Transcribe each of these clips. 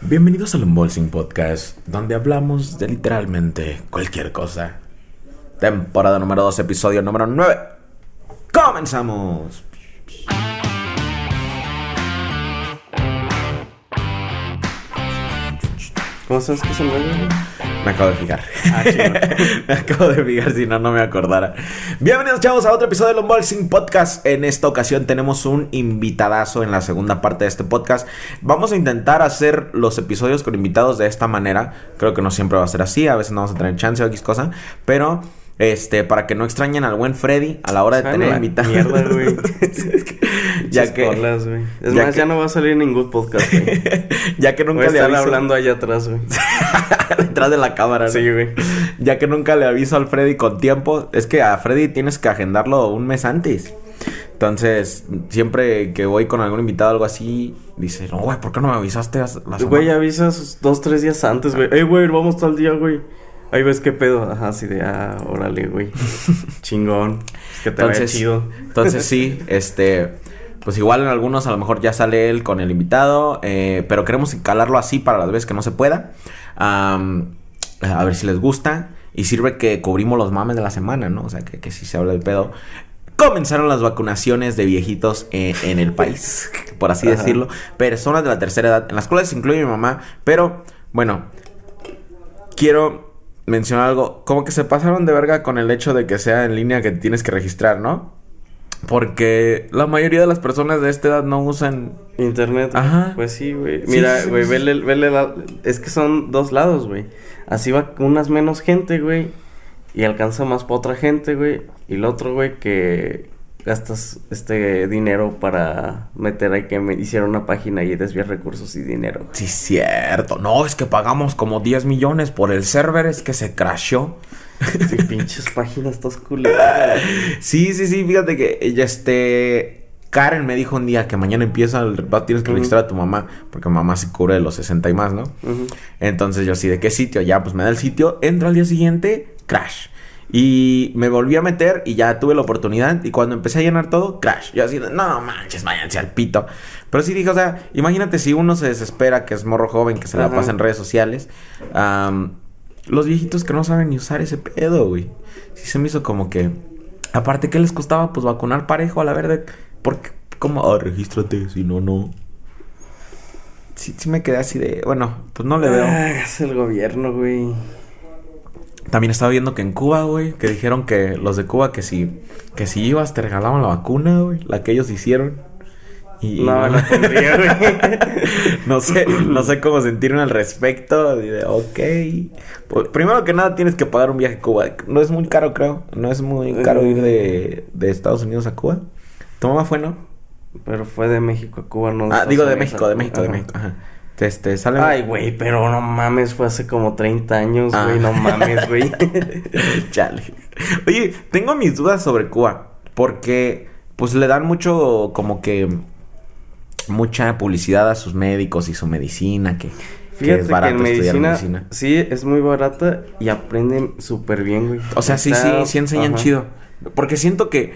Bienvenidos al Unboxing Podcast, donde hablamos de literalmente cualquier cosa. Temporada número 2, episodio número 9. ¡Comenzamos! ¿Cómo sabes que se mueve? Me acabo de fijar. Ah, me acabo de fijar, si no, no me acordara. Bienvenidos, chavos, a otro episodio del Unboxing Podcast. En esta ocasión tenemos un invitadazo en la segunda parte de este podcast. Vamos a intentar hacer los episodios con invitados de esta manera. Creo que no siempre va a ser así, a veces no vamos a tener chance o X cosa. Pero, este, para que no extrañen al buen Freddy a la hora de tener invitados. mierda, güey. ya que, güey. Es ya más, que- ya no va a salir ningún podcast, güey. ya que nunca le aviso. hablando allá atrás, güey. detrás de la cámara. ¿no? Sí, güey. Ya que nunca le aviso al Freddy con tiempo, es que a Freddy tienes que agendarlo un mes antes. Entonces, siempre que voy con algún invitado o algo así, dice, no, güey, ¿por qué no me avisaste las la semana?" Güey, avisas dos, tres días antes, güey. Ey, güey, vamos tal día, güey. Ahí ves qué pedo. Ajá, así de, ah, órale, güey. Chingón. Es que te vaya Entonces, chido. entonces sí, este, pues igual en algunos a lo mejor ya sale él con el invitado, eh, pero queremos calarlo así para las veces que no se pueda. A ver si les gusta. Y sirve que cubrimos los mames de la semana, ¿no? O sea, que, que si se habla del pedo. Comenzaron las vacunaciones de viejitos en, en el país, por así Ajá. decirlo. Personas de la tercera edad, en las cuales se incluye mi mamá. Pero, bueno, quiero mencionar algo. Como que se pasaron de verga con el hecho de que sea en línea que tienes que registrar, ¿no? Porque la mayoría de las personas de esta edad no usan. Internet. güey. Ajá. Pues sí, güey. Sí, Mira, sí, güey, sí. vele, vele la- Es que son dos lados, güey. Así va unas menos gente, güey. Y alcanza más para otra gente, güey. Y el otro, güey, que gastas este dinero para meter ahí que me hicieron una página y desviar recursos y dinero. güey. Sí, cierto. No, es que pagamos como 10 millones por el server, es que se crashó. Sí, pinches páginas tos culeras. Sí, sí, sí, fíjate que ella, este. Karen me dijo un día que mañana empieza el. va- Tienes que registrar a tu mamá, porque mamá se cubre de los 60 y más, ¿no? Entonces yo así, ¿de qué sitio? Ya, pues me da el sitio, entro al día siguiente, crash. Y me volví a meter y ya tuve la oportunidad. Y cuando empecé a llenar todo, crash. Yo así, no manches, váyanse al pito. Pero sí dije, o sea, imagínate si uno se desespera, que es morro joven, que se la Ajá. pasa en redes sociales. am, los viejitos que no saben ni usar ese pedo, güey. Sí se me hizo como que. Aparte, ¿qué les costaba? Pues vacunar parejo a la verde. Porque, ¿cómo? Ah, regístrate, si no, no. Sí, sí me quedé así de. Bueno, pues no le veo. Ah, es el gobierno, güey. También estaba viendo que en Cuba, güey, que dijeron que los de Cuba que si que si ibas te regalaban la vacuna, güey, la que ellos hicieron. Y No, no pondría, güey. no sé, no sé cómo sentirme al respecto. De, ok. Pues, primero que nada tienes que pagar un viaje a Cuba. No es muy caro, creo. No es muy caro ir de, de Estados Unidos a Cuba. ¿Tu mamá fue, no? Pero fue de México a Cuba, no. Ah, Estados digo de México, a de. México, de. México. Ajá. Este, sale. Ay, güey, pero no mames, fue hace como 30 años, Ah. güey, no mames, güey. Chale. Oye, tengo mis dudas sobre Cuba. Porque, pues, le dan mucho, como que. Mucha publicidad a sus médicos y su medicina. Que, que es que, barato en estudiar medicina, medicina. sí es muy barata y aprenden súper bien, güey. O sea, sí, sí, sí enseñan ajá. chido. Porque siento que.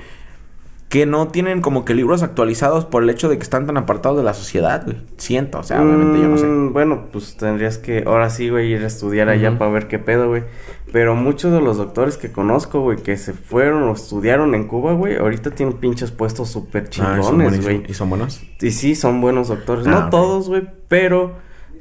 Que no tienen como que libros actualizados por el hecho de que están tan apartados de la sociedad, güey. Siento, o sea, obviamente yo no sé. Mm, Bueno, pues tendrías que, ahora sí, güey, ir a estudiar allá para ver qué pedo, güey. Pero muchos de los doctores que conozco, güey, que se fueron o estudiaron en Cuba, güey, ahorita tienen pinches puestos súper Ah, ¿y son chingones. ¿Y son buenos? Y sí, son buenos doctores. Ah, no todos, güey, pero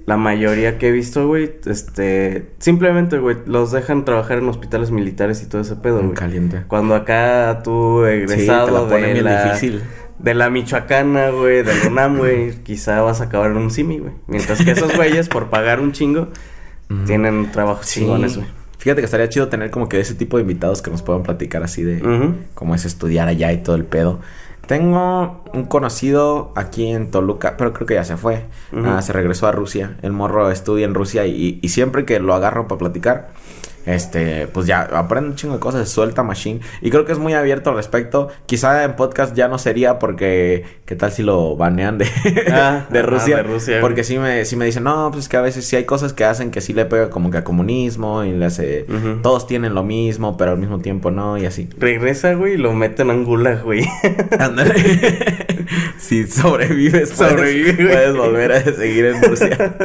la mayoría que he visto, güey, este, simplemente, güey, los dejan trabajar en hospitales militares y todo ese pedo, güey. caliente. Cuando acá tú Sí, egresado te la de bien la difícil. de la Michoacana, güey, del UNAM, güey, quizá vas a acabar en un simi, güey. Mientras que esos güeyes por pagar un chingo tienen trabajos Sí. chingones, güey. Fíjate que estaría chido tener como que ese tipo de invitados que nos puedan platicar así de cómo es estudiar allá y todo el pedo. Tengo un conocido aquí en Toluca, pero creo que ya se fue. Ah, se regresó a Rusia. El morro estudia en Rusia y, y siempre que lo agarro para platicar, este, pues ya aprende un chingo de cosas, suelta Machine. Y creo que es muy abierto al respecto. Quizá en podcast ya no sería porque, ¿qué tal si lo banean de, Ah, de, Rusia? de Rusia. Porque sí me, sí me dicen, no, pues es que a veces sí hay cosas que hacen que sí le pega como que a comunismo y le hace, todos tienen lo mismo, pero al mismo tiempo no, y así. Regresa, güey, y lo meten en Gulag, güey. Si sobrevives, puedes, Sobrevive, puedes volver a seguir en Rusia.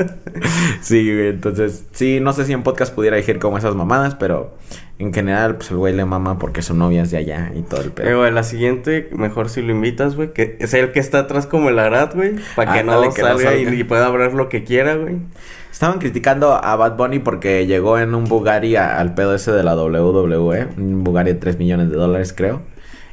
sí, güey. Entonces, sí, no sé si en podcast pudiera decir como esas mamadas, pero en general, pues el güey le mama porque su novia es de allá y todo el Eh, pedo. güey, la siguiente, mejor si lo invitas, güey, que es el que está atrás como el Arad, güey, para que, no que no salga y, salga. y pueda hablar lo que quiera, güey. Estaban criticando a Bad Bunny porque llegó en un Bugatti a- al pedo ese de la WWE, un Bugatti de 3 millones de dólares, creo.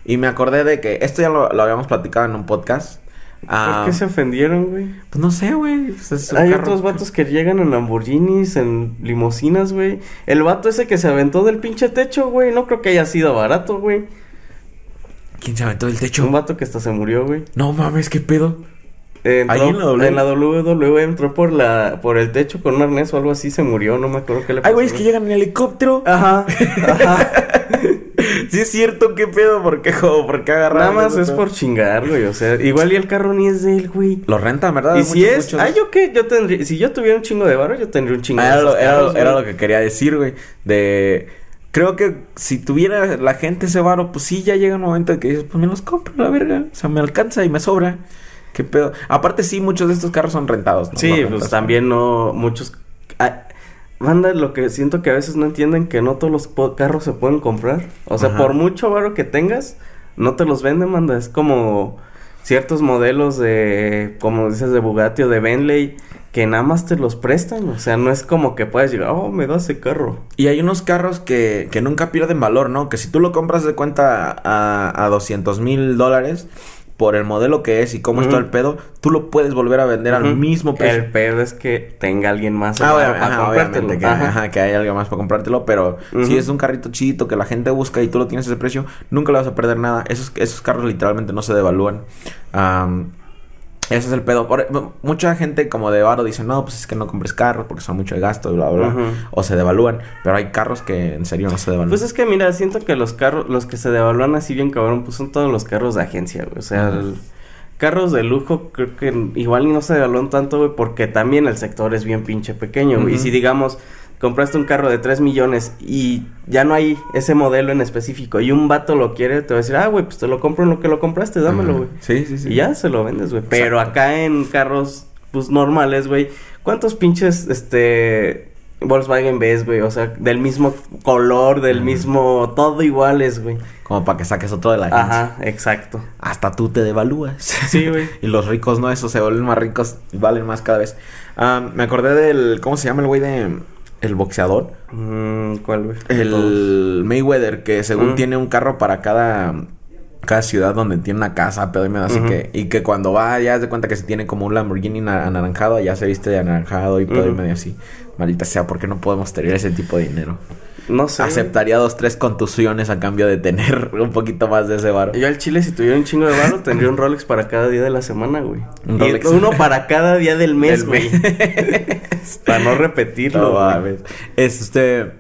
Y me acordé de que esto ya lo, lo habíamos platicado en un podcast. Ah, ¿Por qué se ofendieron, güey? Pues no sé, güey. pues Hay carro- otros vatos que llegan en Lamborghinis, en limusinas, güey. El vato ese que se aventó del pinche techo, güey, no creo que haya sido barato, güey. ¿Quién se aventó del techo? Un vato que hasta se murió, güey. No mames, qué pedo. Entró- ¿Ahí en la W? en la WWE entró por la por el techo con un arnés o algo así, se murió, no me acuerdo qué le pasó. Ay, güey, es que llegan en helicóptero. Ajá, ajá. sí es cierto, qué pedo, ¿por qué, jo? ¿Por qué agarraron Nada más es por chingar, güey. O sea, igual y el carro ni es de él, güey. Lo rentan, ¿verdad? Y si es, muchos. ay, yo qué, yo tendría, si yo tuviera un chingo de barro, yo tendría un chingo Ah, de era, carros, lo- era lo que quería decir, güey. De. Creo que si tuviera la gente ese varo, pues sí, ya llega un momento en que dices, pues me los compro, la verga. O sea, me alcanza y me sobra. Qué pedo. Aparte, sí, muchos de estos carros son rentados, ¿no? Sí, pues también no, muchos... ah, Banda, lo que siento que a veces no entienden que no todos los carros se pueden comprar. O sea, Ajá. por mucho varo que tengas, no te los venden, manda. Es como ciertos modelos de, como dices, de Bugatti o de Bentley, que nada más te los prestan. O sea, no es como que puedes llegar, oh, me da ese carro. Y hay unos carros que, que nunca pierden valor, ¿no? Que si tú lo compras de cuenta a, a 200 mil dólares por el modelo que es y cómo está Ujú. el pedo, tú lo puedes volver a vender al mismo precio. El pedo es que tenga alguien más Ah, para ajá, comprártelo. que, Ajá. ajá, que hay algo más para comprártelo, pero si es un carrito chidito que la gente busca y tú lo tienes a ese precio, nunca le vas a perder nada. Esos, esos carros literalmente no se devalúan. Am, ese es el pedo. Por- mucha gente como de varo dice, no, pues es que no compres carros porque son mucho de gasto bla, bla, bla. O se devalúan, pero hay carros que en serio no se devalúan. Pues es que mira, siento que los carros, los que se devalúan así bien cabrón, pues son todos los carros de agencia, güey. O sea, el- carros de lujo creo que igual no se devalúan tanto, güey, porque también el sector es bien pinche pequeño, güey. Y si digamos, compraste un carro de 3 millones y ya no hay ese modelo en específico y un vato lo quiere, te va a decir, ah, güey, pues te lo compro en lo que lo compraste, dámelo, güey. Sí, sí, sí. Y ya se lo vendes, güey. Pero acá en carros, pues normales, güey. ¿Cuántos pinches, este, Volkswagen ves, güey? O sea, del mismo color, del mismo, todo iguales, güey. Como para que saques otro de la agencia. Ajá, exacto. Hasta tú te devalúas. Sí, güey. y los ricos no, esos se vuelven más ricos y valen más cada vez. Ah, me acordé del. ¿Cómo se llama el güey de. El boxeador? Mm, ¿Cuál, güey? Todos. El Mayweather, que según Mm. tiene un carro para cada. Cada ciudad donde tiene una casa, pedo y medio, así que. Y que cuando va, ya se cuenta que se tiene como un Lamborghini na- anaranjado, ya se viste de anaranjado y pedo y Ujú. medio así. Maldita sea, ¿por qué no podemos tener ese tipo de dinero? No sé. Aceptaría dos, tres contusiones a cambio de tener un poquito más de ese varo. Yo al chile, si tuviera un chingo de barro, tendría un Rolex para cada día de la semana, güey. Un Y Rolex. Uno para cada día del mes, Del güey. mes. para no repetirlo, No güey. Este.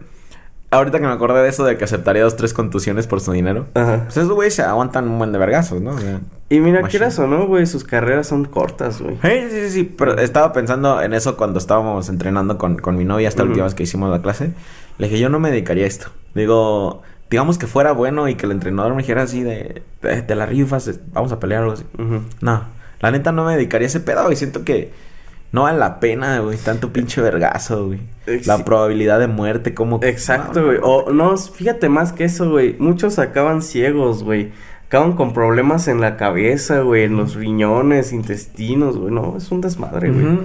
Ahorita que me acordé de eso de que aceptaría dos, tres contusiones por su dinero. Ajá. Pues esos güeyes se aguantan un buen de vergazos, ¿no? O sea, Y mira, Machine. quieras o no, güey, sus carreras son cortas, güey. Sí, sí, sí, pero estaba pensando en eso cuando estábamos entrenando con, con mi novia esta Ujú. última vez que hicimos la clase. Le dije, yo no me dedicaría a esto. Digo, digamos que fuera bueno y que el entrenador me dijera así de, de, de la rifas, vamos a pelear o algo así. No, la neta no me dedicaría a ese pedo, y siento que no vale la pena, güey, tanto pinche vergazo, güey. La probabilidad de muerte, como... Exacto, No, güey. no, O no, fíjate más que eso, güey. Muchos acaban ciegos, güey. Acaban con problemas en la cabeza, güey, en los riñones, intestinos, güey. No, es un desmadre, güey.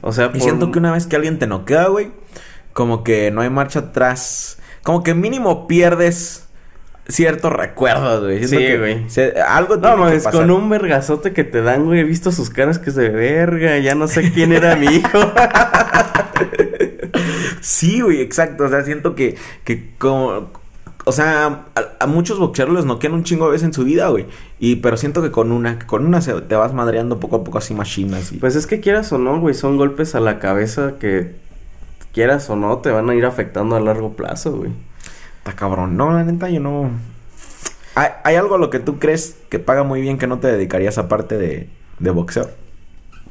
O sea, Y por- siento que una vez que alguien te noquea, güey, como que no hay marcha atrás. Como que mínimo pierdes ciertos recuerdos, güey. Siento Sí, que güey. se- algo No, mames, con un vergazote que te dan, güey. He visto sus caras que es de verga. Ya no sé quién era mi hijo. Sí, güey, exacto. O sea, siento que, que como... O sea, a, a muchos boxeadores los noquean un chingo de veces en su vida, güey. Y, pero siento que con una, que con una se- te vas madreando poco a poco así machinas. Y... Pues es que quieras o no, güey, son golpes a la cabeza que quieras o no, te van a ir afectando a largo plazo, güey. Está cabrón. No, la neta, yo no. ¿Hay, hay algo a lo que tú crees que paga muy bien que no te dedicarías aparte de, de boxeo?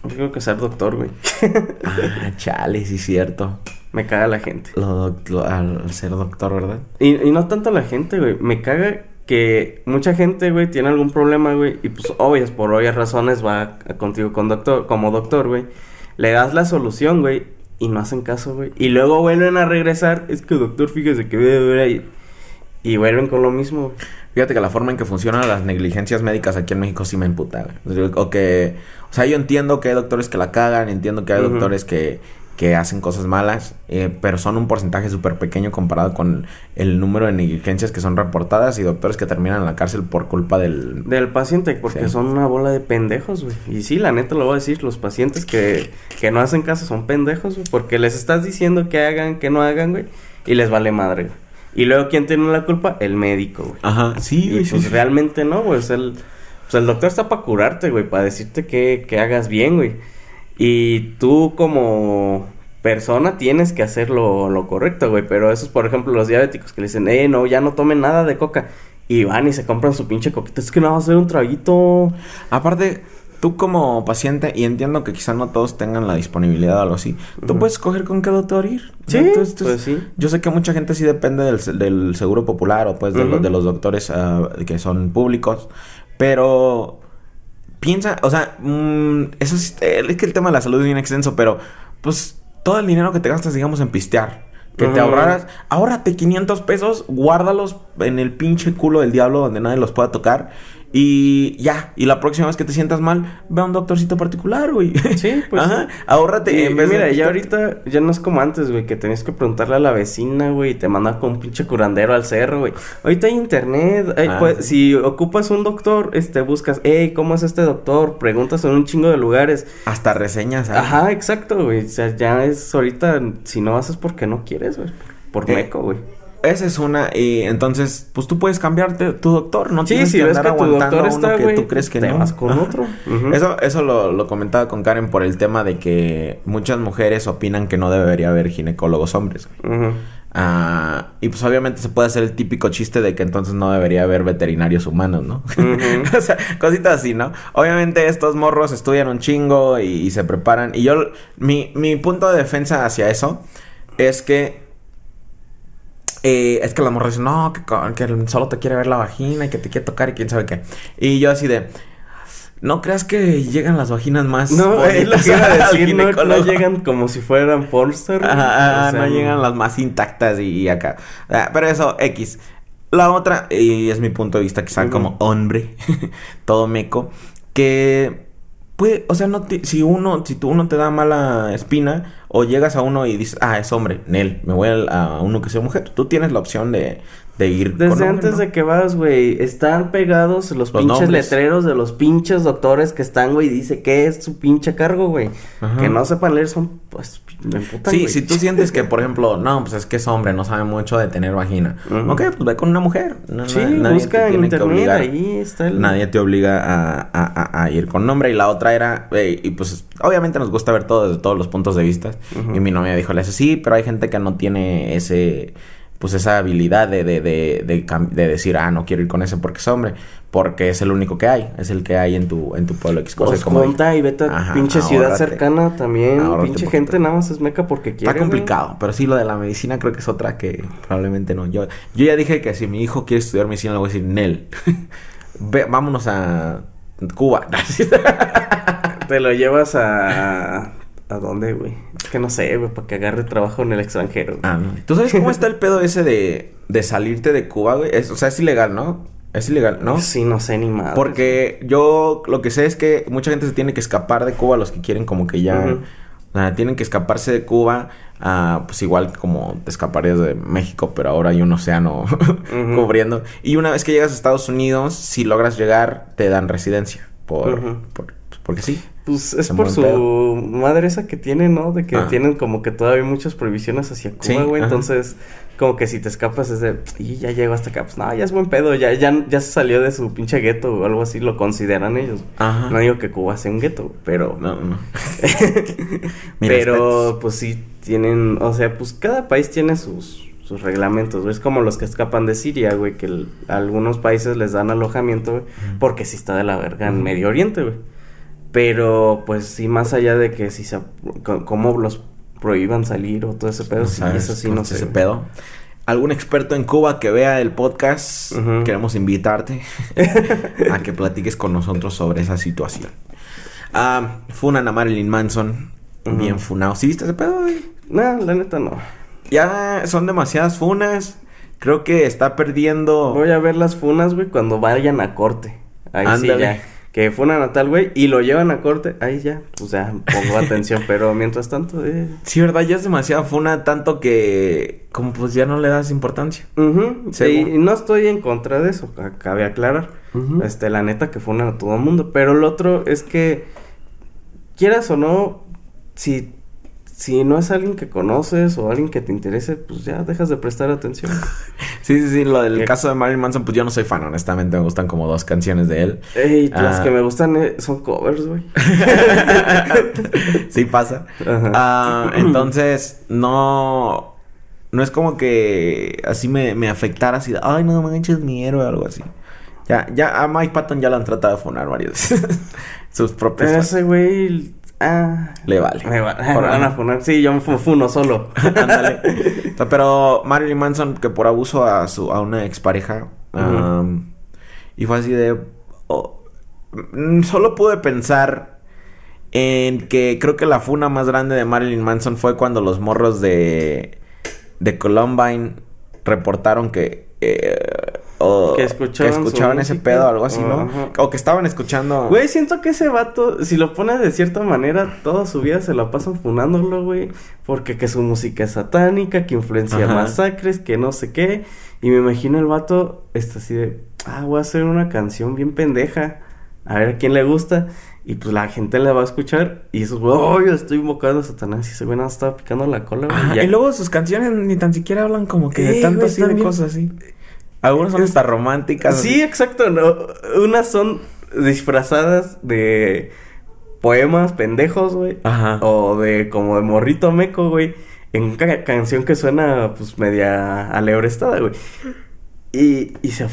Yo creo que ser doctor, güey. Ah, chale, sí, cierto. Me caga la gente. Lo, lo- al ser doctor, ¿verdad? Y, y no tanto la gente, güey. Me caga que mucha gente, güey, tiene algún problema, güey. Y pues, obvias, por obvias razones, va a- contigo con doctor, como doctor, güey. Le das la solución, güey. Y no hacen caso, güey. Y luego vuelven a regresar. Es que doctor, fíjese que y, y vuelven con lo mismo. Fíjate que la forma en que funcionan las negligencias médicas aquí en México sí me emputa, güey. O que, o sea, yo entiendo que hay doctores que la cagan, entiendo que hay doctores que, que hacen cosas malas, eh, pero son un porcentaje súper pequeño comparado con el número de negligencias que son reportadas y doctores que terminan en la cárcel por culpa del... Del paciente, porque Sí. son una bola de pendejos, güey. Y sí, la neta lo voy a decir, los pacientes que, que no hacen caso son pendejos, güey. Porque les estás diciendo que hagan, que no hagan, güey. Y les vale madre. Y luego, ¿quién tiene la culpa? El médico, güey. Ajá, sí, Y güey, pues sí. realmente no, güey. O sea, el, pues, el doctor está para curarte, güey. Para decirte que, que hagas bien, güey. Y tú como persona tienes que hacer lo, lo correcto, güey. Pero esos, por ejemplo, los diabéticos que le dicen, eh, no, ya no tomen nada de coca. Y van y se compran su pinche coquita. Es que no va a hacer un traguito. Aparte, tú como paciente, y entiendo que quizá no todos tengan la disponibilidad o algo así, tú puedes escoger con qué doctor ir. Sí, Entonces, pues sí. Yo sé que mucha gente sí depende del, se- del seguro popular o pues de, los, de los doctores ah, que son públicos, pero piensa, o sea, mm, eso es, eh, es que el tema de la salud es bien extenso, pero pues todo el dinero que te gastas, digamos, en pistear. Que te ahorraras, ahórrate 500 pesos, guárdalos en el pinche culo del diablo donde nadie los pueda tocar. Y ya, y la próxima vez que te sientas mal, ve a un doctorcito particular, güey. Sí, pues Ajá, sí. ahórrate Y, en vez de mira, ya ahorita ya no es como antes, güey, que tenías que preguntarle a la vecina, güey, y te mandan con un pinche curandero al cerro, güey. Ahorita hay internet, hay, Ah, pues, sí. si ocupas un doctor, este, buscas, hey, ¿cómo es este doctor? Preguntas en un chingo de lugares. Hasta reseñas, ¿sabes? Ajá, exacto, güey. O sea, ya es ahorita, si no haces porque no quieres, güey. Por Eh, meco, güey. Esa es una, y entonces, pues tú puedes cambiarte tu doctor, no Sí, tienes si que ves andar que tu aguantando doctor uno que tú crees que te no. vas con Ajá. otro. Eso, eso lo, lo comentaba con Karen por el tema de que muchas mujeres opinan que no debería haber ginecólogos hombres. güey. Ah, y pues obviamente se puede hacer el típico chiste de que entonces no debería haber veterinarios humanos, ¿no? Ujú. o sea, cositas así, ¿no? Obviamente estos morros estudian un chingo y, y se preparan. Y yo, mi, mi punto de defensa hacia eso es que eh, es que la morra dice, no, que, solo te quiere ver la vagina y que te quiere tocar y quién sabe qué. Y yo así de, no creas que llegan las vaginas más No, es lo bonitas que iba a al decir, no, no llegan como si fueran güey. Ajá, O sea, no llegan las más intactas y, y acá. Ah, pero eso, X. La otra, y es mi punto de vista, quizá como hombre, todo meco, que puede, o sea, no te- si uno, si tú uno te da mala espina, o llegas a uno y dices, ah, es hombre, Nel, me voy a, uno que sea mujer. Tú tienes la opción de, de ir Desde con hombre, antes ¿no? de que vas, güey, están pegados los, Los pinches nombres. letreros de los pinches doctores que están, güey, y dice que es su pinche cargo, güey. Que no sepan leer son, pues, me emputan, Sí, güey. si tú sientes que, por ejemplo, no, pues es que es hombre, no sabe mucho de tener vagina. Ujú. Ok, pues ve con una mujer. No- Sí, na- nadie te busca en internet, obligar. ahí está el... Nadie te obliga a, a- a- a ir con nombre. Y la otra era, eh, y pues obviamente nos gusta ver todo desde todos los puntos de vista. Y mi novia dijo, le dice, sí, pero hay gente que no tiene ese, pues esa habilidad de, de, de, de, decir, ah, no quiero ir con ese porque es hombre. Porque es el único que hay, es el que hay en tu, en tu pueblo. X cosa. Y como vete a pinche ciudad cercana también. Pinche gente nada más es meca porque quiere. Está complicado, pero sí lo de la medicina creo que es otra que probablemente no. Yo, yo ya dije que si mi hijo quiere estudiar medicina le voy a decir, Nel, vámonos a Cuba. Te lo llevas a... ¿A dónde, güey? Es que no sé, güey, para que agarre trabajo en el extranjero. güey. Ah, no. ¿Tú sabes cómo está el pedo ese de, de salirte de Cuba, güey? Es- o sea, es ilegal, ¿no? Es ilegal, ¿no? Sí, no sé ni más. Porque yo lo que sé es que mucha gente se tiene que escapar de Cuba, los que quieren como que ya... O sea, tienen que escaparse de Cuba, ah, pues igual como te escaparías de México, pero ahora hay un océano cubriendo. Y una vez que llegas a Estados Unidos, si logras llegar, te dan residencia por, por, Porque sí. Pues es por su pedo. madre esa que tiene, ¿no? De que Ah. tienen como que todavía muchas prohibiciones hacia Cuba, güey. Entonces, como que si te escapas es de, y ya llego hasta acá, pues no, ya es buen pedo, ya, ya, ya se salió de su pinche gueto o algo así, lo consideran ellos. Ajá. No digo que Cuba sea un gueto, pero... No, no. Pero, respetos. pues sí, tienen, o sea, pues cada país tiene sus, sus reglamentos, güey. Es como los que escapan de Siria, güey, que el- a algunos países les dan alojamiento, güey, porque sí está de la verga en. Medio Oriente, güey. Pero, pues sí, más allá de que si se, cómo los prohíban salir o todo ese pedo, No sí, sabes eso sí no sé. ese pedo. Algún experto en Cuba que vea el podcast, queremos invitarte a que platiques con nosotros sobre esa situación. Ah, funan a Marilyn Manson, Ujú. bien funado. ¿Sí viste ese pedo? güey? No, la neta no. Ya son demasiadas funas. Creo que está perdiendo. Voy a ver las funas, güey, cuando vayan a corte. Ahí sí Ándale. ya. Que funan a tal, güey, y lo llevan a corte, ahí ya, pues ya pongo atención. Pero mientras tanto, eh. Sí, verdad, ya es demasiada funa, tanto que como pues ya no le das importancia. Sí, y, no estoy en contra de eso, ca- cabe aclarar. Este, la neta que funan a todo el mundo. Pero el otro es que, quieras o no, si, si no es alguien que conoces o alguien que te interese, pues ya dejas de prestar atención. Sí, sí, sí, lo del ¿Qué? caso de Marilyn Manson, pues yo no soy fan, honestamente, me gustan como dos canciones de él. Ey, las Ah. que me gustan eh, son covers, güey. sí pasa. Ah, entonces, no. No es como que así me, me afectara así ay, no manches, mi héroe o algo así. Ya, ya, a Mike Patton ya lo han tratado de fonar varias veces. Sus fans. ese güey, ah, Le vale. me, va- me Por- van a funar. Sí, yo me fu- funo solo. Ándale. Pero Marilyn Manson, que por abuso a su a una expareja, y fue así de. oh, mm, solo pude pensar en que creo que la funa más grande de Marilyn Manson fue cuando los morros de. de Columbine reportaron que. eh, o- Que escuchaban escuchaban ese música. pedo o algo así, ¿no? Ajá. O que estaban escuchando. Güey, siento que ese vato, si lo pones de cierta manera, toda su vida se la pasan funándolo, güey. Porque que su música es satánica, que influencia Ajá. masacres, que no sé qué. Y me imagino el vato, está así de, ah, voy a hacer una canción bien pendeja. A ver a quién le gusta. Y pues la gente la va a escuchar. Y esos, güey, oh, yo estoy invocando a Satanás. Y ese güey nada estaba picando la cola, güey. Ya. y luego sus canciones ni tan siquiera hablan como que de Eh, tanto güey, así de cosas así. Algunas son hasta románticas. Sí, exacto. ¿no? Unas son disfrazadas de poemas pendejos, güey. Ajá. O de como de morrito meco, güey. En una ca- canción que suena pues media alebrestada, güey. Y, y se...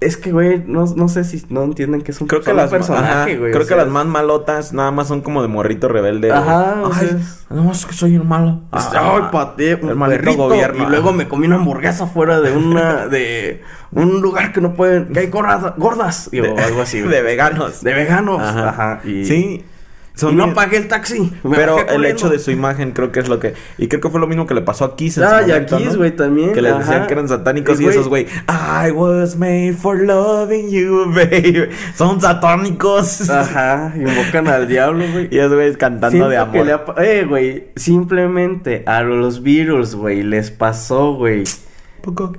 Es que, güey, no, no sé si no entienden que es un Creo que las personaje, ajá, güey. Creo o que las más malotas nada más son como de morrito rebelde. Ajá, o Ay, no, es que soy un malo. Ah, Ay, pateé un el perrito gobierno. y luego me comí una hamburguesa fuera de una de un lugar que no pueden que hay gordas, gordas y, o de, algo así. güey. de veganos. De veganos. Ajá. Ajá. Y, Sí. Y no pagué el taxi. Pero el corriendo. hecho de su imagen creo que es lo que... Y creo que fue lo mismo que le pasó a Kiss en Ah, su y a momento, Kiss, ¿no? güey, también, Que les ajá. decían que eran satánicos Y, y, güey- esos, güey... I was made for loving you, baby. Son satánicos. Ajá, invocan al diablo, güey. Y esos güeyes cantando Siento de amor. le Eh, güey, simplemente a los Beatles, güey, les pasó, güey. Poco.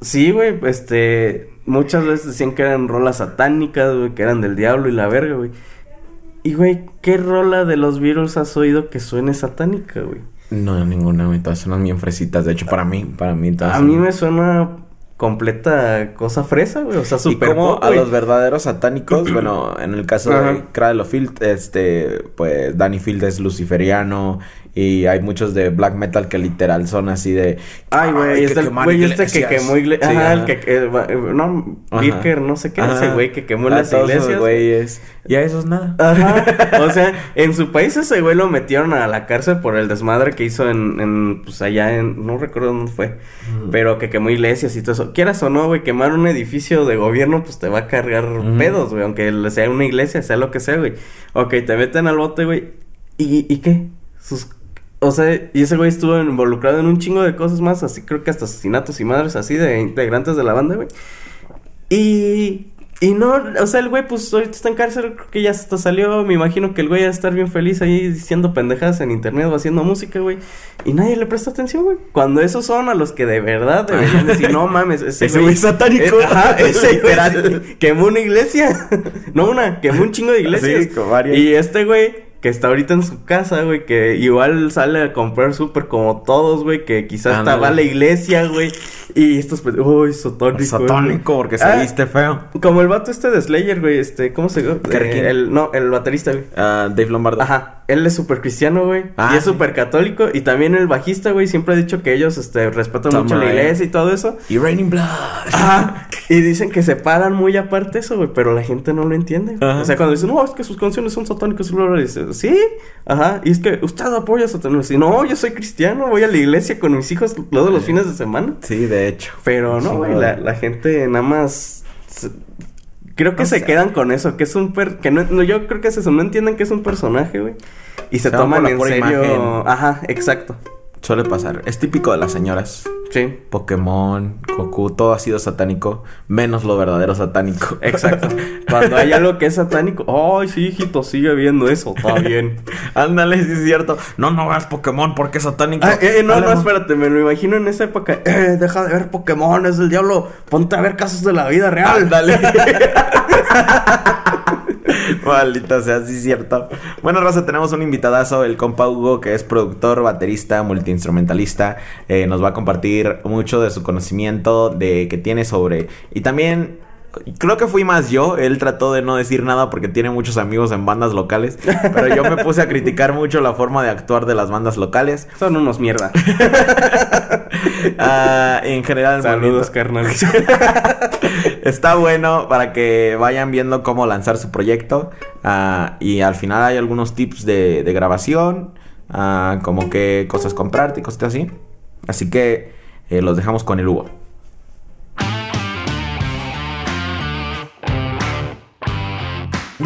Sí, güey, este... Muchas veces decían que eran rolas satánicas, güey, que eran del diablo y la verga, güey. Y, güey, ¿qué rola de los Beatles has oído que suene satánica, güey? No, ninguna, güey. Todas son bien fresitas. De hecho, para mí, para mí todas A son- mí me suena completa cosa fresa, güey. O sea, Y súper como a los verdaderos satánicos, bueno, en el caso de. Cradle of Filth, este, pues Danny Field es luciferiano y hay muchos de black metal que literal son así de Ay, "Ay, güey, que este quemar güey este que iglesias". quemó iglesias. Ajá, el que... eh, eh, no, Ajá. Birker, no sé qué, ese Ajá. güey que quemó las iglesias. güeyes. Y a esos nada. Ajá, o sea, en su país ese güey lo metieron a la cárcel por el desmadre que hizo en, en pues allá en, no recuerdo dónde fue, pero que quemó iglesias y todo eso. Quieras o no, güey, quemar un edificio de gobierno, pues te va a cargar pedos, güey, aunque sea una iglesia, sea lo que sea, güey. Ok, te meten al bote, güey, ¿y, y qué? Sus... O sea, y ese güey estuvo involucrado en un chingo de cosas más, así creo que hasta asesinatos y madres así de integrantes de la banda, güey. Y Y no, o sea, el güey, pues ahorita está en cárcel, creo que ya hasta salió. Me imagino que el güey va a estar bien feliz ahí diciendo pendejadas en internet o haciendo música, güey. Y nadie le presta atención, güey. Cuando esos son a los que de verdad deberían decir, no mames, ese, Ese güey satánico. Eh, ajá, ese quemó una iglesia. no una, quemó un chingo de iglesias. Sí. Y este güey, que está ahorita en su casa, güey, que igual sale a comprar súper como todos, güey, que quizás hasta va a la iglesia, güey. Y estos, pues, uy, satánico. Satánico porque se Ah. feo. Como el vato este de Slayer, güey, este, ¿cómo se llama? Eh, el, no, el baterista, güey. Ah, Dave Lombardo. Ajá, él es súper cristiano, güey. Ah, y es súper católico. Y también el bajista, güey, siempre ha dicho que ellos, este, respetan Toma, mucho la eh. iglesia y todo eso. Y Raining Blood. Ajá. Y dicen que se paran muy aparte eso, güey, pero la gente no lo entiende. Ajá. O sea, cuando dicen, no, es que sus canciones son satánicas, y bla, bla, bla", dice, sí, ajá. Y es que usted apoya a Satanás. Y no, yo soy cristiano, voy a la iglesia con mis hijos todos los fines de semana. Sí, de hecho. Pero no, güey, la, la gente nada más... se- Creo que No se sé. quedan con eso, que es un per... que no, no, yo creo que es eso, no entienden que es un personaje, güey. Y se, toman en serio... imagen. Ajá, exacto. Suele pasar. Es típico de las señoras. Sí. Pokémon, Goku, todo ha sido satánico, menos lo verdadero satánico. Exacto. Cuando hay algo que es satánico, ay, sí, hijito, sigue viendo eso, está bien. Ándale, sí es cierto. No, no veas Pokémon porque es satánico. Ah, eh, no, no, Dale, espérate, me lo imagino en esa época. Eh, deja de ver Pokémon, es el diablo. Ponte a ver casos de la vida real. Ándale. Maldita sea, sí es cierto. Bueno, Raza, tenemos un invitadazo, el compa Hugo, que es productor, baterista, multiinstrumentalista. Eh, nos va a compartir mucho de su conocimiento de que tiene sobre. Y también. Creo que fui más yo, él trató de no decir nada porque tiene muchos amigos en bandas locales, pero yo me puse a criticar mucho la forma de actuar de las bandas locales. Son unos mierda. Ah, en general, Saludos, carnal. Está bueno para que vayan viendo cómo lanzar su proyecto. ah, y al final hay algunos tips de, de grabación. ah, como qué cosas comprarte y cosas así. Así que eh, los dejamos con el Hugo.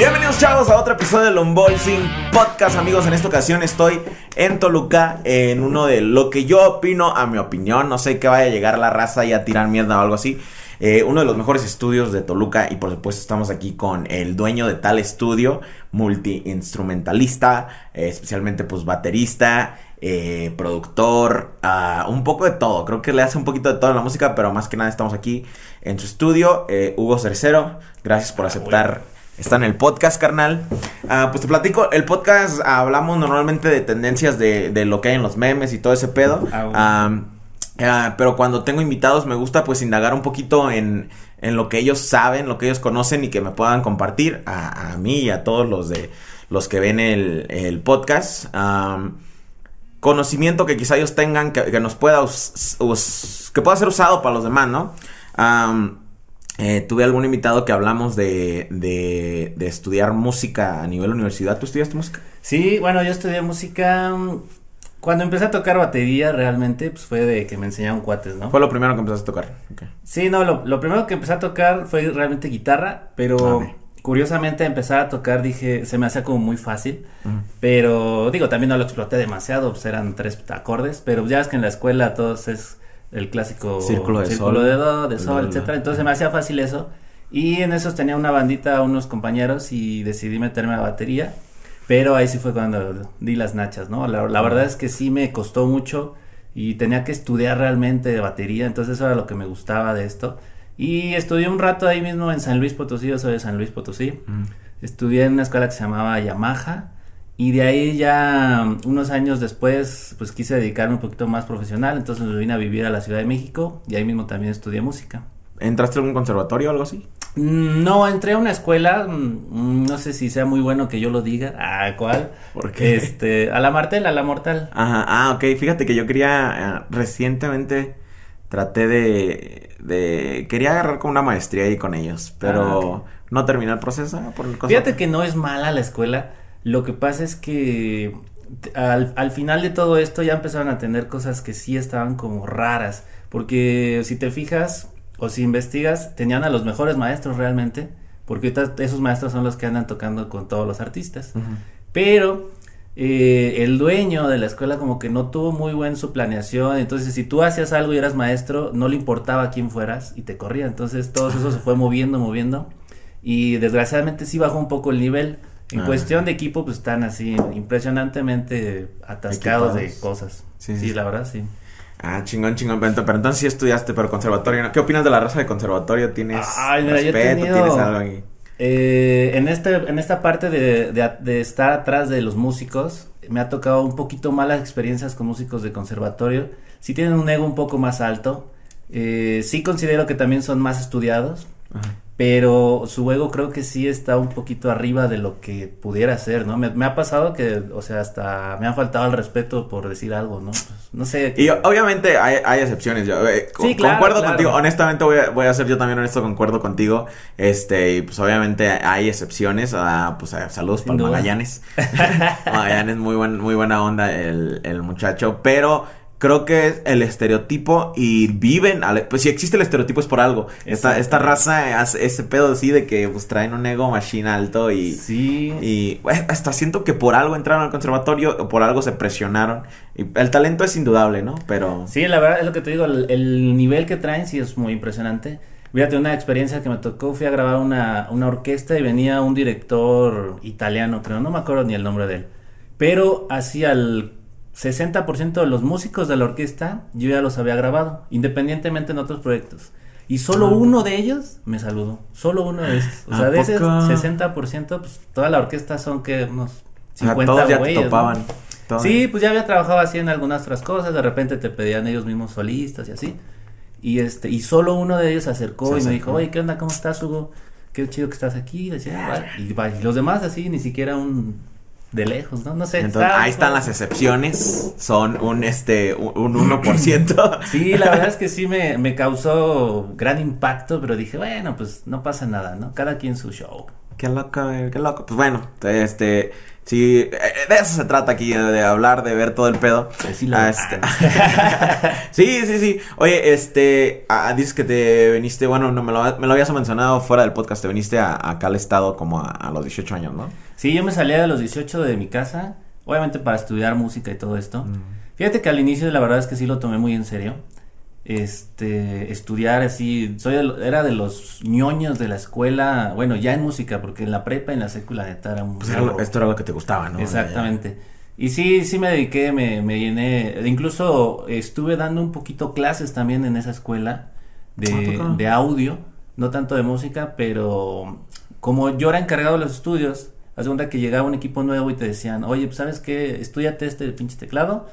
Bienvenidos chavos a otro episodio del Unboxing Podcast. Amigos, en esta ocasión estoy en Toluca en uno de lo que yo opino, a mi opinión, no sé que vaya a llegar la raza y a tirar mierda o algo así, eh, uno de los mejores estudios de Toluca y por supuesto estamos aquí con el dueño de tal estudio, multiinstrumentalista, eh, especialmente pues baterista, eh, productor, ah, un poco de todo, creo que le hace un poquito de todo en la música, pero más que nada estamos aquí en su estudio, eh, Hugo Cercero, gracias por aceptar. Está en el podcast, carnal. Ah, pues te platico, el podcast hablamos normalmente de tendencias de, de lo que hay en los memes y todo ese pedo. Ah, bueno. Ah, pero cuando tengo invitados me gusta pues indagar un poquito en, en lo que ellos saben, lo que ellos conocen y que me puedan compartir a, a mí y a todos los de los que ven el, el podcast. Conocimiento que quizá ellos tengan que, que nos pueda us- us- que pueda ser usado para los demás, ¿no? Eh, tuve algún invitado que hablamos de, de, de estudiar música a nivel universidad. ¿Tú estudiaste música? Sí, bueno, yo estudié música. mm, Cuando empecé a tocar batería, realmente, pues fue de que me enseñaron cuates, ¿no? Fue lo primero que empezaste a tocar. Ok. Sí, no, lo, lo primero que empecé a tocar fue realmente guitarra, pero Ah, curiosamente empezar a tocar dije, se me hacía como muy fácil, pero digo, también no lo exploté demasiado, pues eran tres acordes, pero ya ves que en la escuela todos es el clásico Círculo de círculo sol. de do, de sol, etcétera, entonces se me hacía fácil eso, y en esos tenía una bandita, unos compañeros, y decidí meterme a batería, pero ahí sí fue cuando di las nachas, ¿no? La, la verdad es que sí me costó mucho y tenía que estudiar realmente de batería, entonces eso era lo que me gustaba de esto. Y estudié un rato ahí mismo en San Luis Potosí, yo soy de San Luis Potosí. Mm. Estudié en una escuela que se llamaba Yamaha y de ahí ya unos años después pues quise dedicarme un poquito más profesional, entonces me vine a vivir a la Ciudad de México y ahí mismo también estudié música. ¿Entraste a algún conservatorio o algo así? Mm, No, entré a una escuela, mm, no sé si sea muy bueno que yo lo diga. Ah, ¿cuál? ¿Por qué? Este, a la Martel, a la Mortal. Ajá, ah, ok. Fíjate que yo quería, eh, recientemente traté de, de, quería agarrar con una maestría ahí con ellos, pero Ah, no terminé el proceso ah, por. Fíjate que no es mala la escuela, lo que pasa es que al, al final de todo esto ya empezaron a tener cosas que sí estaban como raras, porque si te fijas o si investigas, tenían a los mejores maestros realmente, porque ahorita esos maestros son los que andan tocando con todos los artistas. Pero eh, el dueño de la escuela como que no tuvo muy buena su planeación, entonces si tú hacías algo y eras maestro, no le importaba quién fueras y te corría, entonces todo eso se fue moviendo, moviendo. y desgraciadamente sí bajó un poco el nivel. En Ah. cuestión de equipo, pues están así impresionantemente atascados de cosas. Sí, Sí, sí. la verdad, sí. Ah, chingón, chingón. Pero, entonces sí estudiaste, pero conservatorio. ¿no? ¿Qué opinas de la raza de conservatorio? ¿Tienes Ay, mira, yo he respeto? tenido- ¿Tienes algo ahí? Eh, en, este, en esta parte de, de- de estar atrás de los músicos, me ha tocado un poquito malas experiencias con músicos de conservatorio. Sí tienen un ego un poco más alto. Eh, sí considero que también son más estudiados, Ajá. pero su ego creo que sí está un poquito arriba de lo que pudiera ser, ¿no? Me, me ha pasado que, o sea, hasta me ha faltado el respeto por decir algo, ¿no? Pues, no sé. Y obviamente hay, hay excepciones. Yo, eh, Sí, claro, concuerdo claro. contigo. Honestamente voy a, voy a ser yo también honesto, concuerdo contigo. Este, y pues obviamente hay excepciones. Ah, pues eh, saludos Sin para. Magallanes. Magallanes, muy buen, muy buena onda el, el muchacho. Pero creo que es el estereotipo y viven, al- pues si existe el estereotipo es por algo. Esta, esta raza hace ese pedo así de que pues traen un ego machine alto y... Sí. Y bueno, hasta siento que por algo entraron al conservatorio o por algo se presionaron. Y el talento es indudable, ¿no? Pero... Sí, la verdad es lo que te digo, el, el nivel que traen sí es muy impresionante. Fíjate, una experiencia que me tocó, fui a grabar una, una orquesta y venía un director italiano, creo, no me acuerdo ni el nombre de él. Pero hacía el 60% de los músicos de la orquesta yo ya los había grabado, independientemente en otros proyectos. Y solo Ah. uno de ellos me saludó, solo uno de esos. O ¿A sea, de ese poco? 60%, pues toda la orquesta son que unos O sea, 50 todos ya te güeyes, ¿no? topaban. Todos. Sí, pues ya había trabajado así en algunas otras cosas, de repente te pedían ellos mismos solistas y así. Y este, y solo uno de ellos se acercó Se y me acercó. dijo, oye, ¿qué onda? ¿Cómo estás, Hugo? Qué chido que estás aquí. Decía, "Ah, vale". y, y los demás así, ni siquiera un de lejos, ¿no? No sé. Entonces, está- ahí están las excepciones. Son un este un un 1%. Sí, la verdad es que sí me, me causó gran impacto, pero dije, bueno, pues no pasa nada, ¿no? Cada quien su show. Qué loco, güey, qué loco. Pues bueno, este sí eh, de eso se trata aquí de hablar, de ver todo el pedo. Decirlo. Ah, este- sí, sí, sí. Oye, este, ah, dices que te viniste, bueno, no me lo, me lo habías mencionado fuera del podcast, te viniste a, acá al estado como a, a los 18 años, ¿no? Sí, yo me salía de los 18 de mi casa, obviamente para estudiar música y todo esto. Mm. Fíjate que al inicio la verdad es que sí lo tomé muy en serio. Este, estudiar así, soy de lo- era de los ñoños de la escuela, bueno, ya en música, porque en la prepa y en la secular neta era un Pues era lo- esto era lo que te gustaba, ¿no? Exactamente. Y sí, sí me dediqué, me, me llené, incluso estuve dando un poquito clases también en esa escuela ¿A de, poco? de audio, no tanto de música, pero como yo era encargado de los estudios, haz de cuenta que llegaba un equipo nuevo y te decían, oye, pues sabes qué, estudiate este pinche teclado,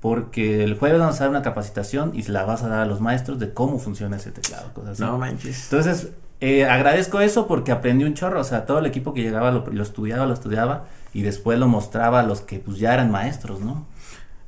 porque el jueves vamos a dar una capacitación y la vas a dar a los maestros de cómo funciona ese teclado, cosas así. No manches. Entonces, eh, agradezco eso porque aprendí un chorro, o sea, todo el equipo que llegaba lo, lo estudiaba, lo estudiaba y después lo mostraba a los que pues ya eran maestros, ¿no?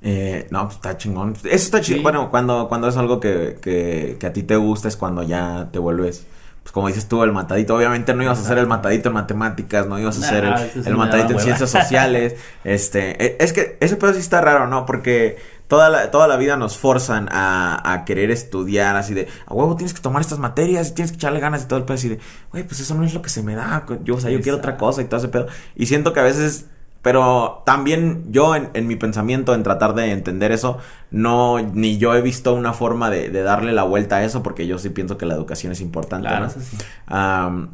Eh, no, pues está chingón. Eso está chido. Sí. Bueno, cuando, cuando es algo que, que, que a ti te gusta es cuando ya te vuelves, pues como dices tú, el matadito. Obviamente no ibas a ser el matadito en matemáticas, no ibas a Nah, ser el, sí el matadito en ciencias sociales. este, e- es que ese pedo sí está raro, ¿no? Porque toda la, toda la vida nos forzan a, a querer estudiar así de, a huevo tienes que tomar estas materias y tienes que echarle ganas y todo el pedo así de, güey, pues eso no es lo que se me da. Yo, o sea, yo quiero otra cosa y todo ese pedo. Y siento que a veces pero también yo en, en mi pensamiento, en tratar de entender eso, no, ni yo he visto una forma de, de darle la vuelta a eso, porque yo sí pienso que la educación es importante. Claro, ¿no? eso sí. Am,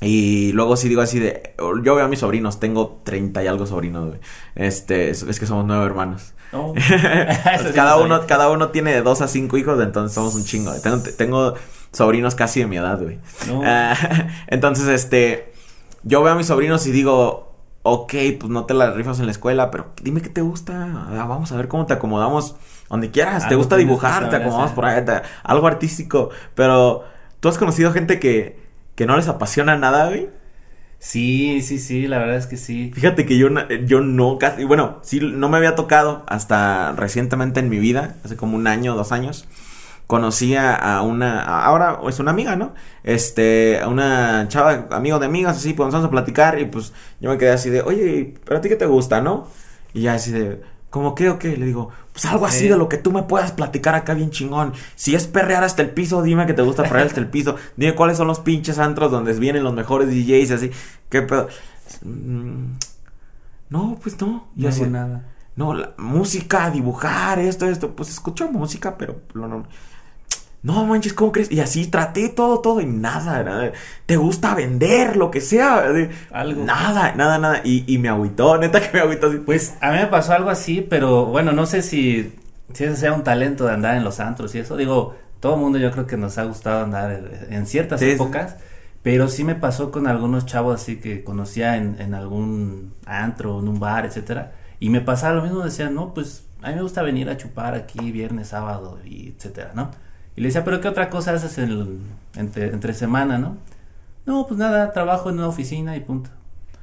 y luego sí digo así de, yo veo a mis sobrinos, tengo 30 y algo sobrinos, güey. Este, es, es que somos nueve hermanos. Oh. Pues cada uno, cada uno tiene de dos a cinco hijos, entonces somos un chingo. Tengo, tengo sobrinos casi de mi edad, güey. No. Ah, entonces, este, yo veo a mis sobrinos y digo, ok, pues no te la rifas en la escuela, pero dime qué te gusta. Ah, Vamos a ver cómo te acomodamos donde quieras. ¿Te Algo gusta que dibujar? Te acomodamos por ahí, te- algo artístico. Pero, ¿tú has conocido gente que, que no les apasiona nada, güey? Sí, sí, sí, la verdad es que sí. Fíjate que yo, yo no, casi, bueno, sí, no me había tocado hasta recientemente en mi vida, hace como un año, dos años. Conocí a, una, ahora es una amiga, ¿no? Este, a una chava, amigo de amigas, así, pues comenzamos a platicar y pues yo me quedé así de, oye, ¿pero a ti qué te gusta, no? Y ya así de, ¿cómo qué o qué? Le digo, pues algo así de lo que tú me puedas platicar acá bien chingón. Si es perrear hasta el piso, dime que te gusta perrear hasta el piso. Dime cuáles son los pinches antros donde vienen los mejores DJs, así. ¿Qué pedo? Mm, No, pues no. Y No así, nada. no, la música, dibujar, esto, esto. Pues escucho música, pero lo no. No manches, ¿cómo crees? Y así traté todo, todo y nada, nada. ¿Te gusta vender? Lo que sea. Algo. Nada, nada, nada. Y, y me agüitó, neta que me agüitó. Así. Pues a mí me pasó algo así, pero bueno, no sé si, si ese sea un talento de andar en los antros y eso. Digo, todo el mundo yo creo que nos ha gustado andar en ciertas Sí, sí. épocas. Pero sí me pasó con algunos chavos así que conocía en, en algún antro, en un bar, etcétera. Y me pasaba lo mismo, decían, no, pues a mí me gusta venir a chupar aquí viernes, sábado, y etcétera, ¿no? Y le decía, pero ¿qué otra cosa haces en el- entre, entre semana, no? No, pues nada, trabajo en una oficina y punto.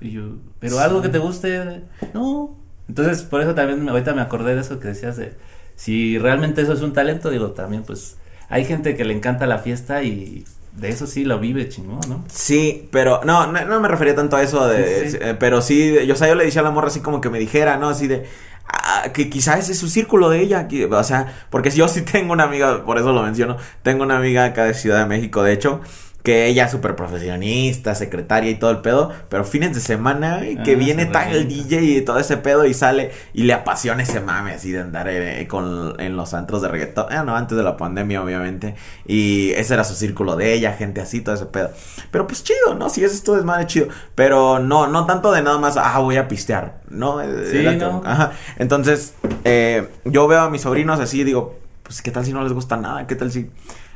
Y yo, pero algo que te guste, no. Entonces, por eso también ahorita me acordé de eso que decías de, si realmente eso es un talento, digo, también pues hay gente que le encanta la fiesta y de eso sí lo vive chingón, ¿no? Sí, pero no, no, no me refería tanto a eso de, Sí, sí. eh, pero sí, yo, o sea, yo le decía a la morra así como que me dijera, ¿no? Así de, ah, que quizás es su círculo de ella, o sea, porque yo sí tengo una amiga, por eso lo menciono, tengo una amiga acá de Ciudad de México, de hecho, que ella es súper profesionista, secretaria y todo el pedo, pero fines de semana, que Ah, viene tal el. DJ y todo ese pedo y sale y le apasiona ese mame así de andar eh, con, en los antros de reggaetón, ah, no, antes de la pandemia obviamente, y ese era su círculo de ella, gente así, todo ese pedo. Pero pues chido, ¿no? Si es tu desmadre, chido. Pero no, no tanto de nada más, ah, voy a pistear, ¿no? Eh, Sí, ¿no? ajá. Entonces, eh, yo veo a mis sobrinos así y digo, pues qué tal si no les gusta nada, qué tal si...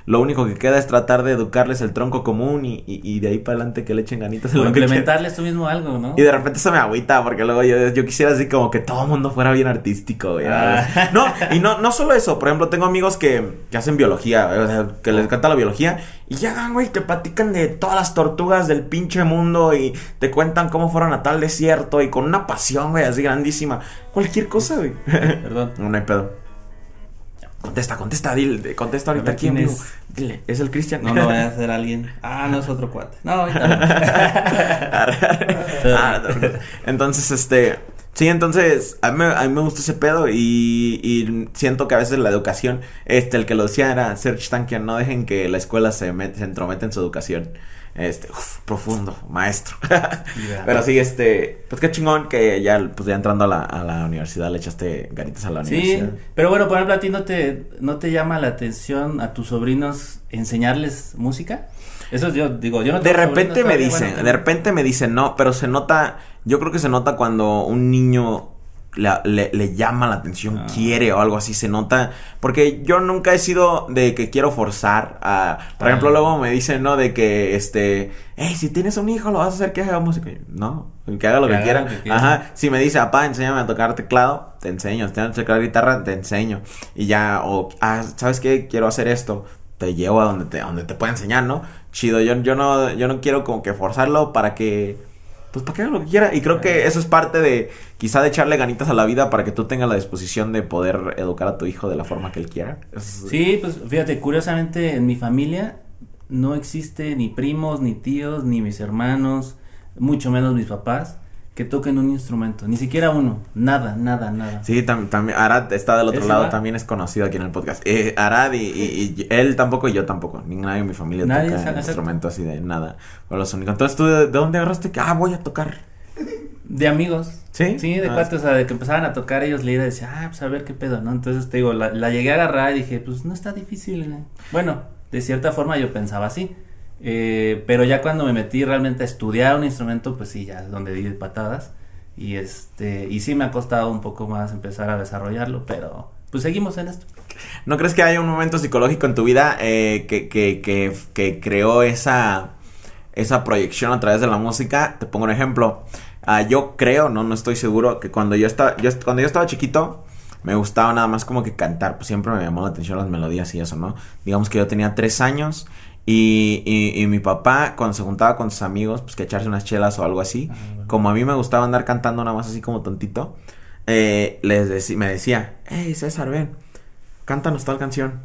Lo único que queda es tratar de educarles el tronco común y, y- y de ahí para adelante que le echen ganitas. O lo que quieran. implementarles tú mismo algo, ¿no? Y de repente se me agüita porque luego yo, yo quisiera así como que todo el mundo fuera bien artístico, güey. Ah. No, y no, no solo eso, por ejemplo, tengo amigos que, que hacen biología, o sea, que les encanta la biología y llegan, güey, te platican de todas las tortugas del pinche mundo y te cuentan cómo fueron a tal desierto y con una pasión, güey, así grandísima. Cualquier cosa, güey. Perdón. No hay pedo. Contesta, contesta, dile, contesta ahorita ¿quién es? Dile, es el Cristian. No lo vaya a hacer alguien. Ah, no es otro cuate. No, ahorita no. Ah, entonces, este. Sí, entonces, a mí, me- a mí me gusta ese pedo y, y siento que a veces la educación, este, el que lo decía era Serge Tankian, no dejen que la escuela se, mete, se entrometa en su educación. Este, uf, profundo, maestro. Pero sí, este, pues qué chingón que ya, pues ya entrando a la, a la universidad le echaste ganitas a la Sí, universidad. pero bueno, por ejemplo, a ti no te, no te llama la atención a tus sobrinos enseñarles música. Eso yo digo, yo no De repente sobrinos me dicen, bueno, de repente me dicen no, pero se nota, yo creo que se nota cuando un niño la- le, le llama la atención, Ah. quiere o algo así, se nota, porque yo nunca he sido de que quiero forzar a, por Ah. ejemplo, luego me dicen, ¿no? De que, este, hey, si tienes un hijo, lo vas a hacer que haga música. No, que haga lo Que que, haga quiera. que. Ajá, si me dice, papá, enséñame a tocar teclado, te enseño. Si te enseño a tocar guitarra, te enseño. Y ya, o, ah, ¿sabes qué? Quiero hacer esto. Te llevo a donde te, a donde te pueda enseñar, ¿no? Chido, yo, yo no, yo no quiero como que forzarlo para que, pues para que haga lo que quiera. Y creo que eso es parte de, quizá de echarle ganitas a la vida para que tú tengas la disposición de poder educar a tu hijo de la forma que él quiera. Sí, pues fíjate, curiosamente en mi familia no existe ni primos, ni tíos, ni mis hermanos, mucho menos mis papás, que toquen un instrumento, ni siquiera uno, nada, nada, nada. Sí, tam- también Arad está del otro ¿Ese lado, también es conocido aquí en el podcast. Eh, Arad y, y- y él tampoco y yo tampoco. Ni nadie en mi familia Nadie toca instrumento así de nada. Pero los únicos. Entonces, ¿tú de, de dónde agarraste que, ah, voy a tocar? De amigos. ¿Sí? Sí, de Ah, cuates, o sea, de que empezaban a tocar ellos le iba y decía, ah, pues a ver qué pedo, ¿no? Entonces te digo, la, la llegué a agarrar y dije, pues no está difícil. ¿no? Bueno, de cierta forma yo pensaba así. Eh, pero ya cuando me metí realmente a estudiar un instrumento, pues sí, ya es donde di patadas. Y este, y sí me ha costado un poco más empezar a desarrollarlo, pero pues seguimos en esto. ¿No crees que haya un momento psicológico en tu vida eh, que, que, que, que creó esa, esa proyección a través de la música? Te pongo un ejemplo. Ah, yo creo, no, no estoy seguro, que cuando yo estaba, yo, cuando yo estaba chiquito, me gustaba nada más como que cantar. Pues siempre me llamó la atención las melodías y eso, ¿no? Digamos que yo tenía tres años y, y, y mi papá, cuando se juntaba con sus amigos, pues que echarse unas chelas o algo así, como a mí me gustaba andar cantando nada más así como tontito, eh, les deci- me decía, hey César, ven, cántanos tal canción.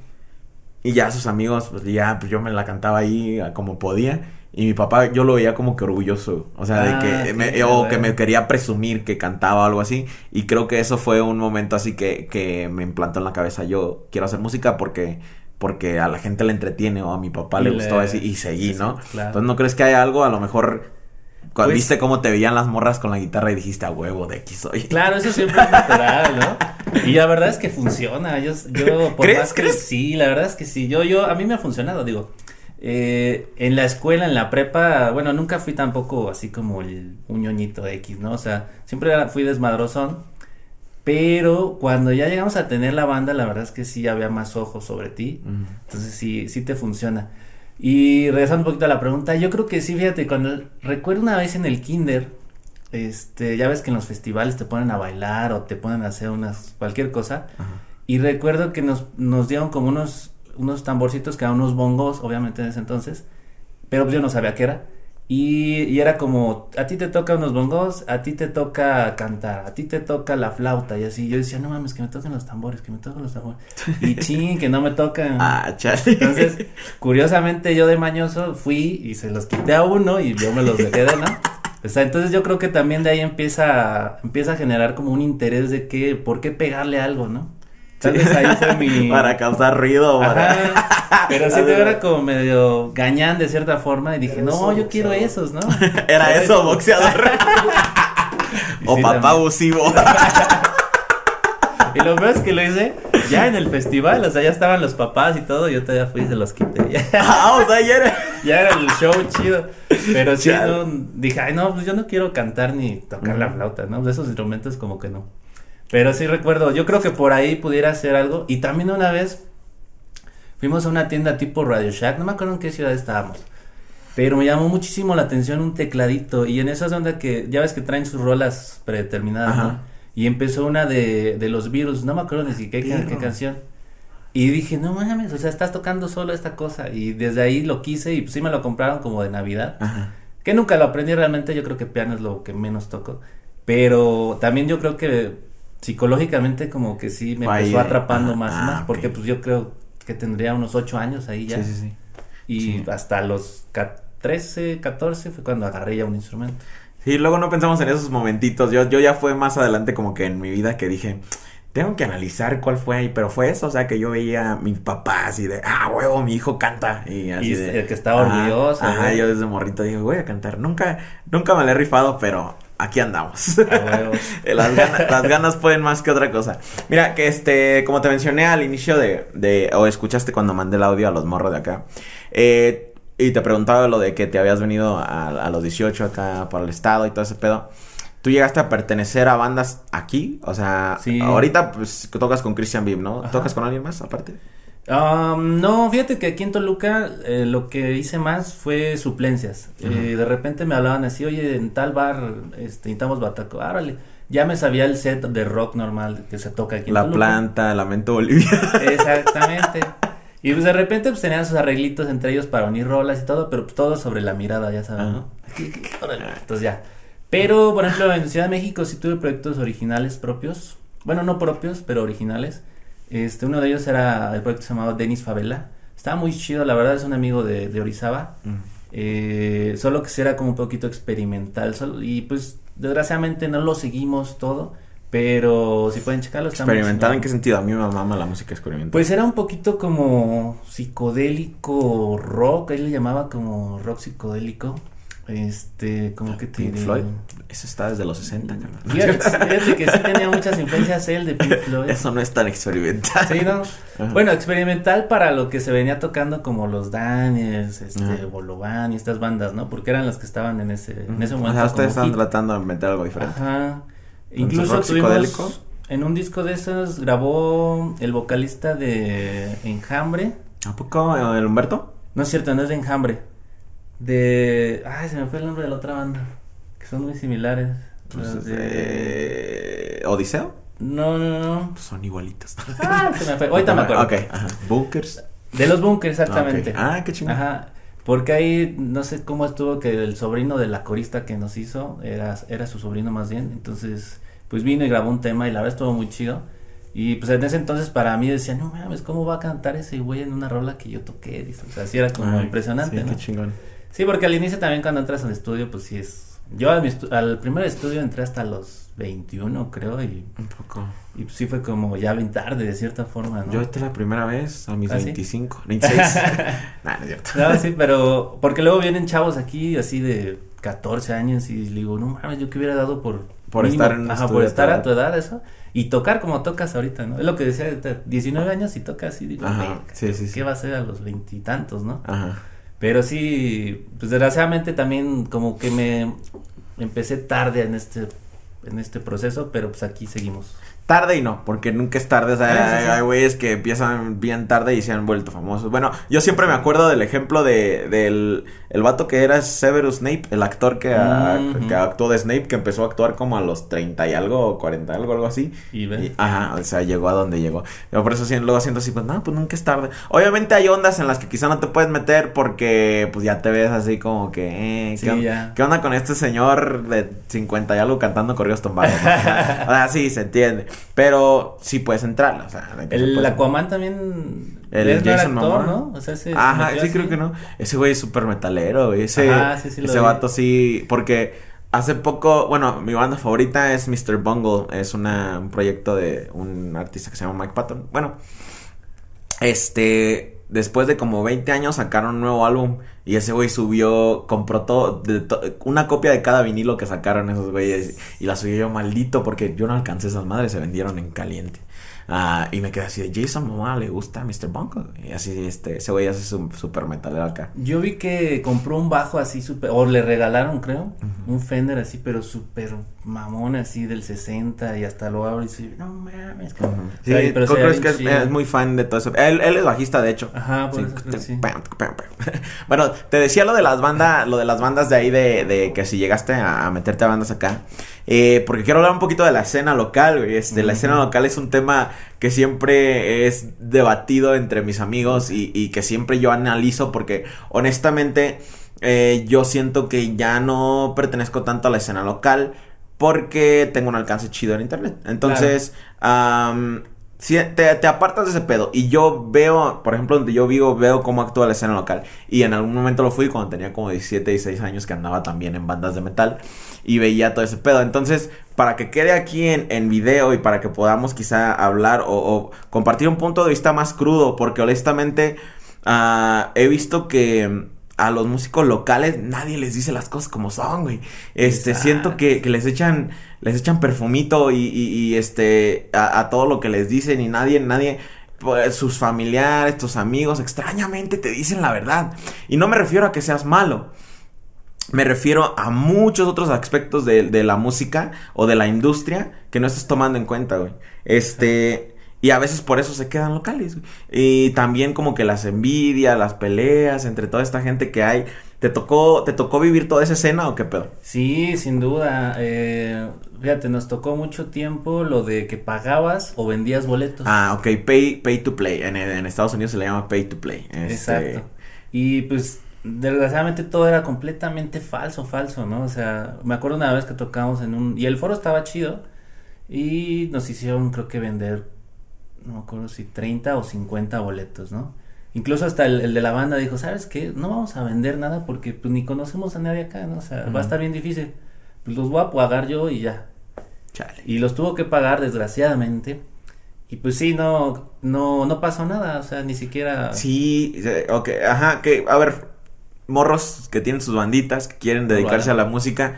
Y ya sus amigos, pues ya, pues yo me la cantaba ahí a como podía. Y mi papá, yo lo veía como que orgulloso. O sea, Ah, de que, sí, me- o que me quería presumir que cantaba o algo así. Y creo que eso fue un momento así que, que me implantó en la cabeza. Yo quiero hacer música porque, porque a la gente le entretiene o a mi papá Y le gustó así y seguí, sí, ¿no? sí, claro. Entonces, ¿no crees que hay algo? A lo mejor Cuando Pues- viste cómo te veían las morras con la guitarra y dijiste a huevo de aquí soy. Claro, eso siempre es natural, ¿no? Y la verdad es que funciona. Yo, yo por ¿Crees? más que- ¿Crees? sí, la verdad es que sí. Yo, yo, a mí me ha funcionado, digo. eh, en la escuela, en la prepa, bueno, nunca fui tampoco así como el un ñoñito X, ¿no? O sea, siempre fui desmadrozón. Pero cuando ya llegamos a tener la banda, la verdad es que sí había más ojos sobre ti. Mm. Entonces sí, sí te funciona. Y regresando un poquito a la pregunta, yo creo que sí, fíjate, cuando recuerdo una vez en el kinder, este, ya ves que en los festivales te ponen a bailar o te ponen a hacer unas, cualquier cosa. Ajá. Y recuerdo que nos, nos dieron como unos, unos tamborcitos que eran unos bongos, obviamente en ese entonces, pero pues yo no sabía qué era. Y, y era como, a ti te toca unos bongos, a ti te toca cantar, a ti te toca la flauta y así. Yo decía, no mames, que me toquen los tambores, que me toquen los tambores. Y ching, que no me tocan. Ah, chale. Entonces, curiosamente yo de mañoso fui y se los quité a uno y yo me los dejé de, ¿no? O sea, entonces yo creo que también de ahí empieza, empieza a generar como un interés de que, ¿por qué pegarle algo, no? Tal vez ahí fue mi... Para causar ruido. Para... Ajá, pero sí te era como medio gañán de cierta forma y dije, no, yo quiero esos, ¿no? Era eso, boxeador. o Sí, papá también. abusivo. Y lo peor es que lo hice ya en el festival, o sea, ya estaban los papás y todo, yo todavía fui y se los quité. Ya, ah, o sea, ya era. ya era el show chido. Pero sí, no, dije, ay, no, pues yo no quiero cantar ni tocar la flauta, ¿no? De esos instrumentos como que no. Pero sí recuerdo, yo creo que por ahí pudiera hacer algo. Y también una vez fuimos a una tienda tipo Radio Shack, no me acuerdo en qué ciudad estábamos. Pero me llamó muchísimo la atención un tecladito. Y en esa onda que ya ves que traen sus rolas predeterminadas. ¿no? Y empezó una de, de los virus, no me acuerdo ni siquiera qué, qué canción. Y dije, no mames, o sea, estás tocando solo esta cosa. Y desde ahí lo quise y pues sí me lo compraron como de Navidad. Ajá. Que nunca lo aprendí realmente, yo creo que piano es lo que menos toco. Pero también yo creo que psicológicamente como que sí me ahí empezó atrapando ah, más y ah, más. ok. Porque pues yo creo que tendría unos ocho años ahí ya. Sí, sí, sí. Y Sí. hasta los ca- 13, 14 fue cuando agarré ya un instrumento. Sí, luego no pensamos en esos momentitos. Yo, yo ya fue más adelante como que en mi vida que dije, tengo que analizar cuál fue ahí, pero fue eso, o sea, que yo veía a mi papá así de, ah, huevo, mi hijo canta. Y así Y de, el que estaba orgulloso, Ajá, ¿no? yo desde morrito dije, voy a cantar. Nunca, nunca me la he rifado, pero aquí andamos. Las, ganas, las ganas pueden más que otra cosa. Mira, que este, como te mencioné al inicio de, de o escuchaste cuando mandé el audio a los morros de acá, eh, y te preguntaba lo de que te habías venido a, a los 18 acá por el estado y todo ese pedo. ¿Tú llegaste a pertenecer a bandas aquí? O sea, Sí. ahorita pues tocas con Christian Beam, ¿no? Ajá. ¿Tocas con alguien más aparte? Um, no, fíjate que aquí en Toluca eh, lo que hice más fue suplencias. Eh, de repente me hablaban así, oye, en tal bar este, necesitamos bataco. Árale. Ya me sabía el set de rock normal que se toca aquí en La Toluca. planta, Lamento Bolivia. Exactamente. Y pues de repente pues tenían sus arreglitos entre ellos para unir rolas y todo, pero pues todo sobre la mirada, ya sabes, ¿no? Entonces ya. Pero, por ejemplo, en Ciudad de México sí tuve proyectos originales propios. Bueno, no propios, pero originales. Este, uno de ellos era el proyecto que se llamaba Denis Favela. Estaba muy chido, la verdad es un amigo de, de Orizaba. Eh, solo que era como un poquito experimental. solo- y pues, desgraciadamente no lo seguimos todo. Pero si pueden checarlo, está ¿Experimental en qué sentido? A mí me mama la música experimental. Pues era un poquito como psicodélico rock, él le llamaba como rock psicodélico. Este, como que te Pink diré? Floyd. Eso está desde los 60, carnal. Fíjate, fíjate que sí tenía muchas influencias él de Pink Floyd. Eso no es tan experimental. Sí, ¿no? Ajá. Bueno, experimental para lo que se venía tocando como los Daniels, este, Ajá. Bolovan y estas bandas, ¿no? Porque eran las que estaban en ese, en ese o momento. sea, ustedes están hit. tratando de meter algo diferente. Ajá. Incluso tuvimos en un disco de esos grabó el vocalista de Enjambre. ¿A poco el Humberto? No es cierto, no es de Enjambre. De. Ay, se me fue el nombre de la otra banda. Que son muy similares. Pues, de- ¿Odiseo? No, no, no. Pues son igualitos. Ah, se me fue. Ahorita me acuerdo. Ok, ajá. Bunkers. De los bunkers, exactamente. Ah, qué chingón. Ajá. Porque ahí no sé cómo estuvo que el sobrino de la corista que nos hizo era, era su sobrino más bien. Entonces, pues vino y grabó un tema y la verdad estuvo muy chido. Y pues en ese entonces para mí decía, no mames, ¿cómo va a cantar ese güey en una rola que yo toqué? O sea, sí era como Ay, impresionante, sí, ¿no? qué chingón. Sí, porque al inicio también cuando entras al estudio, pues sí es... Yo a mi estu- al primer estudio entré hasta los 21, creo, y, Un poco. y pues sí fue como ya bien tarde, de cierta forma, ¿no? Yo esta es la primera vez a mis ¿Ah, sí? 25, 26. nah, no es cierto. No, sí, pero porque luego vienen chavos aquí así de 14 años y digo, no mames, yo que hubiera dado por... Por estar en un ajá, por estar a tu edad, eso. Y tocar como tocas ahorita, ¿no? Es lo que decía, ahorita, 19 años y tocas y digo, Ajá, "Verga, sí, sí, sí. ¿qué va a ser a los veintitantos, no? Ajá. Pero sí, pues desgraciadamente también como que me empecé tarde en este en este proceso, pero pues aquí seguimos. Tarde y no, porque nunca es tarde. O sea, hay güeyes que empiezan bien tarde y se han vuelto famosos. Bueno, yo siempre me acuerdo del ejemplo de, del el vato que era Severus Snape, el actor que, a- Ujú. que actuó de Snape, que empezó a actuar como a los 30 y algo, o 40 y algo, algo así. Y ve. Y- ajá, o sea, llegó a donde llegó. Yo por eso luego siento así, pues no, pues nunca es tarde. Obviamente hay ondas en las que quizá no te puedes meter porque pues ya te ves así como que, eh, Sí, ¿qué, ya. ¿qué onda con este señor de 50 y algo cantando corridos tumbados? no? o sea, sí, se entiende. Pero sí puedes entrar, o sea, se El puede- Aquaman también El era Jason actor. ¿no? O sea, se- se Ajá, sí, así. creo que no. Ese güey es súper metalero, güey. Ese, Ajá, sí, sí lo ese vi. vato sí, porque hace poco, bueno, mi banda favorita es Mr. Bungle. Es una, un proyecto de un artista que se llama Mike Patton. Bueno, este, después de como 20 años sacaron un nuevo álbum y ese güey subió, compró todo, de to- una copia de cada vinilo que sacaron esos güeyes y la subió yo maldito porque yo no alcancé esas madres, se vendieron en caliente. Ah, y me quedé así de Jason Momoa le gusta a Mr. Bungle y así este, ese güey hace su super metalero acá. Yo vi que compró un bajo así súper, o le regalaron creo, un Fender así, pero súper mamón así del 60 y hasta lo abro y dice, no mames. cabrón". Sí, O sea, pero creo ve que es, es muy fan de todo eso. Él, él es bajista, de hecho. Ajá, por Sí. eso que sí. Pam, pam, pam. Bueno, te decía lo de las bandas, lo de las bandas de ahí de, de que si llegaste a, a meterte a bandas acá. Eh, porque quiero hablar un poquito de la escena local, güey. Este, La Ujú. escena local es un tema que siempre es debatido entre mis amigos y, y que siempre yo analizo porque honestamente eh, yo siento que ya no pertenezco tanto a la escena local porque tengo un alcance chido en internet. Entonces, am, si te, te apartas de ese pedo y yo veo, por ejemplo, donde yo vivo, veo cómo actúa la escena local y en algún momento lo fui cuando tenía como 17, 16 años que andaba también en bandas de metal y veía todo ese pedo. Entonces, para que quede aquí en, en video y para que podamos quizá hablar o, o compartir un punto de vista más crudo, porque honestamente ah, he visto que a los músicos locales nadie les dice las cosas como son, güey. Este, Exacto. siento que, que les echan, les echan perfumito y, este, a, todo lo que les dicen y nadie, nadie, pues, sus familiares, tus amigos, extrañamente te dicen la verdad. Y no me refiero a que seas malo. Me refiero a muchos otros aspectos de, la música o de la industria que no estás tomando en cuenta, güey. Este, y a veces por eso se quedan locales. Y también como que las envidias, las peleas entre toda esta gente que hay. ¿Te tocó, te tocó vivir toda esa escena o qué pedo? Sí, sin duda. Eh, fíjate, nos tocó mucho tiempo lo de que pagabas o vendías boletos. Ah, ok, pay, pay to play. En, en Estados Unidos se le llama pay to play. Este, Exacto. Y pues, desgraciadamente todo era completamente falso, falso, ¿no? O sea, me acuerdo una vez que tocamos en un... Y el foro estaba chido. Y nos hicieron, creo que vender, no me acuerdo si 30 o 50 boletos, ¿no? Incluso hasta el, el de la banda dijo, ¿sabes qué? No vamos a vender nada porque pues ni conocemos a nadie acá, ¿no? O sea, va a estar bien difícil. Pues los voy a pagar yo y ya. Chale. Y los tuvo que pagar, desgraciadamente. Y pues sí, no, no, no pasó nada, o sea, ni siquiera... Sí, eh, ok, ajá, que, a ver, morros que tienen sus banditas, que quieren dedicarse a la música,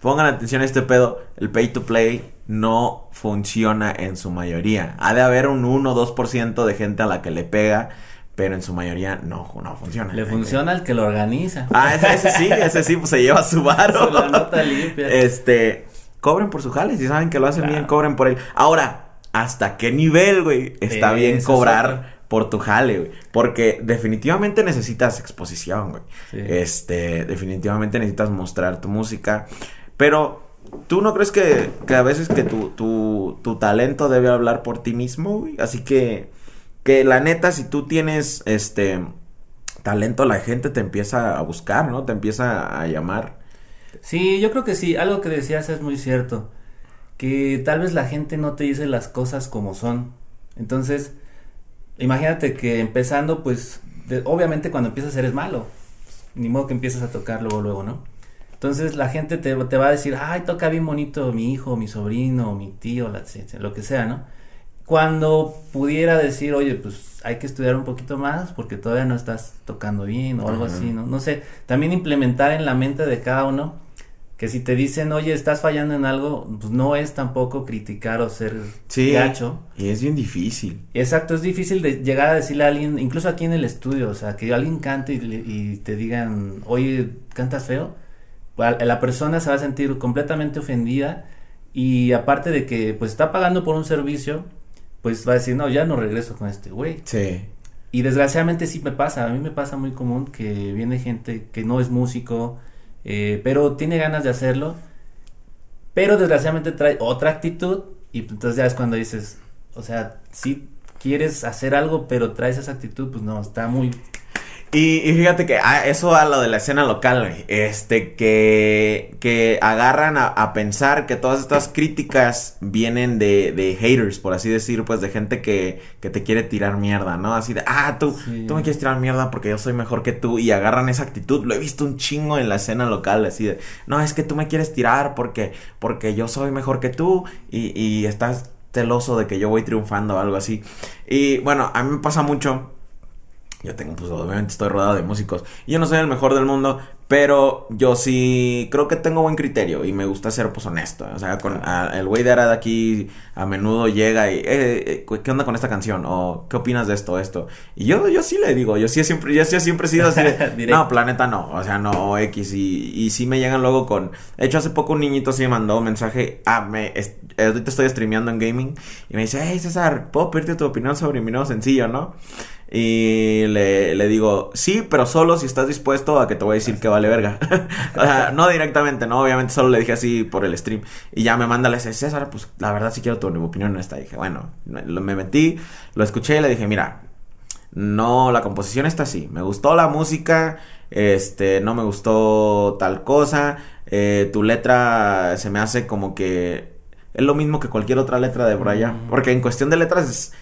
pongan atención a este pedo, el pay to play no funciona en su mayoría. Ha de haber un 1 o 2% de gente a la que le pega, pero en su mayoría no, no funciona. Le funciona al que lo organiza. Ah, ese, ese sí, ese sí, pues se lleva su varo. La nota limpia. Este, cobren por su jale, si saben que lo hacen Claro. bien, cobren por él. Ahora, ¿hasta qué nivel, güey? Está bien cobrar por tu jale, güey. Porque definitivamente necesitas exposición, güey. Sí. Este, definitivamente necesitas mostrar tu música. Pero, ¿tú no crees que, que a veces que tu, tu, tu talento debe hablar por ti mismo, güey? Así que, que la neta, si tú tienes, este, talento, la gente te empieza a buscar, ¿no? Te empieza a llamar. Sí, yo creo que sí, algo que decías es muy cierto, que tal vez la gente no te dice las cosas como son. Entonces, imagínate que empezando, pues, obviamente cuando empiezas eres malo, ni modo que empiezas a tocar luego, luego, ¿no? Entonces la gente te, te va a decir, ay, toca bien bonito mi hijo, mi sobrino, mi tío, la, lo que sea, ¿no? Cuando pudiera decir, oye, pues hay que estudiar un poquito más porque todavía no estás tocando bien o algo Ajá. así, ¿no? No sé, también implementar en la mente de cada uno que si te dicen, oye, estás fallando en algo, pues no es tampoco criticar o ser Sí. gacho. Y es bien difícil. Exacto, es difícil de llegar a decirle a alguien, incluso aquí en el estudio, o sea, que alguien cante y, y te digan, oye, cantas feo, la persona se va a sentir completamente ofendida y aparte de que pues está pagando por un servicio, pues va a decir, no, ya no regreso con este güey. Sí. Y desgraciadamente sí me pasa, a mí me pasa muy común que viene gente que no es músico, eh, pero tiene ganas de hacerlo, pero desgraciadamente trae otra actitud y pues, entonces ya es cuando dices, o sea, sí quieres hacer algo, pero traes esa actitud, pues no, está muy... Y, y fíjate que ah, eso a lo de la escena local, güey, este, que, que agarran a, a pensar que todas estas críticas vienen de, de haters, por así decir, pues de gente que, que te quiere tirar mierda, ¿no? Así de, ah, tú, Sí. tú me quieres tirar mierda porque yo soy mejor que tú, y agarran esa actitud, lo he visto un chingo en la escena local, así de, no, es que tú me quieres tirar porque, porque yo soy mejor que tú, y, y estás celoso de que yo voy triunfando o algo así. Y bueno, a mí me pasa mucho yo tengo, pues obviamente estoy rodeado de músicos. Y yo no soy el mejor del mundo, pero yo sí creo que tengo buen criterio y me gusta ser pues honesto. O sea, con a- el güey de Arad aquí a menudo llega y, eh, eh, ¿qué onda con esta canción? O, ¿qué opinas de esto, esto? Y yo, yo sí le digo, yo sí siempre, yo sí siempre he sido así de, no, planeta no, o sea, no, X. Y, y sí me llegan luego con, de hecho hace poco un niñito sí me mandó un mensaje, ah, me, es- ahorita estoy streameando en gaming y me dice, hey César, ¿puedo pedirte tu opinión sobre mi nuevo sencillo, no? Y le, le digo, sí, pero solo si estás dispuesto a que te voy a decir que vale verga. o sea, no directamente, no, obviamente solo le dije así por el stream. Y ya me manda, le dice, César, pues la verdad sí quiero tu opinión en esta. Y dije, bueno, me, me metí, lo escuché y le dije, mira, no, la composición está así. Me gustó la música, este, no me gustó tal cosa. eh, tu letra se me hace como que es lo mismo que cualquier otra letra de allá. Mm. Porque en cuestión de letras, es-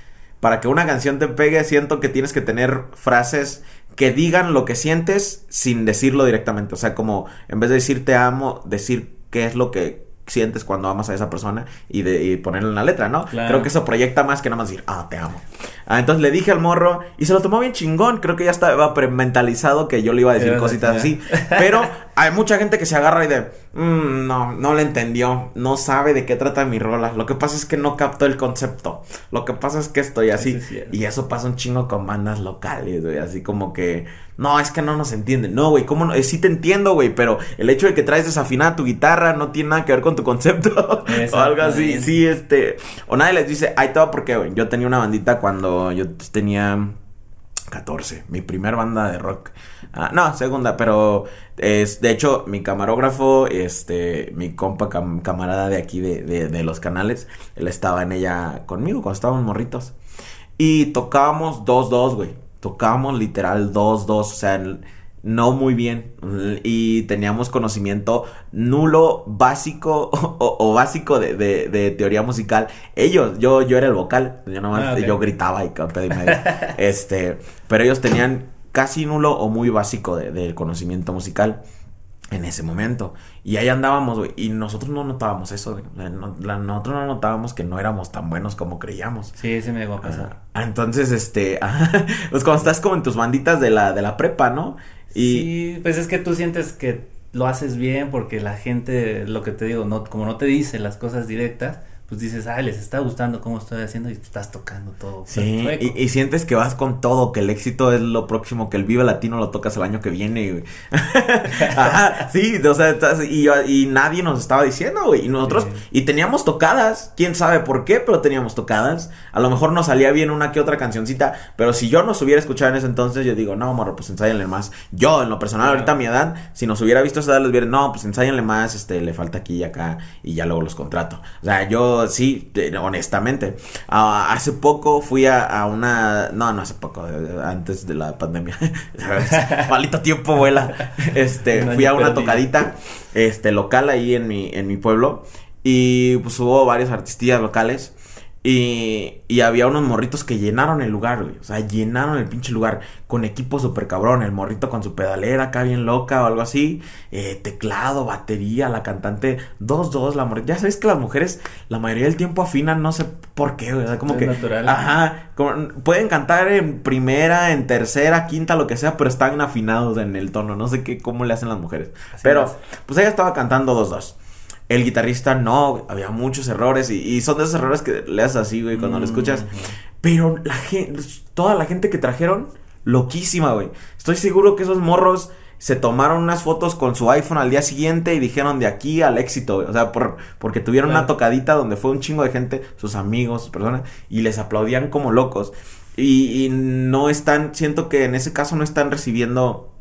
para que una canción te pegue, siento que tienes que tener frases que digan lo que sientes sin decirlo directamente. O sea, como en vez de decir te amo, decir qué es lo que sientes cuando amas a esa persona y, de, y ponerlo en la letra, ¿no? Claro. Creo que eso proyecta más que nada más decir, ah, te amo. Ah, entonces le dije al morro y se lo tomó bien chingón. Creo que ya estaba prementalizado que yo le iba a decir cositas así. Pero hay mucha gente que se agarra y de, "Mm, no, no le entendió. No sabe de qué trata mi rola. Lo que pasa es que no captó el concepto. Lo que pasa es que estoy así. Y eso pasa un chingo con bandas locales, güey. Así como que, no, es que no nos entienden. No, güey, ¿cómo no? Eh, sí te entiendo, güey. Pero el hecho de que traes desafinada tu guitarra no tiene nada que ver con tu concepto. o algo así. Sí, este. O nadie les dice, ahí te va porque, güey. Yo tenía una bandita cuando yo tenía 14, mi primer banda de rock. Ah, no, segunda, pero es de hecho mi camarógrafo, este, mi compa cam- camarada de aquí de, de, de los canales, él estaba en ella conmigo cuando estábamos morritos. Y tocábamos 2-2, güey. Tocábamos literal 2-2, o sea, no muy bien. Y teníamos conocimiento nulo, básico o, o básico de, de- de teoría musical. Ellos, yo, yo era el vocal, yo nomás, Ah, yo gritaba y medio. este, pero ellos tenían casi nulo o muy básico de- del conocimiento musical en ese momento. Y ahí andábamos, güey. Y nosotros no notábamos eso, güey. Nosotros no notábamos que no éramos tan buenos como creíamos. Sí, sí me llegó a pasar. Ah, entonces, este, pues cuando estás como en tus banditas de la, de la prepa, ¿no? Y Sí, pues es que tú sientes que lo haces bien porque la gente, lo que te digo, no, como no te dice las cosas directas, pues dices, ay, les está gustando cómo estoy haciendo y estás tocando todo. sí, y, y sientes que vas con todo, que el éxito es lo próximo, que el Vive Latino lo tocas el año que viene, güey. Ajá, sí, o sea, estás- y, yo- y nadie nos estaba diciendo, güey. Y nosotros, Sí. y teníamos tocadas, quién sabe por qué, pero teníamos tocadas. A lo mejor nos salía bien una que otra cancioncita, pero si yo nos hubiera escuchado en ese entonces, yo digo, no, morro, pues ensáyenle más. Yo, en lo personal, Claro. ahorita a mi edad, si nos hubiera visto a esa edad, les hubiera, no, pues ensáyenle más, este, le falta aquí y acá, y ya luego los contrato. O sea, yo sí, honestamente. Ah, hace poco fui a, a una, no, no hace poco, eh, antes de la pandemia. Malito tiempo, vuela. Este, fui a una tocadita, este, local ahí en mi, en mi pueblo. Y pues hubo varios artistas locales. Y, y había unos morritos que llenaron el lugar, güey. O sea, llenaron el pinche lugar con equipo súper cabrón. El morrito con su pedalera acá bien loca o algo así. Eh, teclado, batería, la cantante. Dos, dos, la morrita. Ya sabes que las mujeres la mayoría del tiempo afinan, no sé por qué, güey. O sea, como Es que... natural. Ajá. como- pueden cantar en primera, en tercera, quinta, lo que sea, pero están afinados en el tono. No sé qué, cómo le hacen las mujeres. Así pero, es. pues ella estaba cantando dos, dos. El guitarrista no, había muchos errores y, y son de esos errores que le haces así, güey, cuando lo escuchas. Mm. Pero la gente, toda la gente que trajeron, loquísima, güey. Estoy seguro que esos morros se tomaron unas fotos con su iPhone al día siguiente y dijeron de aquí al éxito, güey. O sea, por, porque tuvieron una Claro. tocadita donde fue un chingo de gente, sus amigos, sus personas, y les aplaudían como locos. Y, y no están, siento que en ese caso no están recibiendo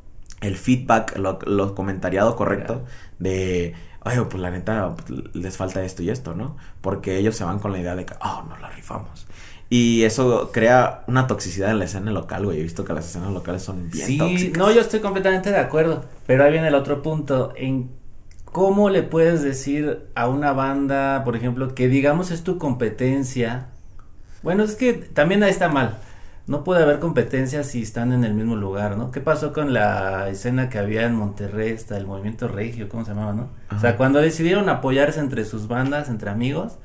el feedback, lo, lo comentariado correcto de, oye, pues la neta pues, les falta esto y esto, ¿no? Porque ellos se van con la idea de que, oh, nos la rifamos. Y eso crea una toxicidad en la escena local, güey. He visto que las escenas locales son bien Sí, tóxicas. no, yo estoy completamente de acuerdo, pero ahí viene el otro punto, en cómo le puedes decir a una banda, por ejemplo, que digamos es tu competencia. Bueno, es que también ahí está mal. No puede haber competencia si están en el mismo lugar, ¿no? ¿Qué pasó con la escena que había en Monterrey, hasta el movimiento regio, ¿cómo se llamaba, no? O sea, cuando decidieron apoyarse entre sus bandas, entre amigos,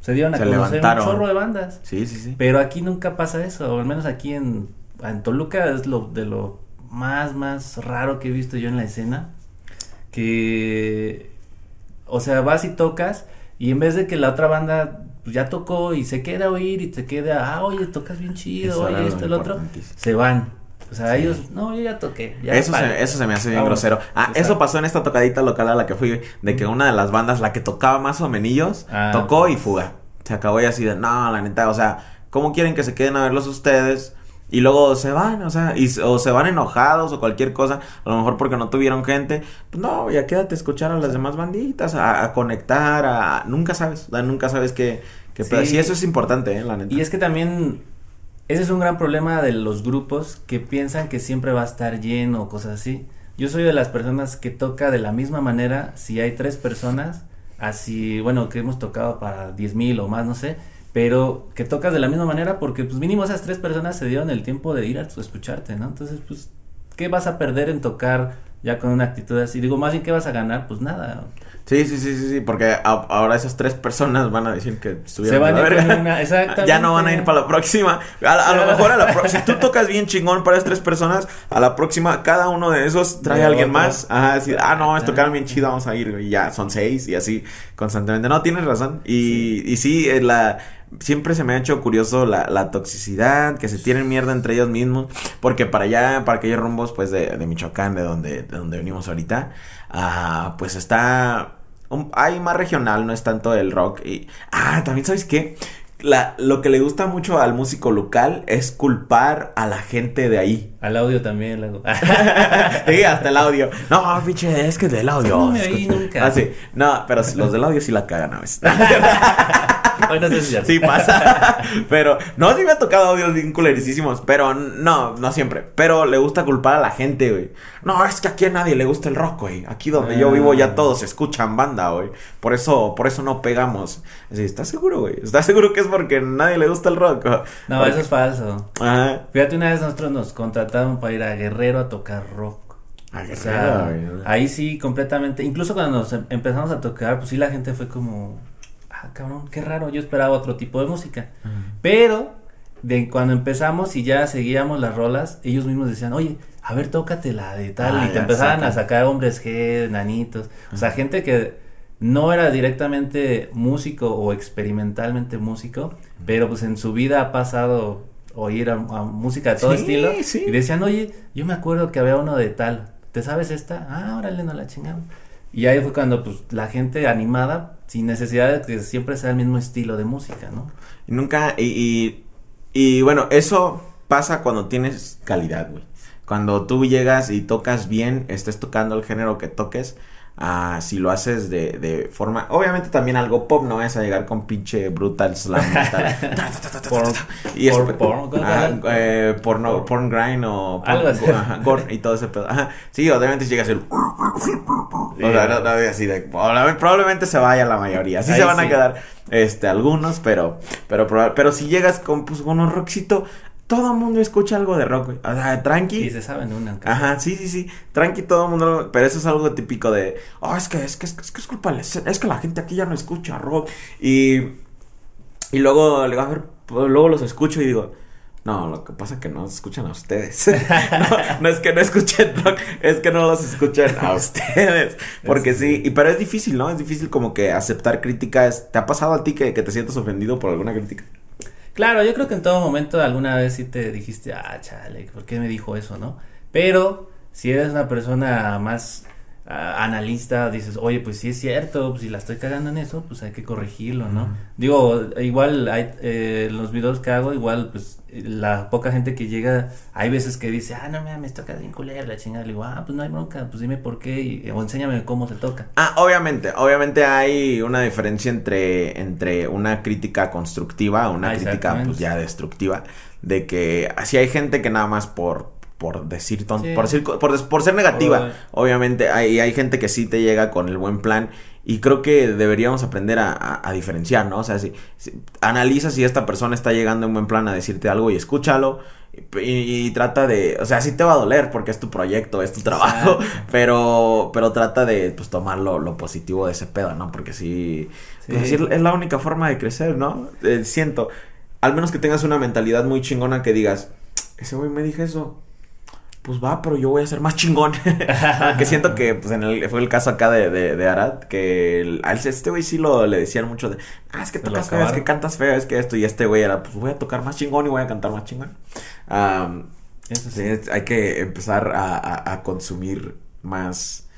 se dieron a conocer levantaron. un chorro de bandas. Sí, sí, sí. Pero aquí nunca pasa eso, o al menos aquí en, en Toluca es lo de lo más, más raro que he visto yo en la escena. Que, o sea, vas y tocas y en vez de que la otra banda pues, ya tocó y se queda a oír y te queda, ah, oye, tocas bien chido, oye, esto, el otro, se van. O sea, Sí. ellos, no, yo ya toqué. Ya eso, se, eso se me hace bien grosero. Ah, eso pasó en esta tocadita local a la que fui, de que una de las bandas, la que tocaba más o menillos, Ah. tocó y fuga. Se acabó y así de, no, la neta, o sea, ¿cómo quieren que se queden a verlos ustedes? Y luego se van, o sea, y, o se van enojados o cualquier cosa, a lo mejor porque no tuvieron gente. Pues no, ya quédate a escuchar a las demás banditas, a, a conectar, a... Nunca sabes, o sea, nunca sabes que... que Sí. sí. eso es importante, eh, la neta. Y es que también ese es un gran problema de los grupos que piensan que siempre va a estar lleno o cosas así. Yo soy de las personas que toca de la misma manera si hay tres personas, así, bueno, que hemos tocado para diez mil o más, no sé, pero que tocas de la misma manera porque pues mínimo esas tres personas se dieron el tiempo de ir a escucharte, ¿no? Entonces, pues, ¿qué vas a perder en tocar ya con una actitud así? Digo, más bien, ¿qué vas a ganar? Pues nada. Sí, sí, sí, sí, sí, porque a- ahora esas tres personas van a decir que estuvieron Se van a ir con una- exactamente. Ya no van a ir para la próxima. A, a lo mejor a la próxima. Si tú tocas bien chingón para esas tres personas, a la próxima, cada uno de esos trae a alguien más. Ajá, decir, ah, no, es tocaron bien chido, vamos a ir. Y ya, son seis y así constantemente. No, tienes razón. Y sí, y sí eh, la. Siempre se me ha hecho curioso la, la toxicidad, que se tienen mierda entre ellos mismos, porque para allá, para aquellos rumbos, pues, de, de Michoacán, de donde, de donde venimos ahorita, ah, pues está, un- hay más regional, no es tanto el rock, y, ah, también, ¿sabes qué? La, lo que le gusta mucho al músico local es culpar a la gente de ahí. Al audio también, luego. Sí, hasta el audio. No, pinche, es que del audio. No me oí nunca. Ah, sí. No, pero los del audio sí la cagan a veces. Hoy no sé si ya- Sí pasa. Pero no, sí me ha tocado audios bien culerísimos. Pero no, no siempre. Pero le gusta culpar a la gente, güey. No, es que aquí a nadie le gusta el rock, güey. Aquí donde yo vivo ya todos escuchan banda, güey. Por eso, por eso no pegamos. Así, ¿estás seguro, güey? ¿Estás seguro que es porque a nadie le gusta el rock? No, Porque- eso es falso. Ajá. Fíjate, una vez nosotros nos contrataron para ir a Guerrero a tocar rock. O sea, Ah, ahí sí, completamente. Incluso cuando nos em- empezamos a tocar, pues sí, la gente fue como, ah, cabrón, qué raro. Yo esperaba otro tipo de música. Pero, de cuando empezamos y ya seguíamos las rolas, ellos mismos decían, oye, a ver, tócate la de tal. Ah, y te empezaban a sacar hombres G, nanitos. O sea, gente que no era directamente músico o experimentalmente músico, pero pues en su vida ha pasado oír a, a música de todo Sí, estilo. sí. Y decían, oye, yo me acuerdo que había uno de tal. ¿Te sabes esta? Ah, órale, no la chingamos. Y ahí fue cuando pues la gente animada, sin necesidad de que siempre sea el mismo estilo de música, ¿no? Nunca, y, y, y bueno, eso pasa cuando tienes calidad, güey. Cuando tú llegas y tocas bien, estés tocando el género que toques, a si lo haces de, de forma, obviamente también algo pop, no vas a llegar con pinche brutal slam y es Por- porno, ¿cómo ah, eh, porno, porn grind o porn- Algo así. ajá, gore y todo ese pedo. Ajá. Sí, obviamente llega a ser o sea, no, no, así de, probablemente, se vaya la mayoría. Sí Ahí se van a quedar este algunos, pero pero pero si llegas con pues con un rockcito, todo el mundo escucha algo de rock, güey. O sea, tranqui. Y se saben una. Ajá, sí, sí, sí. Tranqui todo el mundo, pero eso es algo típico de, oh, es que es que es, que- es, que es culpa es que la gente aquí ya no escucha rock y y luego le digo, a ver, pues, luego los escucho y digo, no, lo que pasa es que no escuchan a ustedes. no, no es que no escuchen rock, es que no los escuchan a ustedes. Porque sí, y pero es difícil, ¿no? Es difícil como que aceptar críticas. ¿Te ha pasado a ti que, que te sientas ofendido por alguna crítica? Claro, yo creo que en todo momento alguna vez sí te dijiste, ah, chale, ¿por qué me dijo eso, no? Pero si eres una persona más ah, analista, dices, oye, pues sí es cierto, pues si la estoy cagando en eso, pues hay que corregirlo, ¿no? Digo, igual hay, eh, los videos que hago, igual, pues la poca gente que llega, hay veces que dice, ah, no mames, toca bien culera la chingada, le digo, ah, pues no hay bronca, pues dime por qué, y- o enséñame cómo se toca. Ah, obviamente, obviamente hay una diferencia entre, entre una crítica constructiva, una Ah, crítica pues ya destructiva, de que así hay gente que nada más por por decir ton- Sí. por decir por, por ser negativa, obviamente hay, hay gente que sí te llega con el buen plan y creo que deberíamos aprender a, a- a diferenciar, ¿no? O sea, si, si- analiza si esta persona está llegando en buen plan a decirte algo y escúchalo y, y- y trata de, o sea, sí te va a doler porque es tu proyecto, es tu trabajo, Exacto. pero pero trata de pues tomar lo, lo positivo de ese pedo, ¿no? Porque sí, pues, Sí. así es la única forma de crecer, ¿no? Eh, siento, al menos que tengas una mentalidad muy chingona que digas, ese güey me dije eso. Pues va, pero yo voy a ser más chingón. que siento que pues en el, fue el caso acá de, de, de Arad, que el- a este güey sí lo le decían mucho de, ah, es que tocas feo, es que cantas feo, es que esto, y este güey era, pues voy a tocar más chingón y voy a cantar más chingón. Eso Sí, es- hay que empezar a, a- a consumir más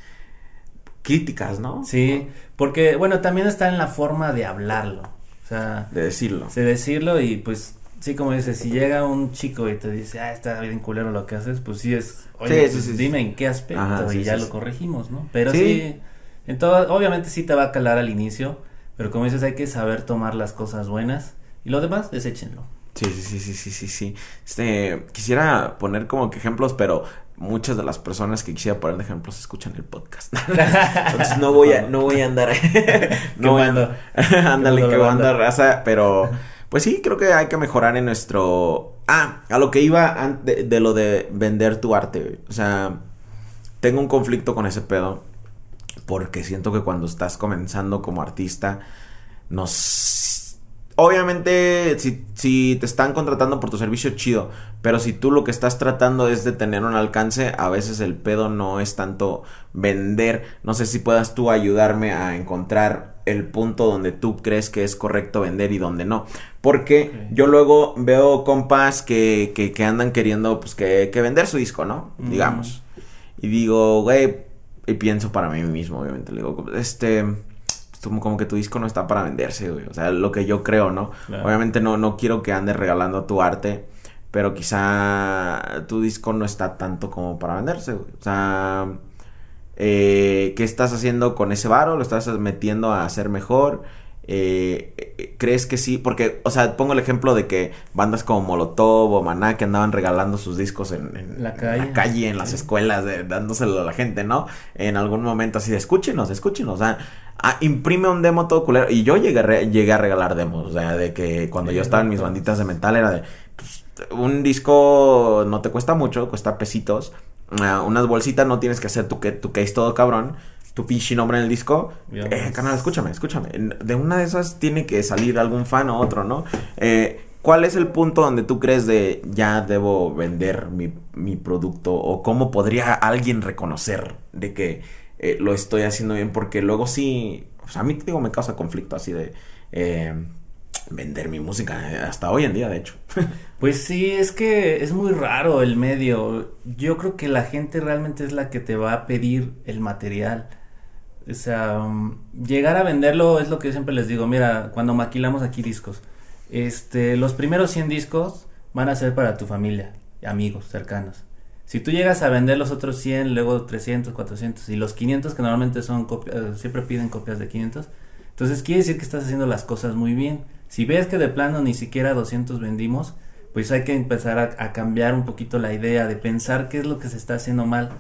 críticas, ¿no? Sí, porque, bueno, también está en la forma de hablarlo, o sea... De decirlo. de decirlo y pues sí como dices si llega un chico y te dice ah está bien culero lo que haces pues sí es oye Sí, pues, sí, sí, dime en qué aspecto Ajá, y ya lo corregimos no pero Sí. en todo obviamente sí te va a calar al inicio pero como dices hay que saber tomar las cosas buenas y lo demás deséchenlo Sí, sí, sí, sí, sí, sí. Este, quisiera poner como que ejemplos, pero muchas de las personas que quisiera poner de ejemplos escuchan el podcast. Entonces no voy a, no voy a andar, no voy a Quemando. ándale, que la banda banda. raza, pero pues sí, creo que hay que mejorar en nuestro, ah, a lo que iba de, de lo de vender tu arte, o sea, tengo un conflicto con ese pedo, porque siento que cuando estás comenzando como artista, nos... Obviamente, si, si te están contratando por tu servicio, chido. Pero si tú lo que estás tratando es de tener un alcance, a veces el pedo no es tanto vender. No sé si puedas tú ayudarme a encontrar el punto donde tú crees que es correcto vender y donde no. Porque yo luego veo compas que, que, que andan queriendo, pues, que, que vender su disco, ¿no? Mm. Digamos. Y digo, güey, y pienso para mí mismo, obviamente. Le digo, este, como, como que tu disco no está para venderse, güey. O sea, lo que yo creo, ¿no? Claro. Obviamente no, no quiero que andes regalando tu arte, pero quizá tu disco no está tanto como para venderse, güey. O sea, eh, ¿qué estás haciendo con ese varo? ¿Lo estás metiendo a hacer mejor? Eh, eh, ¿Crees que sí? Porque, o sea, pongo el ejemplo de que bandas como Molotov o Maná que andaban regalando sus discos en, en La en calle. calle, en las Sí. escuelas, de- dándoselo a la gente, ¿no? En algún momento así de escúchenos, escúchenos. O sea, ah, imprime un demo todo culero. Y yo llegué, a re- llegué a regalar demos. O sea, de que cuando Sí, yo estaba en mis banditas de metal era de. pues, un disco no te cuesta mucho, cuesta pesitos. Ah, unas bolsitas no tienes que hacer tu, que- tu case todo cabrón. Tu pinche nombre en el disco. Eh, canal, escúchame, escúchame. De una de esas tiene que salir algún fan o otro, ¿no? Eh, ¿Cuál es el punto donde tú crees de ya debo vender mi, mi producto? ¿O cómo podría alguien reconocer de que eh, lo estoy haciendo bien? Porque luego sí, o sea, a mí te digo, me causa conflicto así de eh, vender mi música, eh, hasta hoy en día, de hecho. Pues sí, es que es muy raro el medio. Yo creo que la gente realmente es la que te va a pedir el material. O sea, um, llegar a venderlo es lo que yo siempre les digo. Mira, cuando maquilamos aquí discos, este, los primeros 100 discos van a ser para tu familia, amigos cercanos. Si tú llegas a vender los otros 100, luego 300, 400 y los 500 que normalmente son copias, eh, siempre piden copias de 500, entonces quiere decir que estás haciendo las cosas muy bien. Si ves que de plano ni siquiera 200 vendimos, pues hay que empezar a, a cambiar un poquito la idea de pensar qué es lo que se está haciendo mal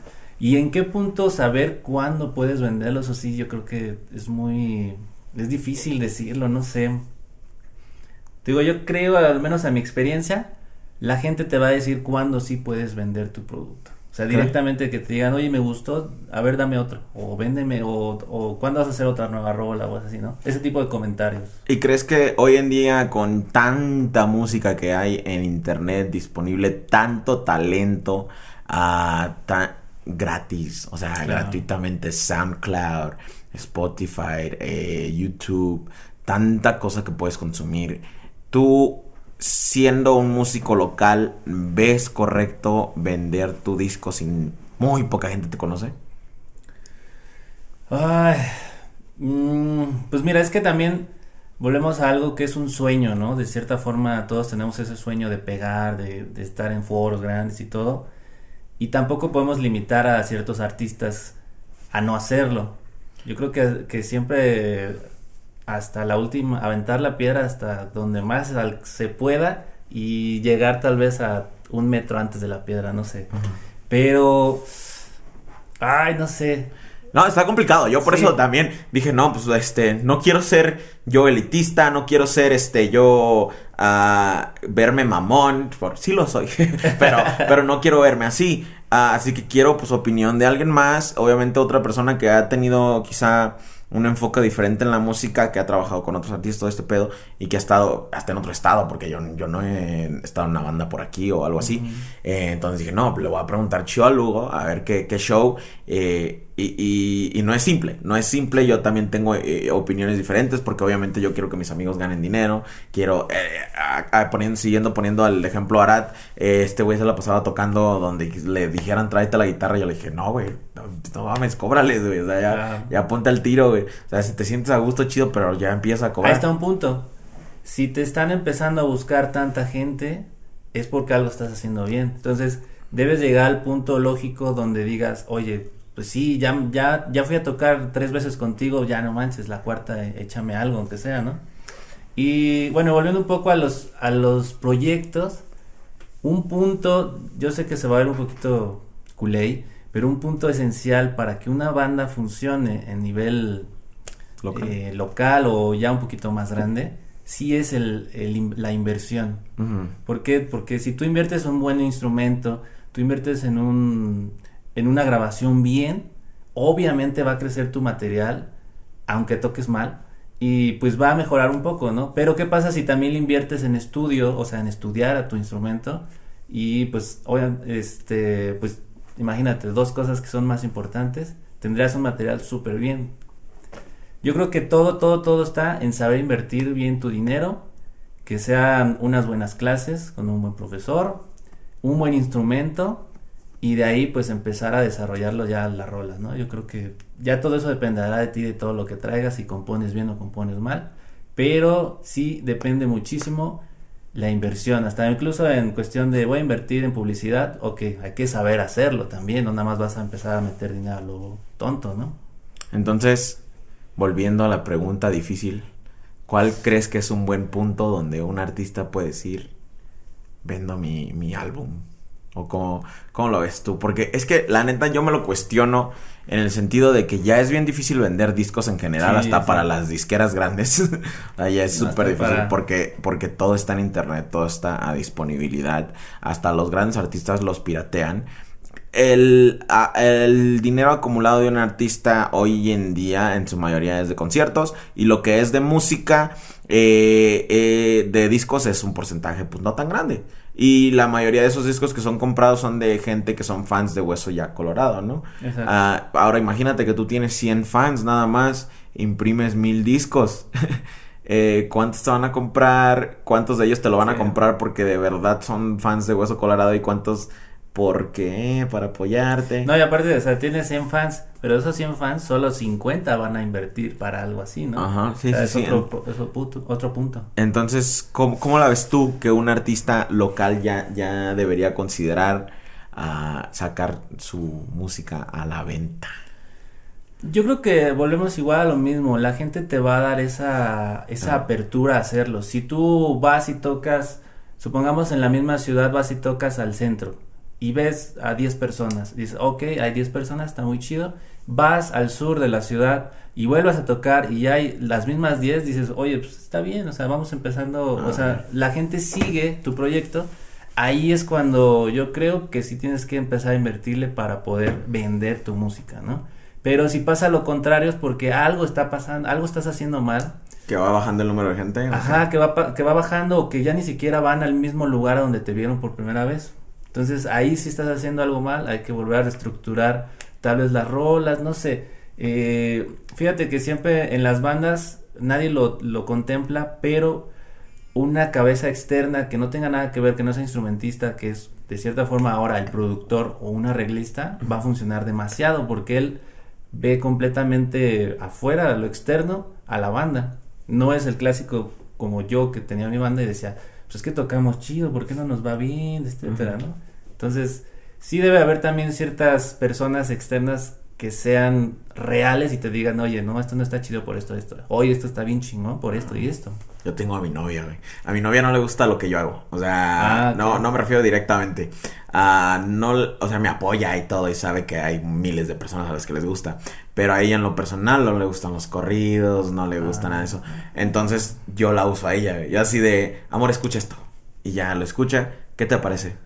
y en qué punto saber cuándo puedes venderlos o sí, yo creo que es muy, es difícil decirlo, no sé. Digo, yo creo, al menos a mi experiencia, la gente te va a decir cuándo sí puedes vender tu producto. O sea, directamente que te digan, oye, me gustó, a ver, dame otro. O véndeme, o, o cuándo vas a hacer otra nueva rola o así, ¿no? Ese tipo de comentarios. ¿Y crees que hoy en día, con tanta música que hay en internet disponible, tanto talento, ah, tan gratis, o sea, Claro. gratuitamente, SoundCloud, Spotify, eh, YouTube, tanta cosa que puedes consumir. Tú, siendo un músico local, ¿ves correcto vender tu disco sin muy poca gente te conoce? Ay, mm, pues mira, es que también volvemos a algo que es un sueño, ¿no? De cierta forma todos tenemos ese sueño de pegar, de, estar en foros grandes y todo. Y tampoco podemos limitar a ciertos artistas a no hacerlo. Yo creo que, que siempre hasta la última, aventar la piedra hasta donde más se pueda y llegar tal vez a un metro antes de la piedra, no sé. Pero, ay, no sé. No, está complicado. Yo por Sí. eso también dije, no, pues este, no quiero ser yo elitista, no quiero ser este, yo ah, verme mamón, por sí lo soy, pero, pero no quiero verme así. Ah, así que quiero pues opinión de alguien más, obviamente otra persona que ha tenido quizá un enfoque diferente en la música, que ha trabajado con otros artistas, todo este pedo, y que ha estado hasta en otro estado, porque yo, yo no he estado en una banda por aquí o algo así. Eh, entonces dije, no, le voy a preguntar chido a Lugo, a ver qué, qué show. eh, y, y- y no es simple, no es simple. Yo también tengo eh, opiniones diferentes porque obviamente yo quiero que mis amigos ganen dinero. Quiero, eh, a- a- poniendo, siguiendo poniendo al ejemplo Arad, eh, este güey se la pasaba tocando donde le dijeran tráete la guitarra. Yo le dije, no, güey, no, no mames, cóbrales, güey. O sea, ya, Claro. ya ponte al tiro, güey. O sea, si te sientes a gusto, chido, pero ya empieza a Ahí cobrar. está un punto. Si te están empezando a buscar tanta gente, es porque algo estás haciendo bien. Entonces, debes llegar al punto lógico donde digas, oye, pues sí, ya, ya, ya fui a tocar tres veces contigo, ya no manches, la cuarta, eh, échame algo, aunque sea, ¿no? Y bueno, volviendo un poco a los, a los proyectos, un punto, yo sé que se va a ver un poquito culé, pero un punto esencial para que una banda funcione en nivel Local. eh, local o ya un poquito más grande, sí es el, el la inversión. ¿Por qué? Porque si tú inviertes en un buen instrumento, tú inviertes en un en una grabación bien, obviamente va a crecer tu material, aunque toques mal, y pues va a mejorar un poco, ¿no? Pero ¿qué pasa si también le inviertes en estudio, o sea, en estudiar a tu instrumento? Y pues, obvia- este, pues, imagínate, dos cosas que son más importantes, tendrías un material súper bien. Yo creo que todo, todo, todo está en saber invertir bien tu dinero, que sean unas buenas clases con un buen profesor, un buen instrumento y de ahí pues empezar a desarrollarlo ya las rolas, ¿no? Yo creo que ya todo eso dependerá de ti, de todo lo que traigas, si compones bien o compones mal, pero sí depende muchísimo la inversión, hasta incluso en cuestión de voy a invertir en publicidad, ok, hay que saber hacerlo también, no nada más vas a empezar a meter dinero a lo tonto, ¿no? Entonces, volviendo a la pregunta difícil, ¿cuál crees que es un buen punto donde un artista puede decir, vendo mi, mi álbum? ¿O cómo, cómo lo ves tú? Porque es que la neta yo me lo cuestiono en el sentido de que ya es bien difícil vender discos en general, Sí, hasta sí. para las disqueras grandes. Ya es Hasta súper difícil para- porque, porque todo está en internet, todo está a disponibilidad. Hasta los grandes artistas los piratean. El, a- el dinero acumulado de un artista hoy en día en su mayoría es de conciertos y lo que es de música eh, eh, de discos es un porcentaje pues no tan grande y la mayoría de esos discos que son comprados son de gente que son fans de Hueso Ya Colorado, ¿no? Exacto. Ah, ahora imagínate que tú tienes 100 fans nada más, imprimes mil discos. Eh, ¿Cuántos te van a comprar? ¿Cuántos de ellos te lo van a comprar porque de verdad son fans de Hueso Colorado? ¿Y cuántos porque para apoyarte? No, y aparte, o sea, tienes 100 fans, pero esos 100 fans, solo 50 van a invertir para algo así, ¿no? Ajá, sí, O sea, sí, es sí. Otro, pu- es otro punto. Entonces, ¿cómo, cómo la ves tú que un artista local ya, ya debería considerar a sacar su música a la venta? Yo creo que volvemos igual a lo mismo. La gente te va a dar esa, esa Ah. apertura a hacerlo. Si tú vas y tocas, supongamos en la misma ciudad vas y tocas al centro y ves a 10 personas. Dices, ok, hay 10 personas, está muy chido. Vas al sur de la ciudad y vuelvas a tocar y hay las mismas 10, dices, oye, pues está bien, o sea, vamos empezando. Ah, o sea, la gente sigue tu proyecto. Ahí es cuando yo creo que sí tienes que empezar a invertirle para poder vender tu música, ¿no? Pero si pasa lo contrario es porque algo está pasando, algo estás haciendo mal. Que va bajando el número de gente. sea. Ajá, que va, que va bajando o que ya ni siquiera van al mismo lugar a donde te vieron por primera vez. Entonces ahí sí estás haciendo algo mal, hay que volver a reestructurar tal vez las rolas, no sé. Eh, fíjate que siempre en las bandas nadie lo, lo contempla, pero una cabeza externa que no tenga nada que ver, que no sea instrumentista, que es de cierta forma ahora el productor o un arreglista, va a funcionar demasiado porque él ve completamente afuera, lo externo, a la banda. No es el clásico como yo que tenía mi banda y decía, pues es que tocamos chido, ¿por qué no nos va bien? Etcétera. ¿no? Entonces, sí debe haber también ciertas personas externas que sean reales y te digan, oye, no, esto no está chido por esto, esto. Oye, esto está bien chingón por esto y esto. Yo tengo a mi novia, güey. A mi novia no le gusta lo que yo hago. O sea, Ah, no, no me refiero directamente. Ah, no, o sea, me apoya y todo y sabe que hay miles de personas a las que les gusta. Pero a ella en lo personal no le gustan los corridos, no le gusta Ah. nada de eso. Entonces yo la uso a ella, güey. Yo así de, amor, escucha esto. Y ya lo escucha. ¿Qué te parece?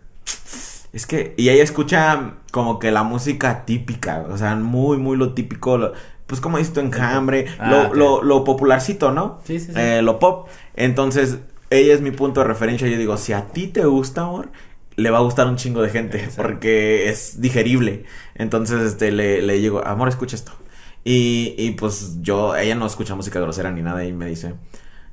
Es que, y ella escucha como que la música típica, o sea, muy, muy lo típico, lo- pues como dices tú, enjambre, Ah, lo, lo, lo popularcito, ¿no? Sí, sí, sí. Eh, lo pop. Entonces, ella es mi punto de referencia. Yo digo, si a ti te gusta, amor, le va a gustar un chingo de gente, Exacto. porque es digerible. Entonces, este, le, le digo, amor, escucha esto. Y, y pues yo, ella no escucha música grosera ni nada y me dice,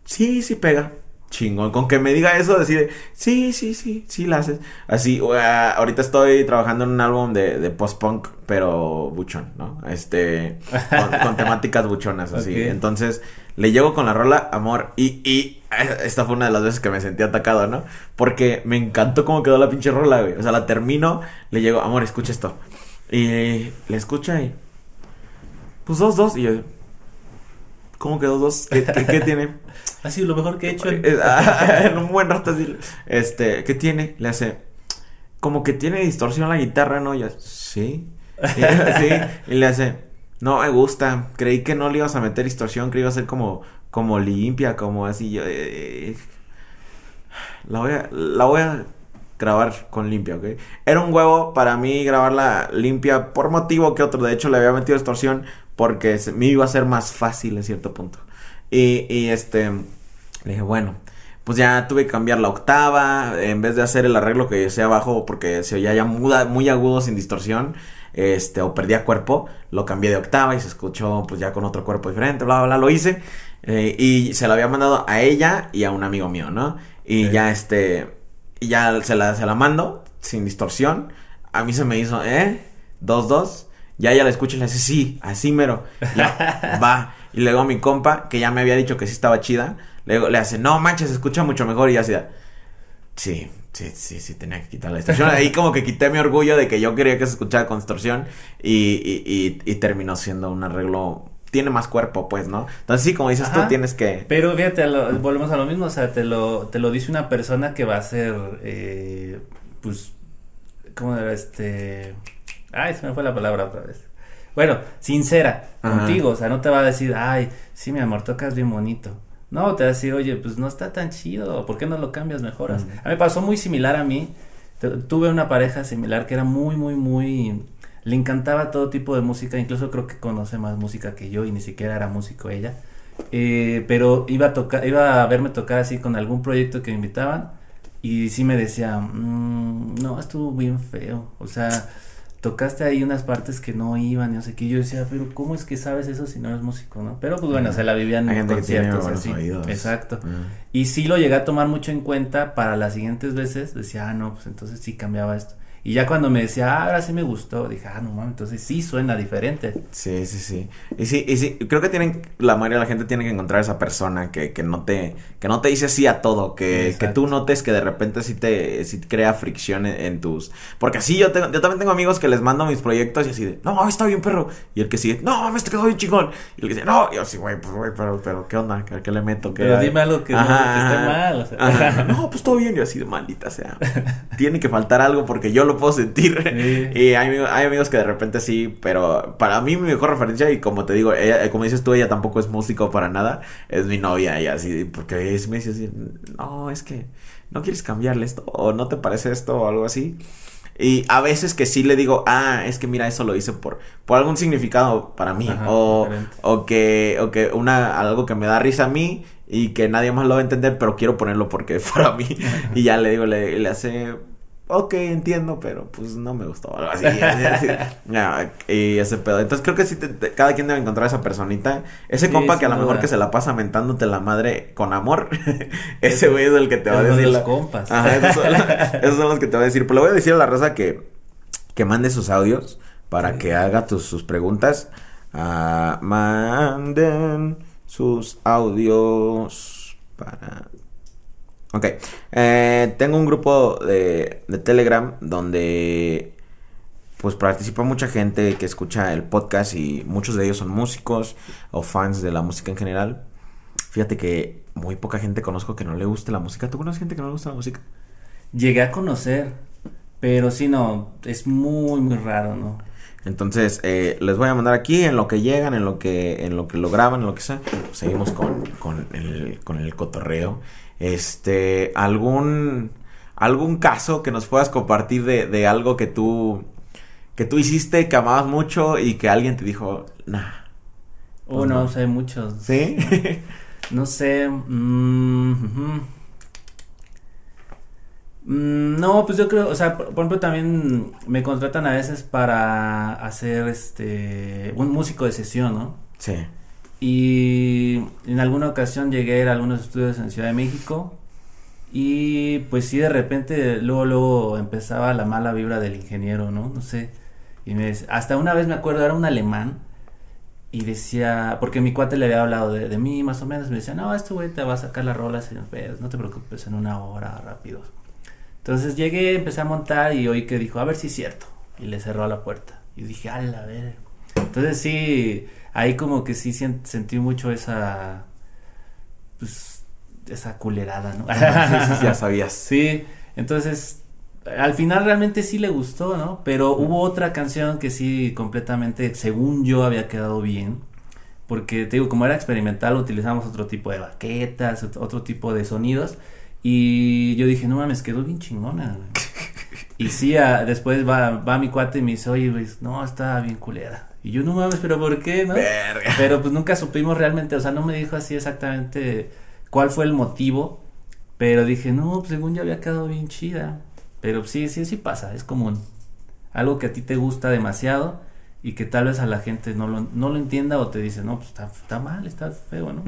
sí, sí pega. Chingón, con que me diga eso, decide, sí, sí, sí, sí la haces. Así, uh, ahorita estoy trabajando en un álbum de, de post-punk, pero buchón, ¿no? Este, con, con temáticas buchonas, así. Entonces, le llego con la rola, amor, y, y esta fue una de las veces que me sentí atacado, ¿no? Porque me encantó cómo quedó la pinche rola, güey. O sea, la termino, le llego, amor, escucha esto. Y le escucha y, pues dos, dos, y yo, ¿cómo quedó dos? ¿Qué, qué, qué tiene? Ha sido lo mejor que he hecho. en- Eh, ah, en un buen rato así, este, ¿qué tiene? Le hace, como que tiene distorsión la guitarra, ¿no? Y yo, sí, y, sí, y le hace, no me gusta, creí que no le ibas a meter distorsión, creí que iba a ser como, como limpia, como así, yo, eh, la voy a, la voy a grabar con limpia, ¿ok? Era un huevo para mí grabarla limpia por motivo que otro, de hecho le había metido distorsión porque se- me iba a ser más fácil en cierto punto. Y, y este, le dije, bueno, pues ya tuve que cambiar la octava, en vez de hacer el arreglo que decía abajo porque se oía ya muda, muy agudo sin distorsión, este, o perdía cuerpo, lo cambié de octava y se escuchó pues ya con otro cuerpo diferente, bla, bla, bla, lo hice. eh, y se lo había mandado a ella y a un amigo mío, ¿no? Y ya este, y ya se la, se la mando sin distorsión. A mí se me hizo, ¿eh? Dos, dos. Ya ella la escucha y le dice, sí, así mero. Y yo, va. Y luego mi compa, que ya me había dicho que sí estaba chida, luego le hace, no manches, se escucha mucho mejor. Y así, sí, sí, sí, sí, tenía que quitar la distorsión. Ahí como que quité mi orgullo de que yo quería que se escuchara con distorsión. Y, y, y, y terminó siendo un arreglo. Tiene más cuerpo, pues, ¿no? Entonces, sí, como dices tú, tienes que. Pero fíjate, lo- volvemos a lo mismo, o sea, te lo, te lo dice una persona que va a ser, eh, pues, ¿cómo era este? Ay, se me fue la palabra otra vez. Bueno, sincera Ajá. contigo, o sea, no te va a decir, ay, sí, mi amor, tocas bien bonito. No, te va a decir, oye, pues no está tan chido, ¿por qué no lo cambias, mejoras? A mí me pasó muy similar a mí, Tu- tuve una pareja similar que era muy, muy, muy, le encantaba todo tipo de música, incluso creo que conoce más música que yo y ni siquiera era músico ella. Eh, pero iba a tocar, iba a verme tocar así con algún proyecto que me invitaban y sí me decía, "Mm, no, estuvo bien feo, o sea, tocaste ahí unas partes que no iban, y no sé qué, yo decía, pero ¿cómo es que sabes eso si no eres músico, no? Pero pues bueno, se la vivían en conciertos así, oídos. exacto. Ah. Y sí lo llegué a tomar mucho en cuenta para las siguientes veces. Decía, ah, no, pues entonces sí cambiaba esto. Y ya cuando me decía, ah, ahora sí me gustó, dije, ah, no mames, entonces sí suena diferente. Sí, sí, sí. Y sí, y sí, creo que tienen, la mayoría de la gente tiene que encontrar esa persona que, que no te, que no te dice sí a todo, que, que tú notes que de repente sí te, sí crea fricción en, tus, porque así yo tengo, yo también tengo amigos que les mando mis proyectos y así de, no, está bien perro, y el que sigue, no, me te quedó bien chingón, y el que dice, no, y yo así, güey, pues güey, pero, pero, ¿qué onda? ¿Qué, le meto? ¿Qué pero dime algo que, no, que esté mal, o sea. No, pues todo bien, y así de maldita sea, tiene que faltar algo porque yo lo puedo sentir. Y hay, hay, amigos que de repente sí, pero para mí mi mejor referencia, y como te digo, ella, como dices tú, ella tampoco es músico para nada, es mi novia, y así, porque es, me dice así, no, es que no quieres cambiarle esto, o no te parece esto, o algo así. Y a veces que sí le digo, ah, es que mira, eso lo hice por, por algún significado para mí. o, o, que, o que una, algo que me da risa a mí y que nadie más lo va a entender, pero quiero ponerlo porque para mí. y ya le digo, le, le hace, ok, entiendo, pero pues no me gustó. Algo así. y ese pedo. Entonces creo que sí, cada quien debe encontrar esa personita. Ese compa que a lo mejor que se la pasa mentándote la madre con amor. ese güey es el que te va a decir. Los compas. Ajá, esos son, los que te va a decir. Pero le voy a decir a la raza que, que mande sus audios para que haga tus, sus preguntas. Uh, manden sus audios para Ok. Eh, tengo un grupo de, de, Telegram donde pues participa mucha gente que escucha el podcast y muchos de ellos son músicos o fans de la música en general. Fíjate que muy poca gente conozco que no le guste la música. ¿Tú conoces gente que no le gusta la música? Llegué a conocer, pero sí no, es muy muy raro, ¿no? Entonces, eh, les voy a mandar aquí en lo que llegan, en lo que, en lo que lo graban, en lo que sea. seguimos con, con, el, con el cotorreo. Este, algún, algún caso que nos puedas compartir de, de algo que tú, que tú hiciste, que amabas mucho y que alguien te dijo, nah. oh, no, sé, muchos. ¿Sí? no sé. Mmm, Mm, no, pues yo creo, o sea, por, ejemplo también me contratan a veces para hacer este un músico de sesión, ¿no? Sí. Y en alguna ocasión llegué a ir a algunos estudios en Ciudad de México y pues sí de repente luego luego empezaba la mala vibra del ingeniero, ¿no? No sé. Y me hasta una vez me acuerdo era un alemán y decía, porque mi cuate le había hablado de, mí más o menos, me decía, "No, este güey te va a sacar las rolas no te preocupes, en una hora rápido." Entonces llegué, empecé a montar y oí que dijo, a ver si es cierto. Y le cerró la puerta. Y dije, a la ver. Entonces sí, ahí como que sí sentí mucho esa, pues, esa culerada, ¿no? sí, sí, ya sabías. Sí, entonces, al final realmente sí le gustó, ¿no? Pero hubo otra canción que sí completamente, según yo, había quedado bien. Porque, te digo, como era experimental, utilizamos otro tipo de baquetas, otro tipo de sonidos. Y yo dije, no mames, quedó bien chingona. y sí, después va, va mi cuate y me dice, oye, no, está bien culera. Y yo, no mames, pero ¿por qué? ¿no? Pero pues nunca supimos realmente, o sea, no me dijo así exactamente cuál fue el motivo. Pero dije, no, pues según yo había quedado bien chida. Pero sí, sí, sí pasa, es común. Algo que a ti te gusta demasiado y que tal vez a la gente no lo, no lo entienda o te dice, no, pues está, está mal, está feo, ¿no?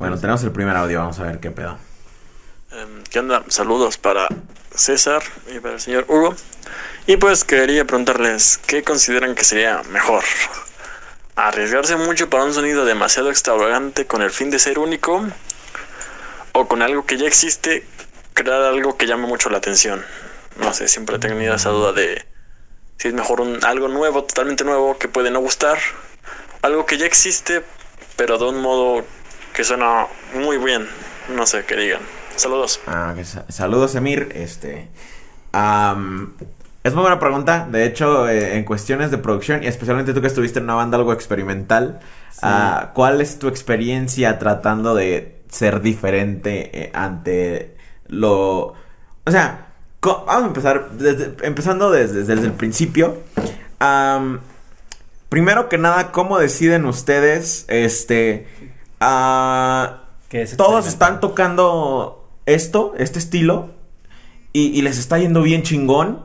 Bueno, tenemos el primer audio, vamos a ver qué pedo. Em, ¿Qué onda? Saludos para César y para el señor Hugo. Y pues quería preguntarles, ¿qué consideran que sería mejor? ¿Arriesgarse mucho para un sonido demasiado extravagante con el fin de ser único? ¿O con algo que ya existe, crear algo que llame mucho la atención? No sé, siempre he tenido esa duda de si es mejor un, algo nuevo, totalmente nuevo, que puede no gustar. Algo que ya existe, pero de un modo que suena muy bien. No sé, qué digan. Saludos. Ah, saludos, Emir. Este. es muy buena pregunta. De hecho, eh, en cuestiones de producción, y especialmente tú que estuviste en una banda algo experimental, ah, ¿cuál es tu experiencia tratando de ser diferente eh, ante lo. O sea, vamos a empezar empezando desde, desde, el principio. primero que nada, ¿cómo deciden ustedes? Este. Uh, todos están tocando esto, este estilo, y, les está yendo bien chingón,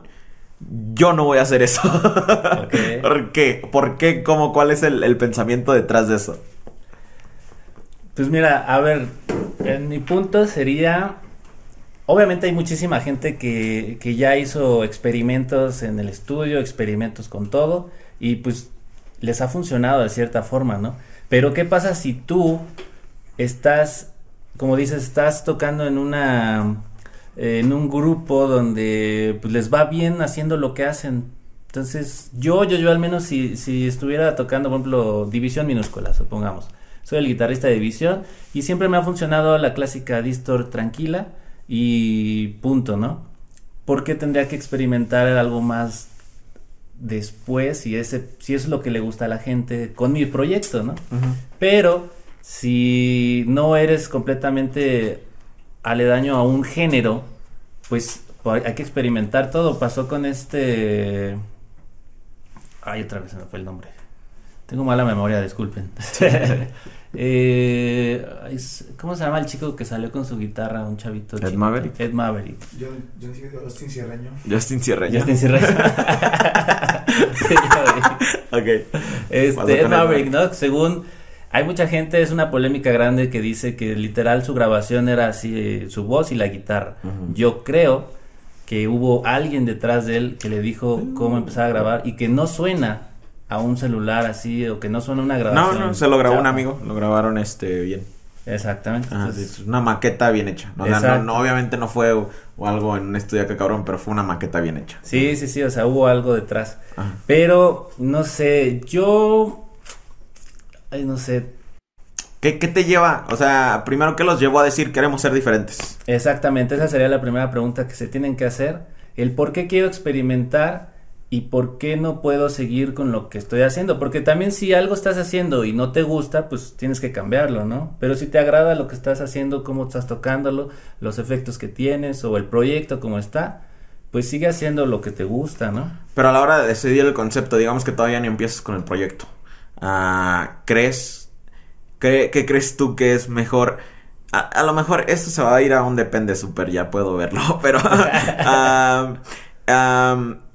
yo no voy a hacer eso. ¿Por qué? ¿Por qué? ¿Cómo? ¿Cuál es el, pensamiento detrás de eso? Pues mira, a ver, en mi punto sería obviamente hay muchísima gente que, que ya hizo experimentos en el estudio, experimentos con todo, y pues les ha funcionado de cierta forma, ¿no? Pero ¿qué pasa si tú estás, como dices, estás tocando en una en un grupo donde pues, les va bien haciendo lo que hacen. Entonces, yo, yo, yo al menos si, si estuviera tocando, por ejemplo, división minúscula, supongamos. Soy el guitarrista de división y siempre me ha funcionado la clásica distor tranquila y punto, ¿no? ¿Por qué tendría que experimentar algo más después si, ese, si es lo que le gusta a la gente con mi proyecto, ¿no? Pero si no eres completamente aledaño a un género, pues hay que experimentar todo. Pasó con este... Ay, otra vez se me fue el nombre. Tengo mala memoria, disculpen. eh, ¿Cómo se llama el chico que salió con su guitarra? Un chavito. Ed Maverick. Ed Maverick. Yo, yo Justin Cierreño. Justin Cierreño. Justin Cierreño. ok. Este, Ed Maverick, ¿no? Según hay mucha gente, es una polémica grande que dice que literal su grabación era así, su voz y la guitarra. Yo creo que hubo alguien detrás de él que le dijo cómo empezar a grabar y que no suena a un celular así o que no suena una grabación. No, no, se lo grabó un amigo, lo grabaron este bien. Exactamente. es una maqueta bien hecha. No, no, obviamente no fue o algo en un estudio que cabrón, pero fue una maqueta bien hecha. Sí, sí, sí, o sea, hubo algo detrás. Pero, no sé, yo Ay, no sé. ¿Qué, te lleva? O sea, primero, ¿qué los llevó a decir queremos ser diferentes? Exactamente, esa sería la primera pregunta que se tienen que hacer. El por qué quiero experimentar y por qué no puedo seguir con lo que estoy haciendo. Porque también si algo estás haciendo y no te gusta, pues tienes que cambiarlo, ¿no? Pero si te agrada lo que estás haciendo, cómo estás tocándolo, los efectos que tienes o el proyecto como está, pues sigue haciendo lo que te gusta, ¿no? Pero a la hora de decidir el concepto, digamos que todavía ni empiezas con el proyecto. Ah, ¿Crees? ¿qué, crees tú que es mejor? A, lo mejor esto se va a ir a un depende súper, ya puedo verlo, pero...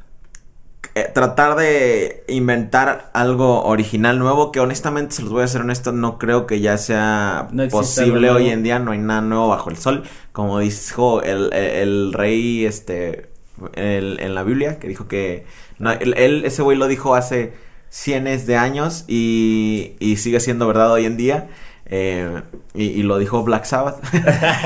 Eh, tratar de inventar algo original nuevo que honestamente se los voy a ser honesto no creo que ya sea posible hoy en día no hay nada nuevo bajo el sol como dijo el, rey este en la Biblia que dijo que él, ese güey lo dijo hace cientos de años y, sigue siendo verdad hoy en día. Eh, y, lo dijo Black Sabbath.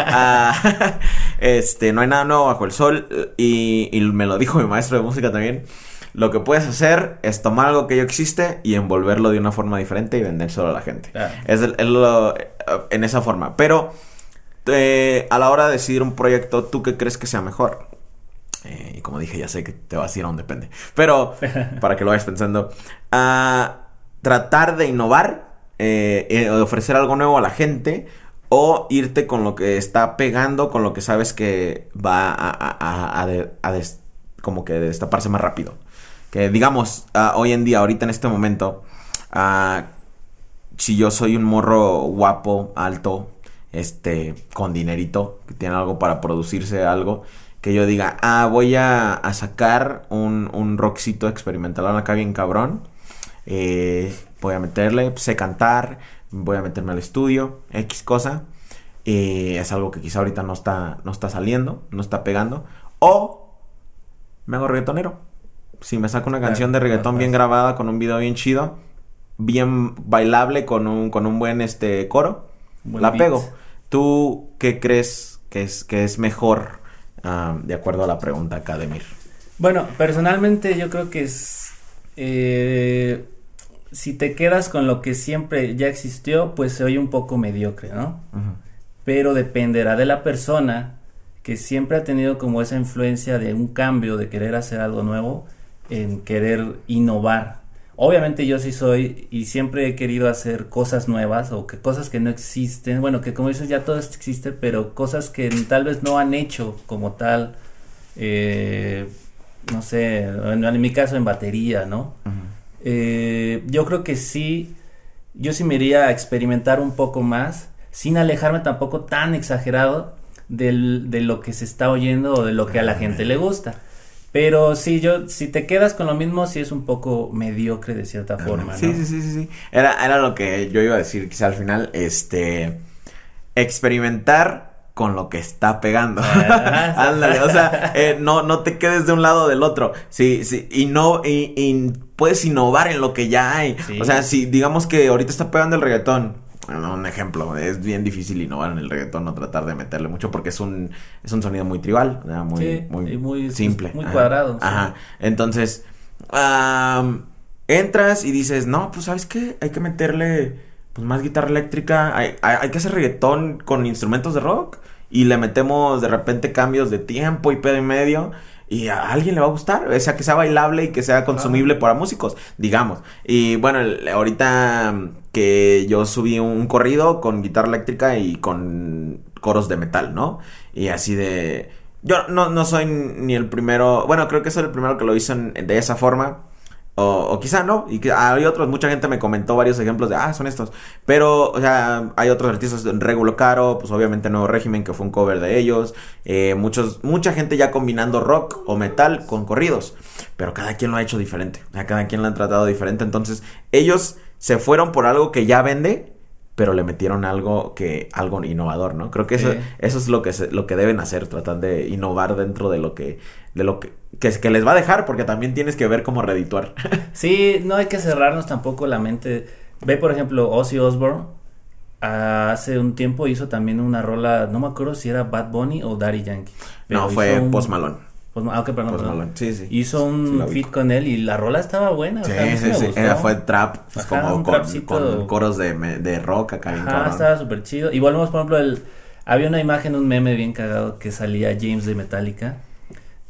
Ah, este, no hay nada nuevo bajo el sol. Y, me lo dijo mi maestro de música también. Lo que puedes hacer es tomar algo que ya existe y envolverlo de una forma diferente y vendérselo a la gente. Es, en esa forma. Pero eh, a la hora de decidir un proyecto, ¿tú qué crees que sea mejor? Eh, y como dije, ya sé que te vas a ir a un depende. Pero, para que lo vayas pensando, a tratar de innovar, eh, eh, ofrecer algo nuevo a la gente, o irte con lo que está pegando, con lo que sabes que va a, a, como que destaparse más rápido. Que digamos, ah, hoy en día, ahorita en este momento, ah, si yo soy un morro guapo, alto, este, con dinerito, que tiene algo para producirse algo, que yo diga, ah, voy a, sacar un, un rockcito experimental acá bien cabrón. Eh, voy a meterle, sé cantar, voy a meterme al estudio, X cosa. Eh, es algo que quizá ahorita no está, no está saliendo, no está pegando. O me hago reggaetonero. Si me saco una canción de reggaetón bien grabada, con un video bien chido, bien bailable, con un, con un buen este, coro, la pego. ¿Tú qué crees que es, que es mejor? Ah, de acuerdo a la pregunta Academir. Bueno, personalmente yo creo que es... Eh, si te quedas con lo que siempre ya existió, pues se oye un poco mediocre, ¿no? Pero dependerá de la persona que siempre ha tenido como esa influencia de un cambio, de querer hacer algo nuevo, en querer innovar. Obviamente yo sí soy y siempre he querido hacer cosas nuevas o que cosas que no existen, bueno, que como dices ya todo esto existe, pero cosas que tal vez no han hecho como tal, eh, no sé, en, mi caso en batería, ¿no? Eh, yo creo que sí, yo sí me iría a experimentar un poco más, sin alejarme tampoco tan exagerado del, de lo que se está oyendo o de lo que a la gente le gusta. Pero sí, yo, si te quedas con lo mismo, sí es un poco mediocre de cierta forma, sí, Sí, sí, sí, sí. Era, era lo que yo iba a decir, quizá al final, este, experimentar con lo que está pegando. Ah, Ándale, o sea, eh, no, no te quedes de un lado o del otro. Sí, sí, y no, y, y puedes innovar en lo que ya hay. Sí. O sea, si digamos que ahorita está pegando el reggaetón. Un ejemplo, es bien difícil innovar en el reggaetón o tratar de meterle mucho porque es un, es un sonido muy tribal, muy, Sí, muy, simple. muy Ajá. cuadrado, sí. Ajá. Entonces, entras y dices, no, pues sabes qué, hay que meterle pues más guitarra eléctrica, hay, hay, hay que hacer reggaetón con instrumentos de rock y le metemos de repente cambios de tiempo y pedo y medio. Y a alguien le va a gustar, o sea, que sea bailable y que sea consumible para músicos, digamos. Y bueno, el- ahorita que yo subí un corrido con guitarra eléctrica y con coros de metal, ¿no? Y así de... Yo no, no soy ni el primero, bueno, creo que soy el primero que lo hizo en- de esa forma. O, o quizá no, y que hay otros, mucha gente me comentó varios ejemplos de, ah, son estos. Pero, o sea, hay otros artistas, Regulo Caro, pues obviamente Nuevo Régimen, que fue un cover de ellos. eh, muchos, mucha gente ya combinando rock o metal con corridos. Pero cada quien lo ha hecho diferente. O sea, cada quien lo han tratado diferente. Entonces, ellos se fueron por algo que ya vende, pero le metieron algo que, algo innovador, ¿no? Creo que eso, Sí. eso es lo que se- lo que deben hacer, tratar de innovar dentro de lo que, de lo que, que, que les va a dejar, porque también tienes que ver cómo redituar. Sí, no hay que cerrarnos tampoco la mente. Ve, por ejemplo, Ozzy Osbourne. Hace un tiempo hizo también una rola, no me acuerdo si era Bad Bunny o Daddy Yankee. no, fue un- Post Malone. Post ah, perdón, Post. Malone, sí, sí. Hizo Sí, un feat ubico. con él y la rola estaba buena. o Sí, sea, sí, sí. gustó. Era, fue trap, pues, Ajá, como con, coros de, de rock acá Ajá, cabrón. estaba súper chido. Y volvemos, por ejemplo, el, había una imagen, un meme bien cagado que salía James de Metallica.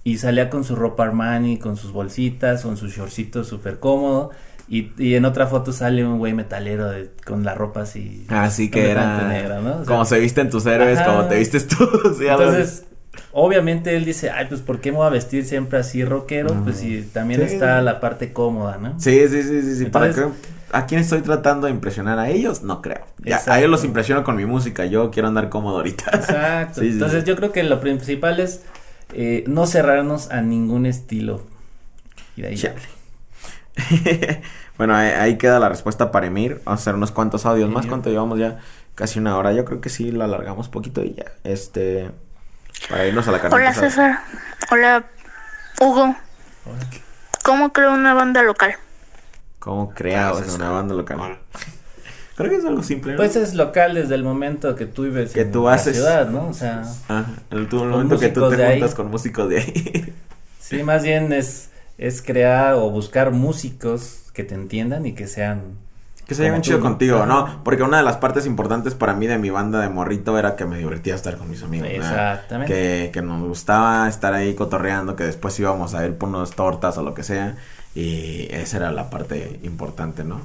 Y salía con su ropa Armani, con sus bolsitas, con sus shortcitos súper cómodo. Y, y en otra foto sale un güey metalero de- con la ropa así. Así que completamente era negra, ¿no? O sea, como se visten tus héroes, Ajá. como te vistes tú. sí. Entonces, obviamente él dice, ay, pues ¿por qué me voy a vestir siempre así rockero? Pues si también Sí. está la parte cómoda, ¿no? Sí, sí, sí, sí, sí. ¿Para qué? ¿A quién estoy tratando de impresionar? ¿A ellos? No creo. Ya, a ellos los impresiono con mi música. Yo quiero andar cómodo ahorita. Exacto. Sí, Entonces yo creo que lo principal es eh, no cerrarnos a ningún estilo. Y de ahí ya. Bueno, ahí, ahí queda la respuesta para Emir. Vamos a hacer unos cuantos audios más. ¿Cuánto llevamos ya? Casi una hora. Yo creo que sí, la alargamos poquito y ya. Este. Para irnos a la carnita Hola. César, hola Hugo. ¿Cómo creo una banda local? ¿Cómo creabas Hola, una banda local? Creo que es algo simple, ¿no? Pues es local desde el momento que tú vives Que en tú la haces. ciudad, ¿no? O sea, Ah, el, tu- el Con momento que tú te juntas con músicos de ahí. sí, más bien es, es crear o buscar músicos que te entiendan y que sean... Que se lleven chido contigo. ¿no? Porque una de las partes importantes para mí de mi banda de morrito era que me divertía estar con mis amigos. Exactamente. Que, que nos gustaba estar ahí cotorreando, que después íbamos a ir por unas tortas o lo que sea. Y esa era la parte importante, ¿no?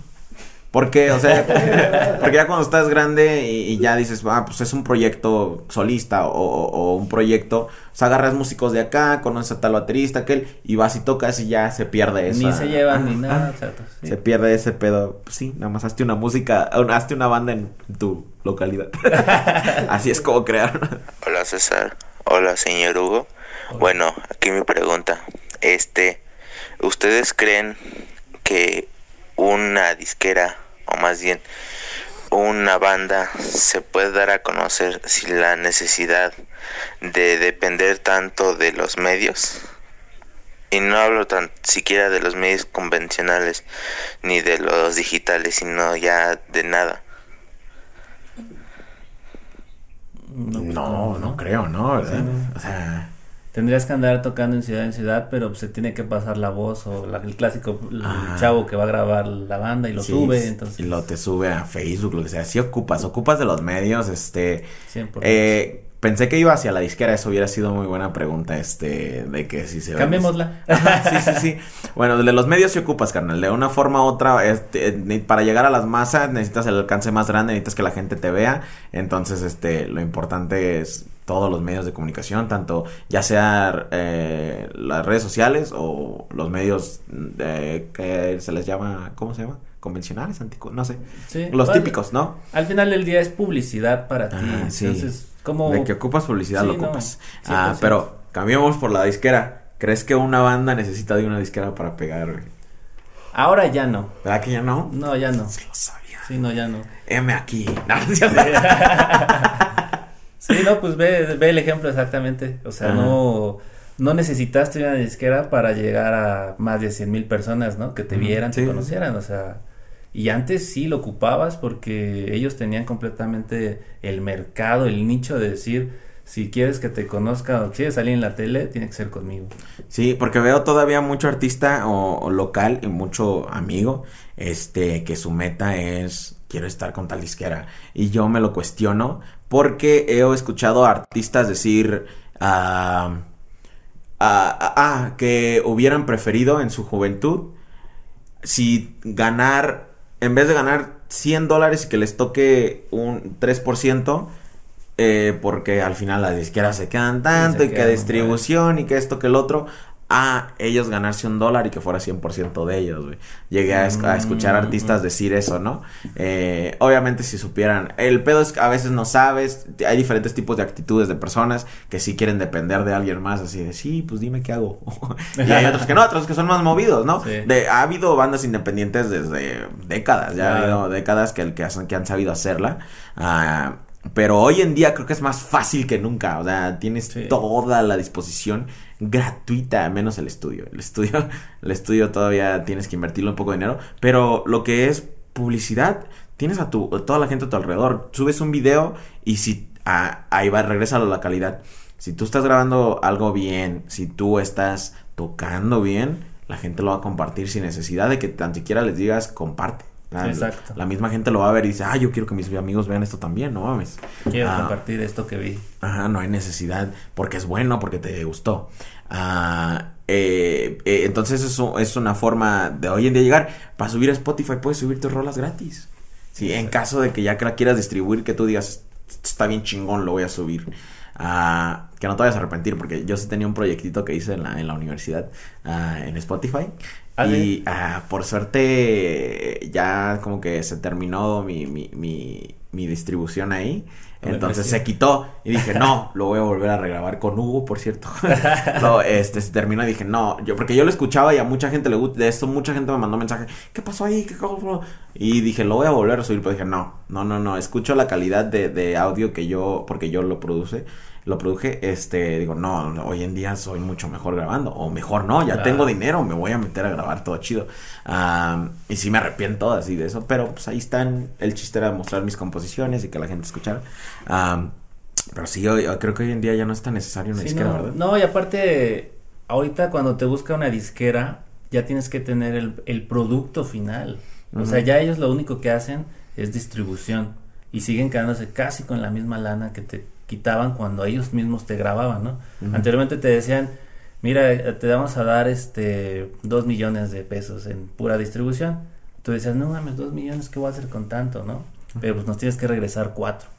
Porque, o sea, porque ya cuando estás grande y, y ya dices, ah, pues es un proyecto solista o, o- o un proyecto, o sea, agarras músicos de acá, conoces a tal baterista, aquel, y vas y tocas y ya se pierde eso. Ni se llevan ni nada. sí. Se pierde ese pedo. Pues sí, nada más hazte una música, hazte una banda en tu localidad. Así es como crear. Hola César, hola señor Hugo. Bueno, aquí mi pregunta. Este, ¿ustedes creen que una disquera, o más bien una banda, se puede dar a conocer sin la necesidad de depender tanto de los medios? Y no hablo tan siquiera de los medios convencionales ni de los digitales, sino ya de nada. No, No, no creo, ¿no? ¿Verdad? Sí, no. O sea, Tendrías que andar tocando en ciudad en ciudad, pero pues, se tiene que pasar la voz o la- el clásico el Ah. chavo que va a grabar la banda y lo sí, sube, entonces Y lo te sube a Facebook, lo que sea. Sí ocupas, ocupas de los medios, este. 100%. Eh, pensé que iba hacia la disquera, eso hubiera sido muy buena pregunta, este, de que si se... Cambiémosla. Sí, sí, sí. Bueno, de los medios sí ocupas, carnal. De una forma u otra, este, ne- para llegar a las masas necesitas el alcance más grande, necesitas que la gente te vea. Entonces, este, lo importante es todos los medios de comunicación, tanto ya sea eh, las redes sociales o los medios eh, que se les llama, ¿cómo se llama? Convencionales, anticu no sé. Sí, Los vale. típicos, ¿no? Al final del día es publicidad para ti. Ah, sí. Entonces, como De que ocupas publicidad, Sí, lo ocupas. 100%. ah, pero cambiemos por la disquera. ¿Crees que una banda necesita de una disquera para pegar, güey? ahora ya no. ¿Verdad que ya no? No, ya no. Lo sabía. Sí, no, ya no. M aquí. No. Sí, no, pues ve, ve el ejemplo exactamente. O sea, Ajá. no, no necesitaste una disquera para llegar a más de 100 mil personas, ¿no? Que te vieran, sí, te sí, conocieran, o sea. Y antes sí lo ocupabas porque ellos tenían completamente el mercado, el nicho de decir, si quieres que te conozca o quieres salir en la tele, tiene que ser conmigo. Sí, porque veo todavía mucho artista o, o local y mucho amigo, este, que su meta es quiero estar con tal disquera. Y yo me lo cuestiono porque he escuchado a artistas decir ah, ah, ah, que hubieran preferido en su juventud si ganar, en vez de ganar 100 dólares y que les toque un 3%, eh, porque al final las disqueras se quedan tanto se y que quedan, distribución y que esto que el otro, a ellos ganarse un dólar y que fuera 100% de ellos, güey. Llegué a, esc- a escuchar Mm. artistas decir eso, ¿no? Eh, obviamente si supieran, el pedo es que a veces no sabes, hay diferentes tipos de actitudes de personas que sí quieren depender de alguien más, así de, sí, pues dime qué hago. y hay otros que no, otros que son más movidos, ¿no? Sí. De, ha habido bandas independientes desde décadas, ya ha habido décadas que, que, hacen- que han sabido hacerla. Ah, pero hoy en día creo que es más fácil que nunca. O sea, tienes Sí. toda la disposición gratuita, menos el estudio. El estudio, el estudio todavía tienes que invertirle un poco de dinero. Pero lo que es publicidad, tienes a tu, toda la gente a tu alrededor. Subes un video y si ah, ahí va, regresa a la calidad. Si tú estás grabando algo bien, si tú estás tocando bien, la gente lo va a compartir sin necesidad de que tan siquiera les digas comparte. La, Exacto. la misma gente lo va a ver y dice, ah, yo quiero que mis amigos vean esto también, no mames. Quiero Ah, compartir esto que vi. Ajá, no hay necesidad porque es bueno, porque te gustó. Ah, eh, eh, entonces eso es una forma de hoy en día llegar. Para subir a Spotify puedes subir tus rolas gratis. Sí, en caso de que ya que la quieras distribuir, que tú digas, está bien chingón, lo voy a subir. Ah, que no te vayas a arrepentir, porque yo sí tenía un proyectito que hice en la, en la universidad ah, en Spotify. Ah, y ah, por suerte ya como que se terminó mi, mi, mi, mi distribución ahí. Entonces se quitó y dije, no, lo voy a volver a regrabar con Hugo, por cierto. no, este, se terminó y dije, no, yo, porque yo lo escuchaba y a mucha gente le gusta, de esto mucha gente me mandó mensaje, ¿qué pasó ahí? ¿Qué? Y dije, lo voy a volver a subir, pero dije, no, no, no, no, escucho la calidad de, de audio que yo, porque yo lo produce, lo produje, este, digo, no, no, hoy en día soy mucho mejor grabando, o mejor no, ya Claro. tengo dinero, me voy a meter a grabar todo chido. Ah, y sí me arrepiento así de eso, pero pues ahí están, el chiste era mostrar mis composiciones y que la gente escuchara. Ah, pero sí, yo, yo creo que hoy en día ya no es tan necesario una Sí, disquera, no, ¿verdad? no, y aparte, ahorita cuando te busca una disquera, ya tienes que tener el, el producto final. O sea, ya ellos lo único que hacen es distribución. Y siguen quedándose casi con la misma lana que te quitaban cuando ellos mismos te grababan, ¿no? Anteriormente te decían, mira, te vamos a dar este dos millones de pesos en pura distribución. Tú decías, no mames, dos millones, ¿qué voy a hacer con tanto, no? Pero pues nos tienes que regresar cuatro.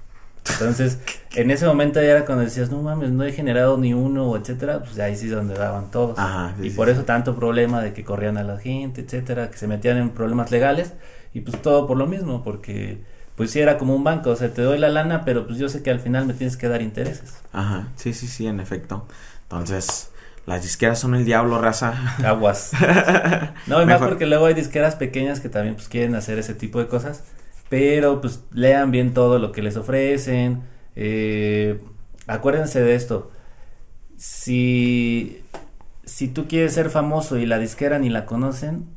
Entonces, en ese momento ya era cuando decías, no mames, no he generado ni uno, etcétera, pues ahí sí es donde daban todos. Ajá, sí, y sí, por sí. eso tanto problema de que corrían a la gente, etcétera, que se metían en problemas legales y pues todo por lo mismo, porque pues sí era como un banco, o sea, te doy la lana, pero pues yo sé que al final me tienes que dar intereses. Ajá, sí, sí, sí, en efecto. Entonces, las disqueras son el diablo, raza. Aguas. No, y más porque luego hay disqueras pequeñas que también pues quieren hacer ese tipo de cosas, pero pues lean bien todo lo que les ofrecen. eh, acuérdense de esto. Si si tú quieres ser famoso y la disquera ni la conocen,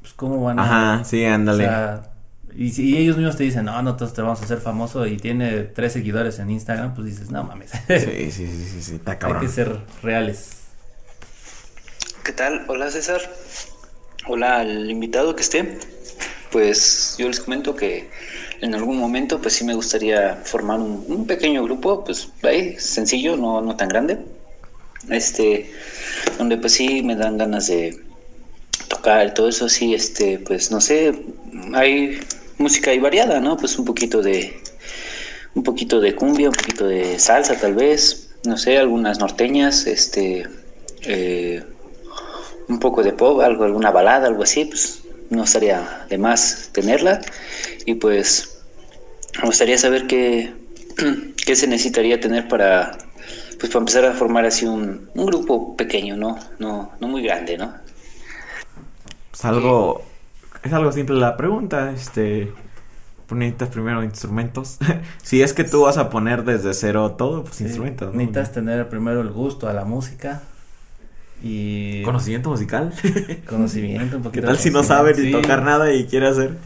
pues cómo van a Ajá, sí, o ándale. sea, y si ellos mismos te dicen, no, nosotros te vamos a hacer famoso y tiene tres seguidores en Instagram, pues dices, no mames. Sí, sí, sí, sí, sí, está Hay cabrón. que ser reales. ¿Qué tal? Hola César. Hola al invitado que esté. Pues yo les comento que en algún momento pues sí me gustaría formar un, un pequeño grupo, pues ahí sencillo, no, no tan grande. Este, donde pues sí me dan ganas de tocar y todo eso, sí, este, pues no sé, hay música ahí variada, ¿no? Pues un poquito de un poquito de cumbia, un poquito de salsa tal vez, no sé, algunas norteñas, este eh, un poco de pop, algo, alguna balada, algo así, pues no estaría de más tenerla. Y pues me gustaría saber qué, qué se necesitaría tener para, pues para empezar a formar así un, un grupo pequeño, ¿no? No, no muy grande, ¿no? Es algo, es algo simple la pregunta, este, Pues necesitas primero instrumentos. si es que tú vas a poner desde cero todo, pues Sí, instrumentos. ¿no? Necesitas tener primero el gusto a la música y Conocimiento musical. conocimiento un ¿Qué poquito. tal si no sabe ni Sí. tocar nada y quiere hacer?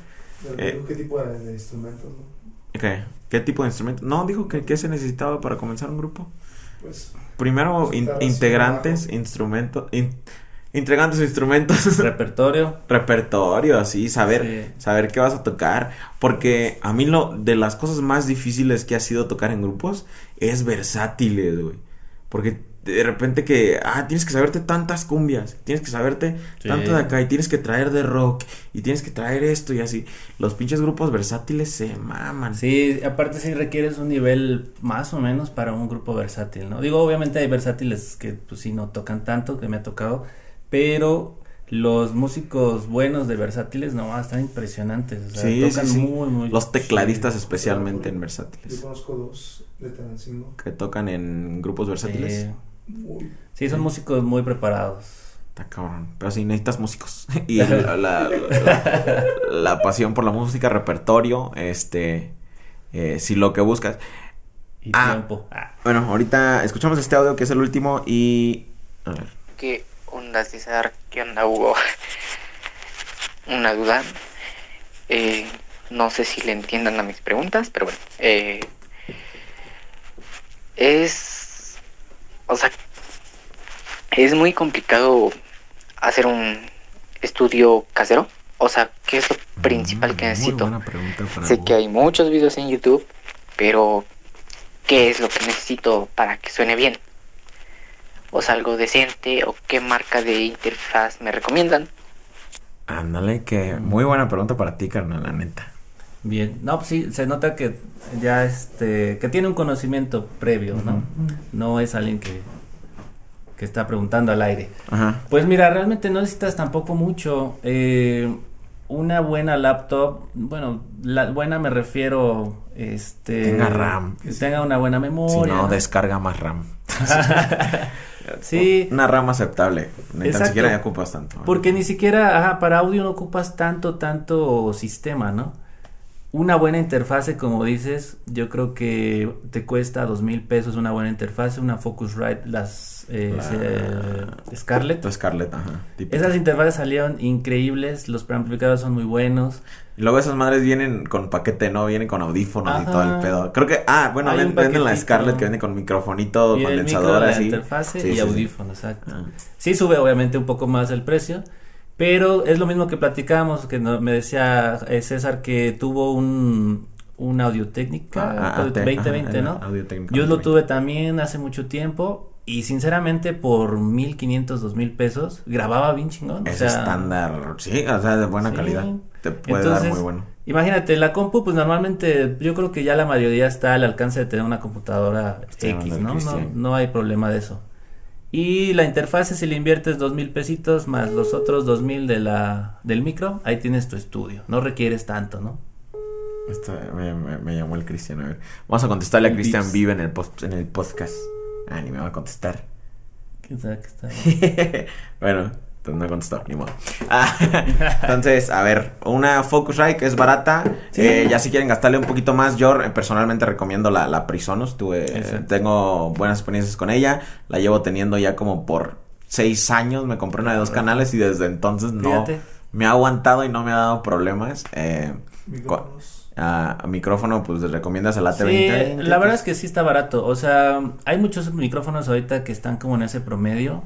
Eh. ¿Qué tipo de, de instrumentos, no? ¿Qué? ¿Qué tipo de instrumento? No, dijo que qué se necesitaba para comenzar un grupo. Pues, Primero, in- integrantes, instrumentos, in- integrantes, instrumentos, Repertorio. repertorio, así, saber, Sí. saber qué vas a tocar. Porque a mí lo de las cosas más difíciles que ha sido tocar en grupos es versátiles, güey. Porque de repente que, ah, tienes que saberte tantas cumbias, tienes que saberte Sí. tanto de acá y tienes que traer de rock y tienes que traer esto y así. Los pinches grupos versátiles se maman. Sí, aparte sí requieres un nivel más o menos para un grupo versátil, ¿no? Digo, obviamente hay versátiles que pues sí no tocan tanto, que me ha tocado, pero los músicos buenos de versátiles no, están impresionantes, o sea, Sí, tocan sí, sí. muy, muy Los tecladistas especialmente en yo versátiles. conozco dos de Tenancingo. Que tocan en grupos versátiles. Sí. Muy. Sí, son músicos muy preparados. Está cabrón. Pero sí, necesitas músicos. y la, la- la- la pasión por la música, repertorio, este... eh, si lo que buscas... Y Ah. tiempo. Ah. Bueno, ahorita escuchamos este audio que es el último y... A ver. ¿Qué onda César? ¿Qué onda Hugo? Una duda. Eh, no sé si le entiendan a mis preguntas, pero bueno. eh, es... O sea, es muy complicado hacer un estudio casero. O sea, ¿qué es lo principal que Mm, necesito? buena pregunta para Sé que hay muchos videos en YouTube, pero ¿qué es lo que necesito para que suene bien? ¿O sea, algo decente? ¿O qué marca de interfaz me recomiendan? Ándale, que muy buena pregunta para ti, carnal, la neta. Bien, no, pues sí, se nota que ya este, que tiene un conocimiento previo, ¿no? No es alguien que, que está preguntando al aire. Ajá. Pues mira, realmente no necesitas tampoco mucho. eh, una buena laptop, bueno, la buena me refiero, este... Tenga RAM. Que tenga una buena Si memoria. no, descarga más RAM. sí, Una RAM aceptable. Ni tan siquiera ya ocupas tanto. porque ni siquiera, ajá, para audio no ocupas tanto, tanto sistema, ¿no? Una buena interfase, como dices, yo creo que te cuesta dos mil pesos una buena interfase, una Focusrite, las eh, La- Scarlett. Scarlett, ajá. típica. Esas interfaces salieron increíbles, los preamplificadores son muy buenos. Y luego esas madres vienen con paquete, ¿no? Vienen con audífonos y todo el pedo. Creo que, ah, bueno, ven- venden la. Scarlett que viene con microfonito, condensador así. interfase Sí, y sí, sí. audífono, exacto. Ah. Sí sube obviamente un poco más el precio, pero es lo mismo que platicábamos, que no- me decía eh, César que tuvo un, una audio técnica Ah, ah, te- 2020, ajá, ¿no? Audio Yo lo 2020. tuve también hace mucho tiempo y sinceramente por 1500, 2000 pesos grababa bien chingón. o Es sea, estándar, sí, o sea, de buena Sí. calidad. Te puede dar muy bueno. Imagínate, la compu, pues normalmente yo creo que ya la mayoría está al alcance de tener una computadora X, ¿no? No, no hay problema de eso. Y la interfase, si le inviertes dos mil pesitos más los otros dos mil de la, del micro, ahí tienes tu estudio. No requieres tanto, ¿no? Esto me, me- me llamó el Cristian, a ver. Vamos a contestarle a Cristian. Vive en el, post- en el podcast. Ah, ni me va a contestar. ¿Quién sabe qué está? bueno, entonces no contestó, ni modo. Ah, entonces, a ver, una Focusrite que es barata. Sí. eh, ya si quieren gastarle un poquito más, yo personalmente recomiendo la, la Prisonus. Tuve, eh, tengo buenas experiencias con ella. La llevo teniendo ya como por seis años. Me compré una de dos canales y desde entonces no Fíjate. me ha aguantado y no me ha dado problemas. Eh, a, micrófono, pues recomiendas el Sí, AT20. la verdad es que sí está barato. O sea, hay muchos micrófonos ahorita que están como en ese promedio.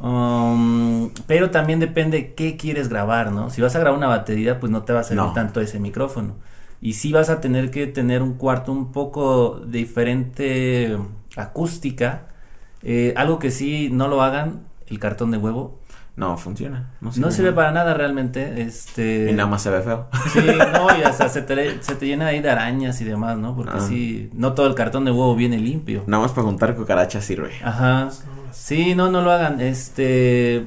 Um, pero también depende qué quieres grabar, ¿no? Si vas a grabar una batería, pues no te va a servir No. tanto ese micrófono. Y sí vas a tener que tener un cuarto un poco diferente acústica. Eh, algo que sí no lo hagan, el cartón de huevo. No, funciona. No, No sirve para nada realmente. Este. Y nada más se ve feo. Sí, no, y hasta se te, se te llena ahí de arañas y demás, ¿no? Porque Ah. sí, no todo el cartón de huevo viene limpio. Nada más para juntar cucarachas sirve. Ajá. Sí, no, no lo hagan. Este,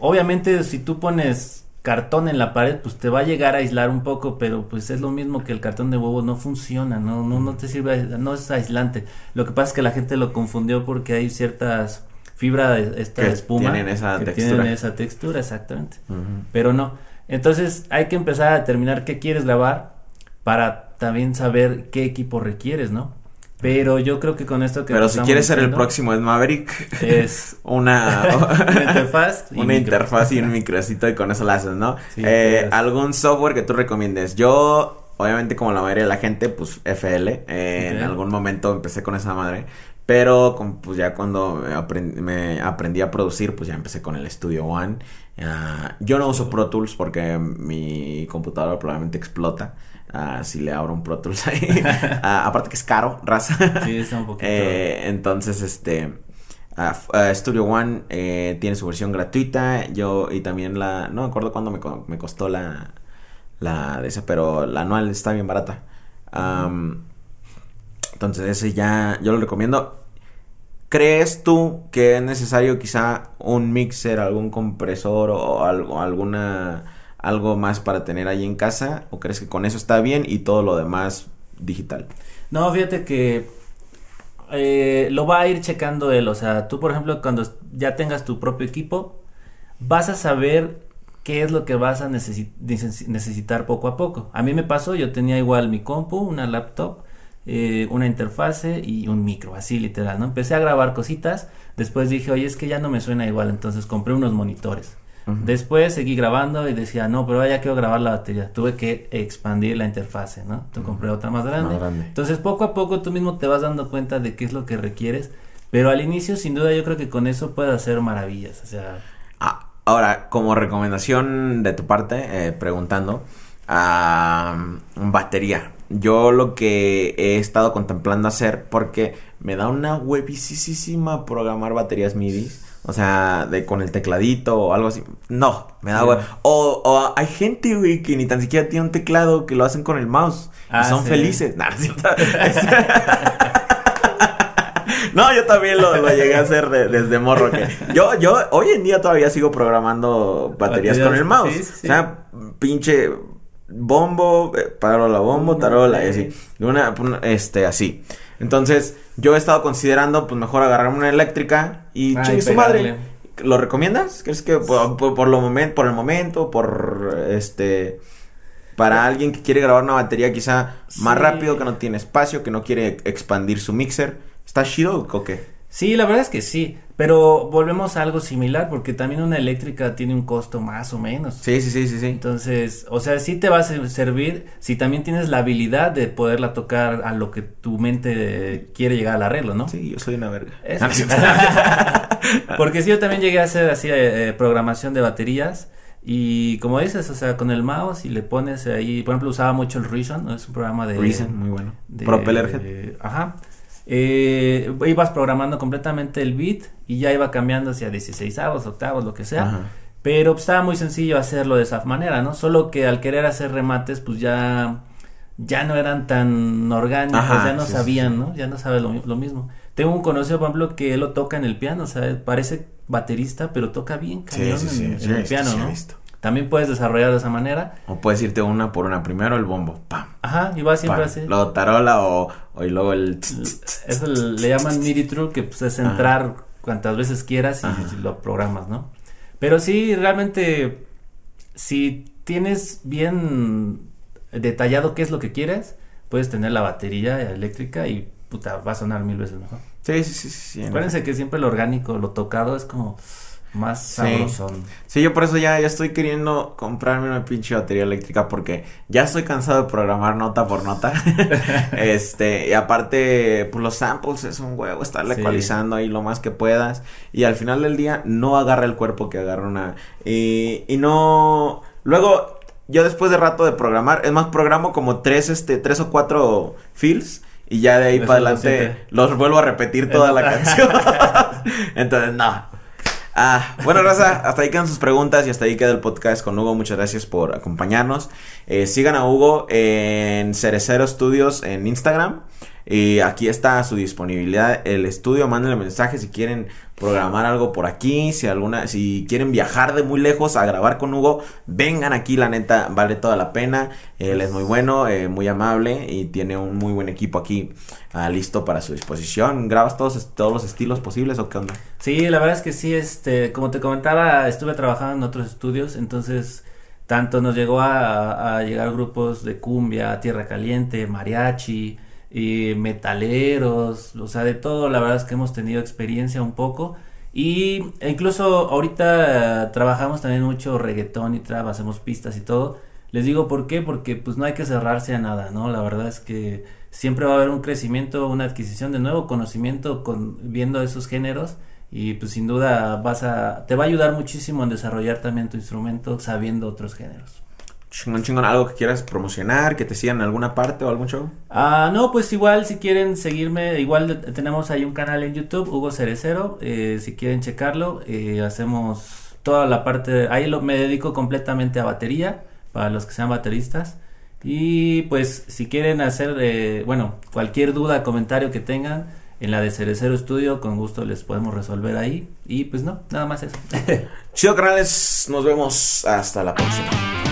obviamente si tú pones cartón en la pared, pues te va a llegar a aislar un poco, pero pues es lo mismo que el cartón de huevo no funciona, no, no, no te sirve, no es aislante. Lo que pasa es que la gente lo confundió porque hay ciertas fibras de esta Que espuma tienen esa que textura. tienen esa textura, exactamente. Pero no. Entonces hay que empezar a determinar qué quieres grabar. para también saber qué equipo requieres, ¿no? Pero yo creo que con esto que Pero si quieres ser el próximo Ed Maverick, es una, una interfaz y una interfaz y un microcito y con eso la haces, ¿no? Sí, Eh. ¿Algún software que tú recomiendes? Yo, obviamente, como la mayoría de la gente, pues FL. eh, En algún momento empecé con esa madre. Pero con- pues ya cuando me aprendí, me aprendí a producir, pues ya empecé con el Studio One. Ah, yo no uso Pro Tools porque mi computadora probablemente explota. Ah, si le abro un Pro Tools ahí. Ah, aparte que es caro, raza. Sí, está un poquito. Eh, entonces, este. ah, Studio One eh, tiene su versión gratuita. Yo, y también la. No me acuerdo cuándo me, co- me costó la. La de esa, pero la anual está bien barata. Entonces, ese ya. Yo lo recomiendo. ¿Crees tú que es necesario quizá un mixer, algún compresor o algo, alguna. Algo más para tener ahí en casa? ¿O crees que con eso está bien y todo lo demás digital? No, fíjate que eh, lo va a ir checando él. O sea, tú, por ejemplo, cuando ya tengas tu propio equipo, vas a saber qué es lo que vas a necesi- neces- necesitar poco a poco. A mí me pasó, yo tenía igual mi compu, una laptop, eh, una interfase y un micro, así literal, ¿no? Empecé a grabar cositas, después dije, oye, es que ya no me suena igual, entonces compré unos monitores. Después seguí grabando y decía, no, pero ya quiero grabar la batería. Tuve que expandir la interfase, ¿no? Te compré otra más grande. Más grande. Entonces, poco a poco tú mismo te vas dando cuenta de qué es lo que requieres. Pero al inicio, sin duda, yo creo que con eso puedes hacer maravillas. O sea, Ah, ahora, como recomendación de tu parte, eh, preguntando, ah, batería. Yo lo que he estado contemplando hacer, porque me da una huevisísima programar baterías MIDI. O sea, de con el tecladito o algo así. No, me da Sí. hue- O, o hay gente, güey, que ni tan siquiera tiene un teclado, que lo hacen con el mouse. Ah, y son sí. felices. Nah, no yo también lo, lo llegué a hacer de- desde morro. Que yo, yo hoy en día todavía sigo programando baterías con el mouse. O sea, pinche bombo, eh, tarola, bombo, tarola, y así. Una- este, así. Entonces, yo he estado considerando, pues mejor agarrarme una eléctrica y chingue su madre. ¿Lo recomiendas? ¿Crees que por, por- por lo momen- por el momento, por este para alguien que quiere grabar una batería quizá más rápido, que no tiene espacio, que no quiere expandir su mixer, ¿está chido o qué? Sí, la verdad es que sí. Pero volvemos a algo similar porque también una eléctrica tiene un costo más o menos. Sí, sí, sí, sí, sí. Entonces, o sea, sí te va a ser- servir si también tienes la habilidad de poderla tocar a lo que tu mente quiere llegar al arreglo, ¿no? Sí, yo soy una verga. Eso. Porque sí, yo también llegué a hacer así eh, eh, programación de baterías. Y como dices, o sea, con el mouse y le pones ahí, por ejemplo, usaba mucho el Reason, ¿no? es un programa de... Reason, muy bueno. de- Propellerhead. de- ajá. Eh, ibas programando completamente el beat y ya iba cambiando hacia 16 avos, octavos, lo que sea. Ajá. Pero pues, estaba muy sencillo hacerlo de esa manera, ¿no? Solo que al querer hacer remates, pues ya, ya no eran tan orgánicos, Ajá, ya no sí, sabían, sí. ¿no? Ya no sabe lo, mi- lo mismo. Tengo un conocido, por ejemplo, que él lo toca en el piano, o sea, parece baterista, pero toca bien cañón sí, sí, en, sí, en el piano, ¿no? visto. También puedes desarrollar de esa manera. O puedes irte una por una. Primero el bombo, pam. Ajá, y va siempre pam. así. Luego tarola o, o y luego el... Eso le llaman MIDI true, que pues es Ajá. entrar cuantas veces quieras y, lo programas, ¿no? Pero sí, realmente, si tienes bien detallado qué es lo que quieres, puedes tener la batería eléctrica y puta, va a sonar mil veces mejor. Sí, sí, sí, sí. sí, en Acuérdense que siempre lo orgánico, lo tocado es como más Sí. sabrosón. Sí, yo por eso ya, ya estoy queriendo comprarme una pinche batería eléctrica porque ya estoy cansado de programar nota por nota. este, y aparte, pues los samples es un huevo, estarle Sí. ecualizando ahí lo más que puedas. Y al final del día no agarra el cuerpo que agarra una. Y, y no. Luego, yo después de rato de programar, es más, programo como tres, este, tres o cuatro fills. Y ya de ahí Eso para adelante los vuelvo a repetir toda la canción. Entonces, no. Ah, bueno, Raza, hasta ahí quedan sus preguntas y hasta ahí queda el podcast con Hugo. Muchas gracias por acompañarnos. Eh, sigan a Hugo en Cerecero Studios en Instagram. Y aquí está a su disponibilidad el estudio. Mándenle mensajes si quieren programar algo por aquí. Si alguna, si quieren viajar de muy lejos a grabar con Hugo, vengan aquí. La neta vale toda la pena. Él es muy bueno, eh, muy amable y tiene un muy buen equipo aquí ah, listo para su disposición. ¿Grabas todos, todos los estilos posibles o qué onda? Sí, la verdad es que sí, este, como te comentaba, estuve trabajando en otros estudios, entonces tanto nos llegó a llegar grupos de cumbia, tierra caliente, mariachi, y metaleros, o sea, de todo, la verdad es que hemos tenido experiencia un poco. Y incluso ahorita trabajamos también mucho reggaetón y trap, hacemos pistas y todo. Les digo por qué, porque pues no hay que cerrarse a nada, ¿no? La verdad es que siempre va a haber un crecimiento, una adquisición de nuevo conocimiento con viendo esos géneros y pues sin duda vas a te va a ayudar muchísimo en desarrollar también tu instrumento sabiendo otros géneros. Chingón, chingón, algo que quieras promocionar, que te sigan en alguna parte o algún show. Ah, no, pues igual si quieren seguirme, igual tenemos ahí un canal en YouTube, Hugo Cerecero, eh, si quieren checarlo, eh, hacemos toda la parte, ahí lo, me dedico completamente a batería, para los que sean bateristas, y pues si quieren hacer, eh, bueno, cualquier duda, comentario que tengan, en la de Cerecero Studio, con gusto les podemos resolver ahí, y pues no, nada más eso. Chido, canales, nos vemos hasta la próxima.